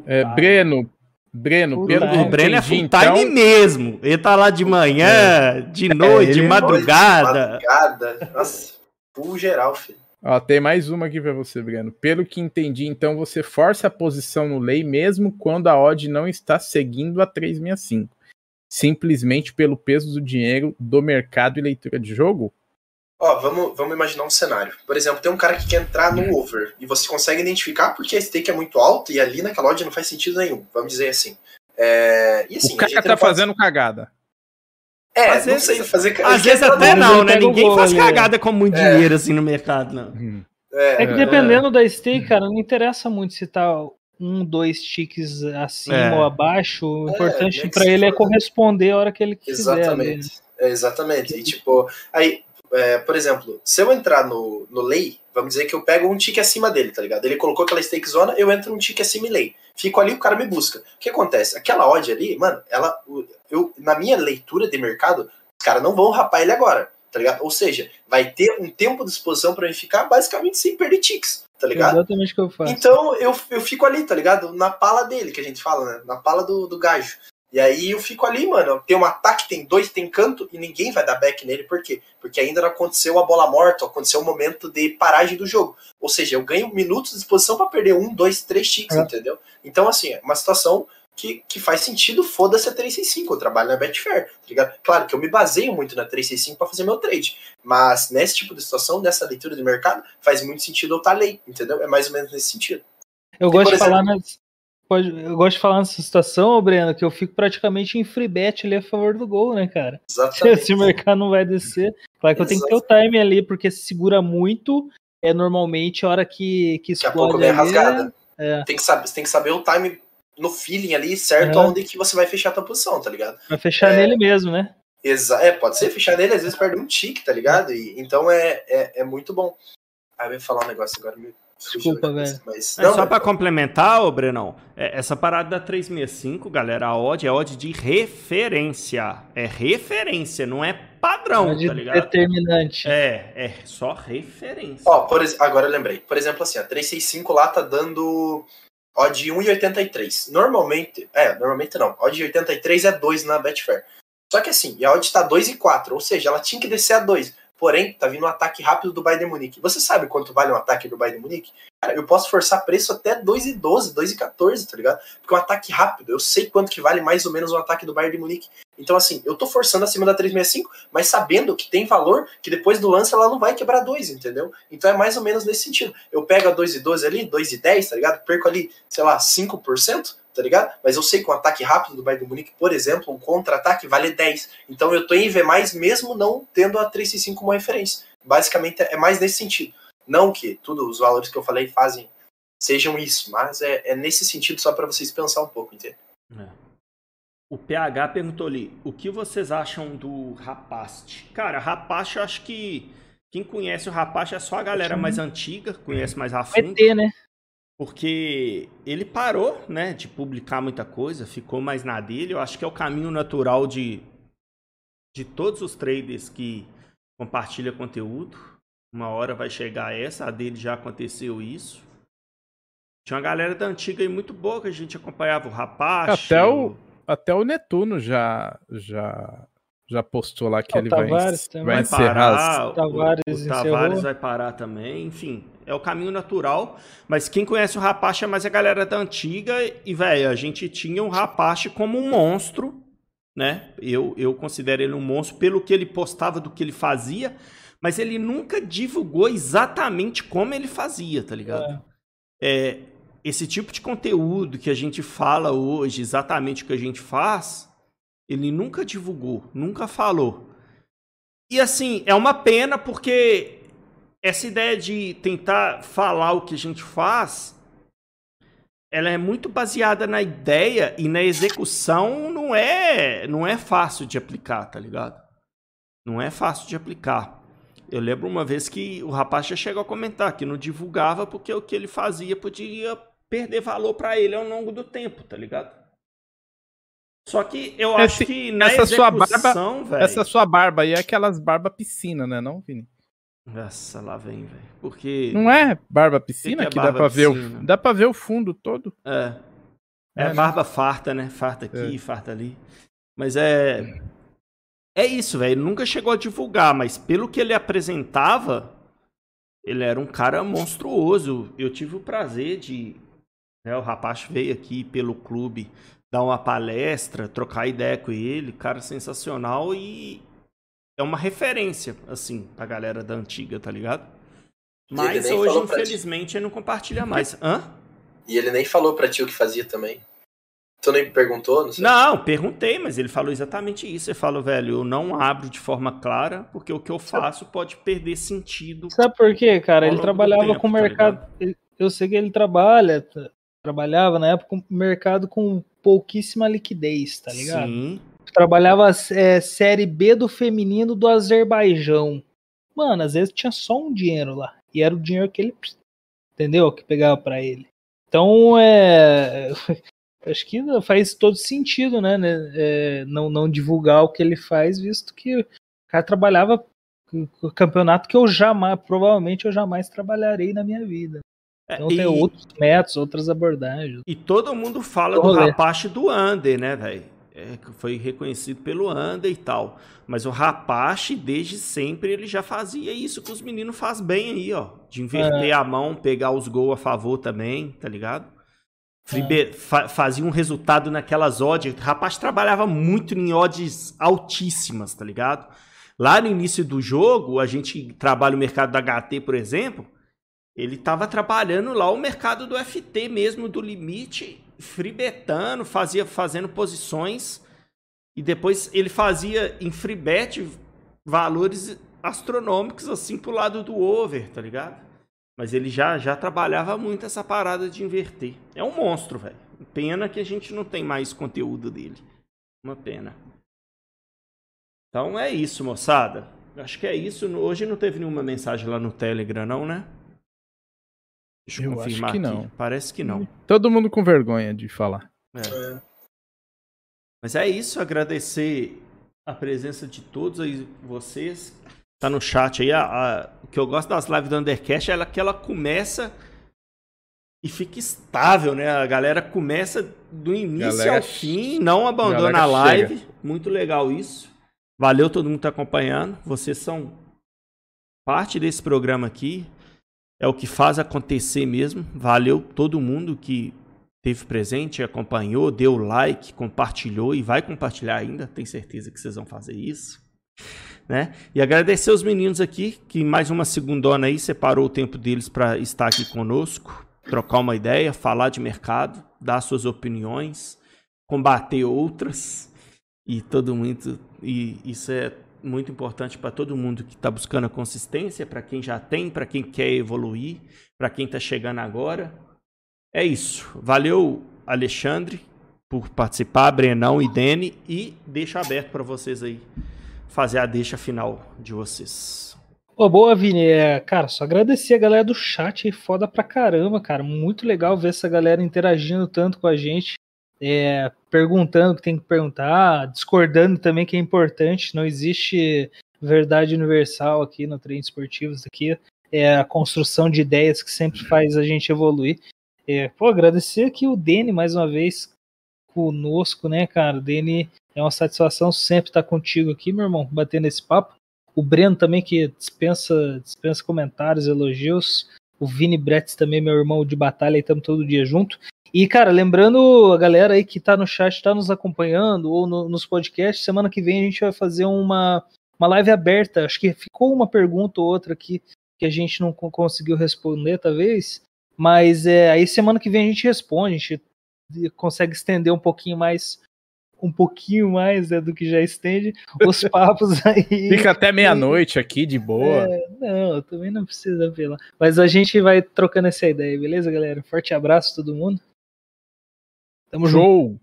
É, Breno, Breno, pelo o Breno é full time então... mesmo. Ele tá lá de manhã, é. de noite, de madrugada. De madrugada. Nossa, full geral, filho. Ó, tem mais uma aqui para você, Breno. Pelo que entendi, então você força a posição no lei mesmo quando a odd não está seguindo a 365 simplesmente pelo peso do dinheiro do mercado e leitura de jogo? Ó, vamos, vamos imaginar um cenário. Por exemplo, tem um cara que quer entrar no over e você consegue identificar porque a stake é muito alta e ali naquela loja não faz sentido nenhum, vamos dizer assim. É, e assim o cara tá pode... fazendo cagada. É, às não vezes, sei fazer Às vezes até não, né? Ninguém faz cagada com muito é. dinheiro assim no mercado, não. Hum. É, é que dependendo da stake, cara, não interessa muito se tá um, dois tiques acima é. ou abaixo. O é, importante para ele é corresponder a hora que ele quiser. Exatamente. É, exatamente. E tipo, aí, é, por exemplo, se eu entrar no, no lei, vamos dizer que eu pego um tique acima dele, tá ligado? Ele colocou aquela stake zona, eu entro um tique acima e lei. Fico ali, o cara me busca. O que acontece? Aquela odd ali, mano, ela, eu, na minha leitura de mercado, os caras não vão rapar ele agora, tá ligado? Ou seja, vai ter um tempo de exposição para ele ficar basicamente sem perder ticks tá ligado? Exatamente o que eu faço. Então eu, eu fico ali, tá ligado? Na pala dele, que a gente fala, né? Na pala do, do gajo. E aí eu fico ali, mano. Tem um ataque, tem dois, tem canto, e ninguém vai dar back nele. Por quê? Porque ainda não aconteceu a bola morta, aconteceu o momento de paragem do jogo. Ou seja, eu ganho minutos de exposição para perder um, dois, três ticks, é. entendeu? Então, assim, é uma situação que, que faz sentido, foda-se a 365, eu trabalho na Betfair, tá ligado? Claro que eu me baseio muito na 365 para fazer meu trade, mas nesse tipo de situação, nessa leitura de mercado, faz muito sentido eu estar tá lei, entendeu? É mais ou menos nesse sentido. Eu gosto de falar nas, pode, eu gosto de falar nessa situação, Breno, que eu fico praticamente em free bet ali a favor do gol, né, cara? Exatamente. Se o mercado não vai descer, claro que Exatamente. eu tenho que ter o time ali, porque se segura muito, é normalmente a hora que, que explode. Daqui a pouco vem rasgada. É. Tem, que saber, tem que saber o time no feeling ali, certo, uhum. onde que você vai fechar a tua posição, tá ligado? Vai fechar é, nele mesmo, né? Exa é, pode ser fechar nele, às vezes perde um tique, tá ligado? E, então é, é, é muito bom. Ah, eu ia falar um negócio agora, me Desculpa, velho. Mas, é, não, só para complementar, ô Brenão, é, essa parada da 365, galera, a odd é odd de referência. É referência, não é padrão, é tá ligado? Determinante. É, é só referência. Ó, por, agora eu lembrei. Por exemplo, assim, a 365 lá tá dando Odd 1,83. Normalmente, é, normalmente não. Odd 83 é 2 na Betfair. Só que assim, e a odd tá 2,4, ou seja, ela tinha que descer a 2. Porém, tá vindo um ataque rápido do Bayern Munique. Você sabe quanto vale um ataque do Bayern Munique? Cara, eu posso forçar preço até 2,12, 2,14, tá ligado? Porque é um ataque rápido. Eu sei quanto que vale mais ou menos um ataque do Bayern Munique. Então, assim, eu tô forçando acima da 365, mas sabendo que tem valor, que depois do lance ela não vai quebrar 2, entendeu? Então é mais ou menos nesse sentido. Eu pego a 2,12 ali, 2,10, tá ligado? Perco ali, sei lá, 5%, tá ligado? Mas eu sei que um ataque rápido do Bayern Munique, por exemplo, um contra-ataque vale 10. Então eu tô em V+, mesmo não tendo a 365 como referência. Basicamente é mais nesse sentido. Não que todos os valores que eu falei fazem sejam isso, mas é, é nesse sentido só para vocês pensar um pouco, entende? É. O PH perguntou ali, o que vocês acham do Rapaste? Cara, Rapaste, eu acho que quem conhece o Rapaste é só a galera mais antiga, conhece mais a fundo. ET, né? Porque ele parou, né, de publicar muita coisa, ficou mais na dele. Eu acho que é o caminho natural de, de todos os traders que compartilham conteúdo. Uma hora vai chegar essa, a dele já aconteceu isso. Tinha uma galera da antiga aí muito boa que a gente acompanhava, o Rapaz. Até o, até o Netuno já, já já postou lá que O ele vai, Tavares vai, também. encerrar. parar, as- o- Tavares o, Tavares vai parar também, enfim, é o caminho natural. Mas quem conhece o Rapache é mais a galera da antiga e, velho, a gente tinha o Rapache como um monstro, né? Eu, eu considero ele um monstro pelo que ele postava, do que ele fazia, mas ele nunca divulgou exatamente como ele fazia, tá ligado? É, esse tipo de conteúdo que a gente fala hoje, exatamente o que a gente faz, ele nunca divulgou, nunca falou. E assim, é uma pena porque essa ideia de tentar falar o que a gente faz, ela é muito baseada na ideia e na execução não é, não é fácil de aplicar, tá ligado? Não é fácil de aplicar. Eu lembro uma vez que o rapaz já chegou a comentar que não divulgava porque o que ele fazia podia perder valor pra ele ao longo do tempo, tá ligado? Só que eu Esse- acho que na essa sua barba- execução, velho. Essa sua barba aí é aquelas barba piscina, né, não, Vini? Nossa, lá vem, velho. Porque. Não é barba piscina Que que, que é dá barba para ver piscina? o dá para ver o fundo todo. É. É, É, barba farta, né? Farta aqui, É. farta ali. Mas é. É isso, velho. Ele nunca chegou a divulgar, mas pelo que ele apresentava, ele era um cara monstruoso. Eu tive o prazer de. Né, o rapaz veio aqui pelo clube dar uma palestra, trocar ideia com ele. Cara sensacional e. É uma referência, assim, pra galera da antiga, tá ligado? Mas hoje, infelizmente, ele não compartilha mais. Hã? E ele nem falou pra ti o que fazia também. Tu nem perguntou? Não sei. Não, perguntei, mas ele falou exatamente isso. Ele falou, velho, eu não abro de forma clara, porque o que eu faço pode perder sentido. Sabe por quê, cara? Ele trabalhava tempo, com o tá mercado. ele- eu sei que ele trabalha, tra- trabalhava na época com mercado com pouquíssima liquidez, tá ligado? Sim. Trabalhava é, série B do feminino do Azerbaijão. Mano, às vezes tinha só um dinheiro lá. E era o dinheiro que ele. Entendeu? Que pegava pra ele. Então, é. Acho que faz todo sentido, né? né, é, não, não divulgar o que ele faz, visto que o cara trabalhava o campeonato que eu jamais, provavelmente eu jamais trabalharei na minha vida. É, Então e, tem outros métodos, outras abordagens. e todo mundo fala Do. Rapache do Under, né, velho? É, foi reconhecido pelo Under e tal. Mas o Rapache, desde sempre, ele já fazia isso que os meninos fazem bem aí, ó. De inverter É. a mão, pegar os gols a favor também, tá ligado? É. Fa- fazia um resultado naquelas odds. O rapaz trabalhava muito em odds altíssimas, tá ligado? Lá no início do jogo, a gente trabalha o mercado da HT, por exemplo. Ele tava trabalhando lá o mercado do FT mesmo, do limite, freebetando, fazia, fazendo posições. E depois ele fazia em freebet valores astronômicos assim pro lado do over, tá ligado? Mas ele já, já trabalhava muito essa parada de inverter. É um monstro, velho. Pena que a gente não tem mais conteúdo dele. Uma pena. Então é isso, moçada. Acho que é isso. Hoje não teve nenhuma mensagem lá no Telegram, não, né? Deixa eu, Eu acho confirmar que aqui. não. Parece que não. Todo mundo com vergonha de falar. É. É. Mas é isso, agradecer a presença de todos aí, vocês. Tá no chat aí. A, a- o que eu gosto das lives do Undercast é ela, que ela começa e fica estável, né? A galera começa do início Galera ao fim, não abandona galera a live. Muito legal isso. Valeu todo mundo que tá acompanhando. Vocês são parte desse programa aqui. É o que faz acontecer mesmo. Valeu todo mundo que teve presente, acompanhou, deu like, compartilhou e vai compartilhar ainda. Tenho certeza que vocês vão fazer isso. Né? E agradecer os meninos aqui, que mais uma segundona aí separou o tempo deles para estar aqui conosco, trocar uma ideia, falar de mercado, dar suas opiniões, combater outras e todo mundo e isso é muito importante para todo mundo que está buscando a consistência, para quem já tem, para quem quer evoluir, para quem está chegando agora. É isso. Valeu, Alexandre, por participar, Brenão e Dene. E deixo aberto para vocês aí fazer a deixa final de vocês. Pô, boa, Vini. É, cara, só agradecer a galera do chat aí, foda pra caramba, cara. Muito legal ver essa galera interagindo tanto com a gente, é, perguntando o que tem que perguntar, discordando também, que é importante. Não existe verdade universal aqui no Treinos Esportivos. Aqui é a construção de ideias que sempre faz a gente evoluir. É, pô, agradecer aqui o Dene mais uma vez conosco, né, cara? Dene é uma satisfação sempre estar contigo aqui, meu irmão, batendo esse papo. O Breno também, que dispensa, dispensa comentários, elogios. O Vini Bretz também, meu irmão de batalha, estamos todo dia junto. E, cara, lembrando a galera aí que tá no chat, está nos acompanhando, ou no, nos podcasts, semana que vem a gente vai fazer uma, uma live aberta. Acho que ficou uma pergunta ou outra aqui que a gente não conseguiu responder, talvez. Mas é, aí semana que vem a gente responde, a gente consegue estender um pouquinho mais um pouquinho mais né, do que já estende os papos aí. Fica até meia-noite aqui de boa. É, não, também não precisa apelar. Mas a gente vai trocando essa ideia, beleza, galera? Forte abraço todo mundo. Tamo Show! Junto.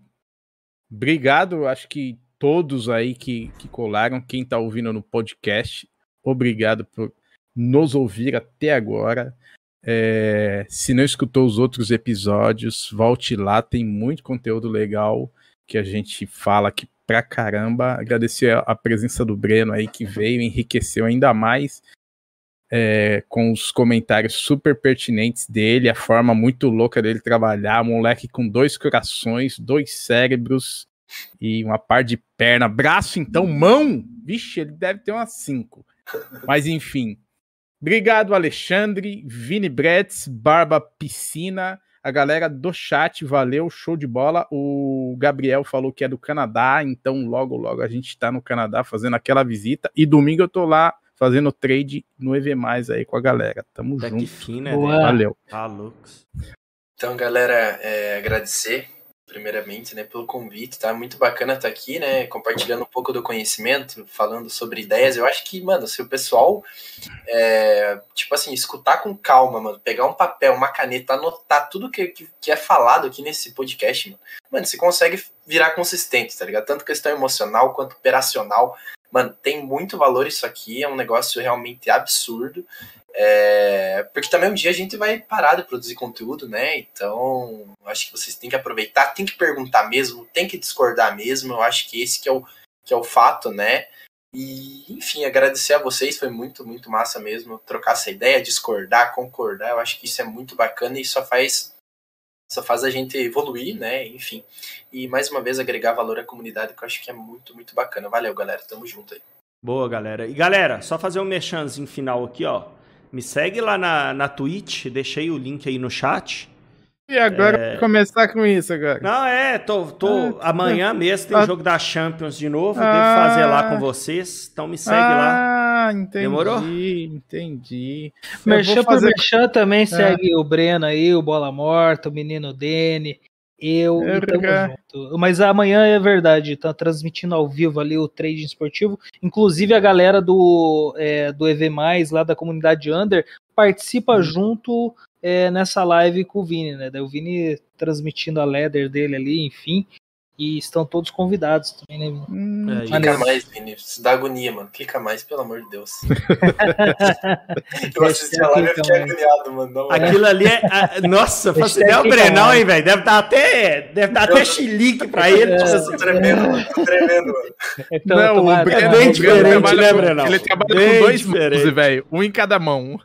Obrigado, acho que todos aí que, que colaram, quem tá ouvindo no podcast, obrigado por nos ouvir até agora. É, se não escutou os outros episódios, volte lá, tem muito conteúdo legal que a gente fala aqui pra caramba. Agradecer a presença do Breno aí que veio, enriqueceu ainda mais é, com os comentários super pertinentes dele, a forma muito louca dele trabalhar. Moleque com dois corações, dois cérebros e uma par de perna. Braço, então, mão! Vixe, ele deve ter umas cinco. Mas enfim. Obrigado, Alexandre, Vini Bretz, Barba Piscina a galera do chat, valeu, show de bola. O Gabriel falou que é do Canadá, então logo, logo a gente tá no Canadá fazendo aquela visita. E domingo eu tô lá fazendo trade no EV Mais aí com a galera. Tamo Daqui junto. Fina, Valeu. Tá, Lux. Então, galera, é, agradecer primeiramente, né, pelo convite, tá muito bacana estar tá aqui, né, compartilhando um pouco do conhecimento, falando sobre ideias. Eu acho que, mano, se o pessoal, é, tipo assim, escutar com calma, mano, pegar um papel, uma caneta, anotar tudo que, que, que, é falado aqui nesse podcast, mano, mano, você consegue virar consistente, tá ligado? Tanto questão emocional quanto operacional. Mano, tem muito valor isso aqui, é um negócio realmente absurdo. É, porque também um dia a gente vai parar de produzir conteúdo, né? Então, acho que vocês têm que aproveitar, tem que perguntar mesmo, tem que discordar mesmo. Eu acho que esse que é o, que é o fato, né? E, enfim, agradecer a vocês, foi muito, muito massa mesmo trocar essa ideia, discordar, concordar. Eu acho que isso é muito bacana e só faz só faz a gente evoluir, né? Enfim. E mais uma vez agregar valor à comunidade, que eu acho que é muito, muito bacana. Valeu, galera. Tamo junto aí. Boa, galera. E galera, só fazer um merchanzinho final aqui, ó. Me segue lá na, na Twitch, deixei o link aí no chat. E agora é... começar com isso agora. Não, é, tô, tô ah, amanhã mesmo tem o ah, jogo da Champions de novo, ah, devo fazer lá com vocês, então me segue ah, lá. Ah, entendi. Demorou? Entendi. Merchan fazer... por Merchan também é. segue o Breno aí, o Bola Morta, o menino Dene. Eu é, junto. Mas amanhã é verdade, tá transmitindo ao vivo ali o trading esportivo. Inclusive a galera do, é, do EV, lá da comunidade Under, participa hum. junto é, nessa live com o Vini, né? Daí o Vini transmitindo a leather dele ali, enfim. E estão todos convidados também, né, Vini? Hum, é, clica mais, Vini. Isso dá agonia, mano. Clica mais, pelo amor de Deus. eu assisti a live e fiquei agoniado, mano. Aquilo ali é. A, nossa, é o Brenão, hein, velho? Deve dar até, deve dar até chilique pra ele. É, tipo assim. tremendo, mano. Tô tremendo, mano. Então, não, o Breno, é bem diferente, né, Brenão? Ele trabalha bem com dois mãos, velho. Um em cada mão.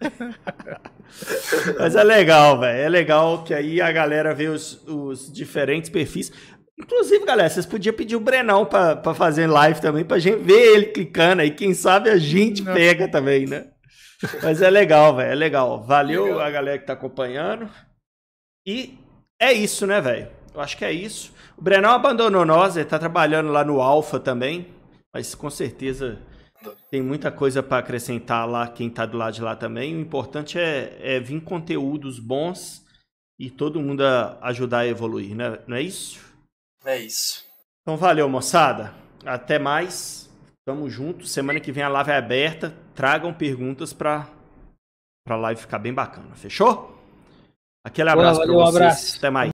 Mas é legal, velho. É legal que aí a galera vê os, os diferentes perfis. Inclusive, galera, vocês podiam pedir o Brenão pra, pra fazer live também, pra gente ver ele clicando aí. Quem sabe a gente Não. pega também, né? Mas é legal, velho. É legal. Valeu legal. a galera que tá acompanhando. E é isso, né, velho? Eu acho que é isso. O Brenão abandonou nós, ele tá trabalhando lá no Alfa também. Mas com certeza tem muita coisa para acrescentar lá, quem tá do lado de lá também. O importante é, é vir conteúdos bons e todo mundo ajudar a evoluir, né? Não é isso? É isso. Então valeu, moçada. Até mais. Tamo junto. Semana que vem a live é aberta. Tragam perguntas para pra live ficar bem bacana. Fechou? Aquele abraço para vocês. Um abraço. Até mais.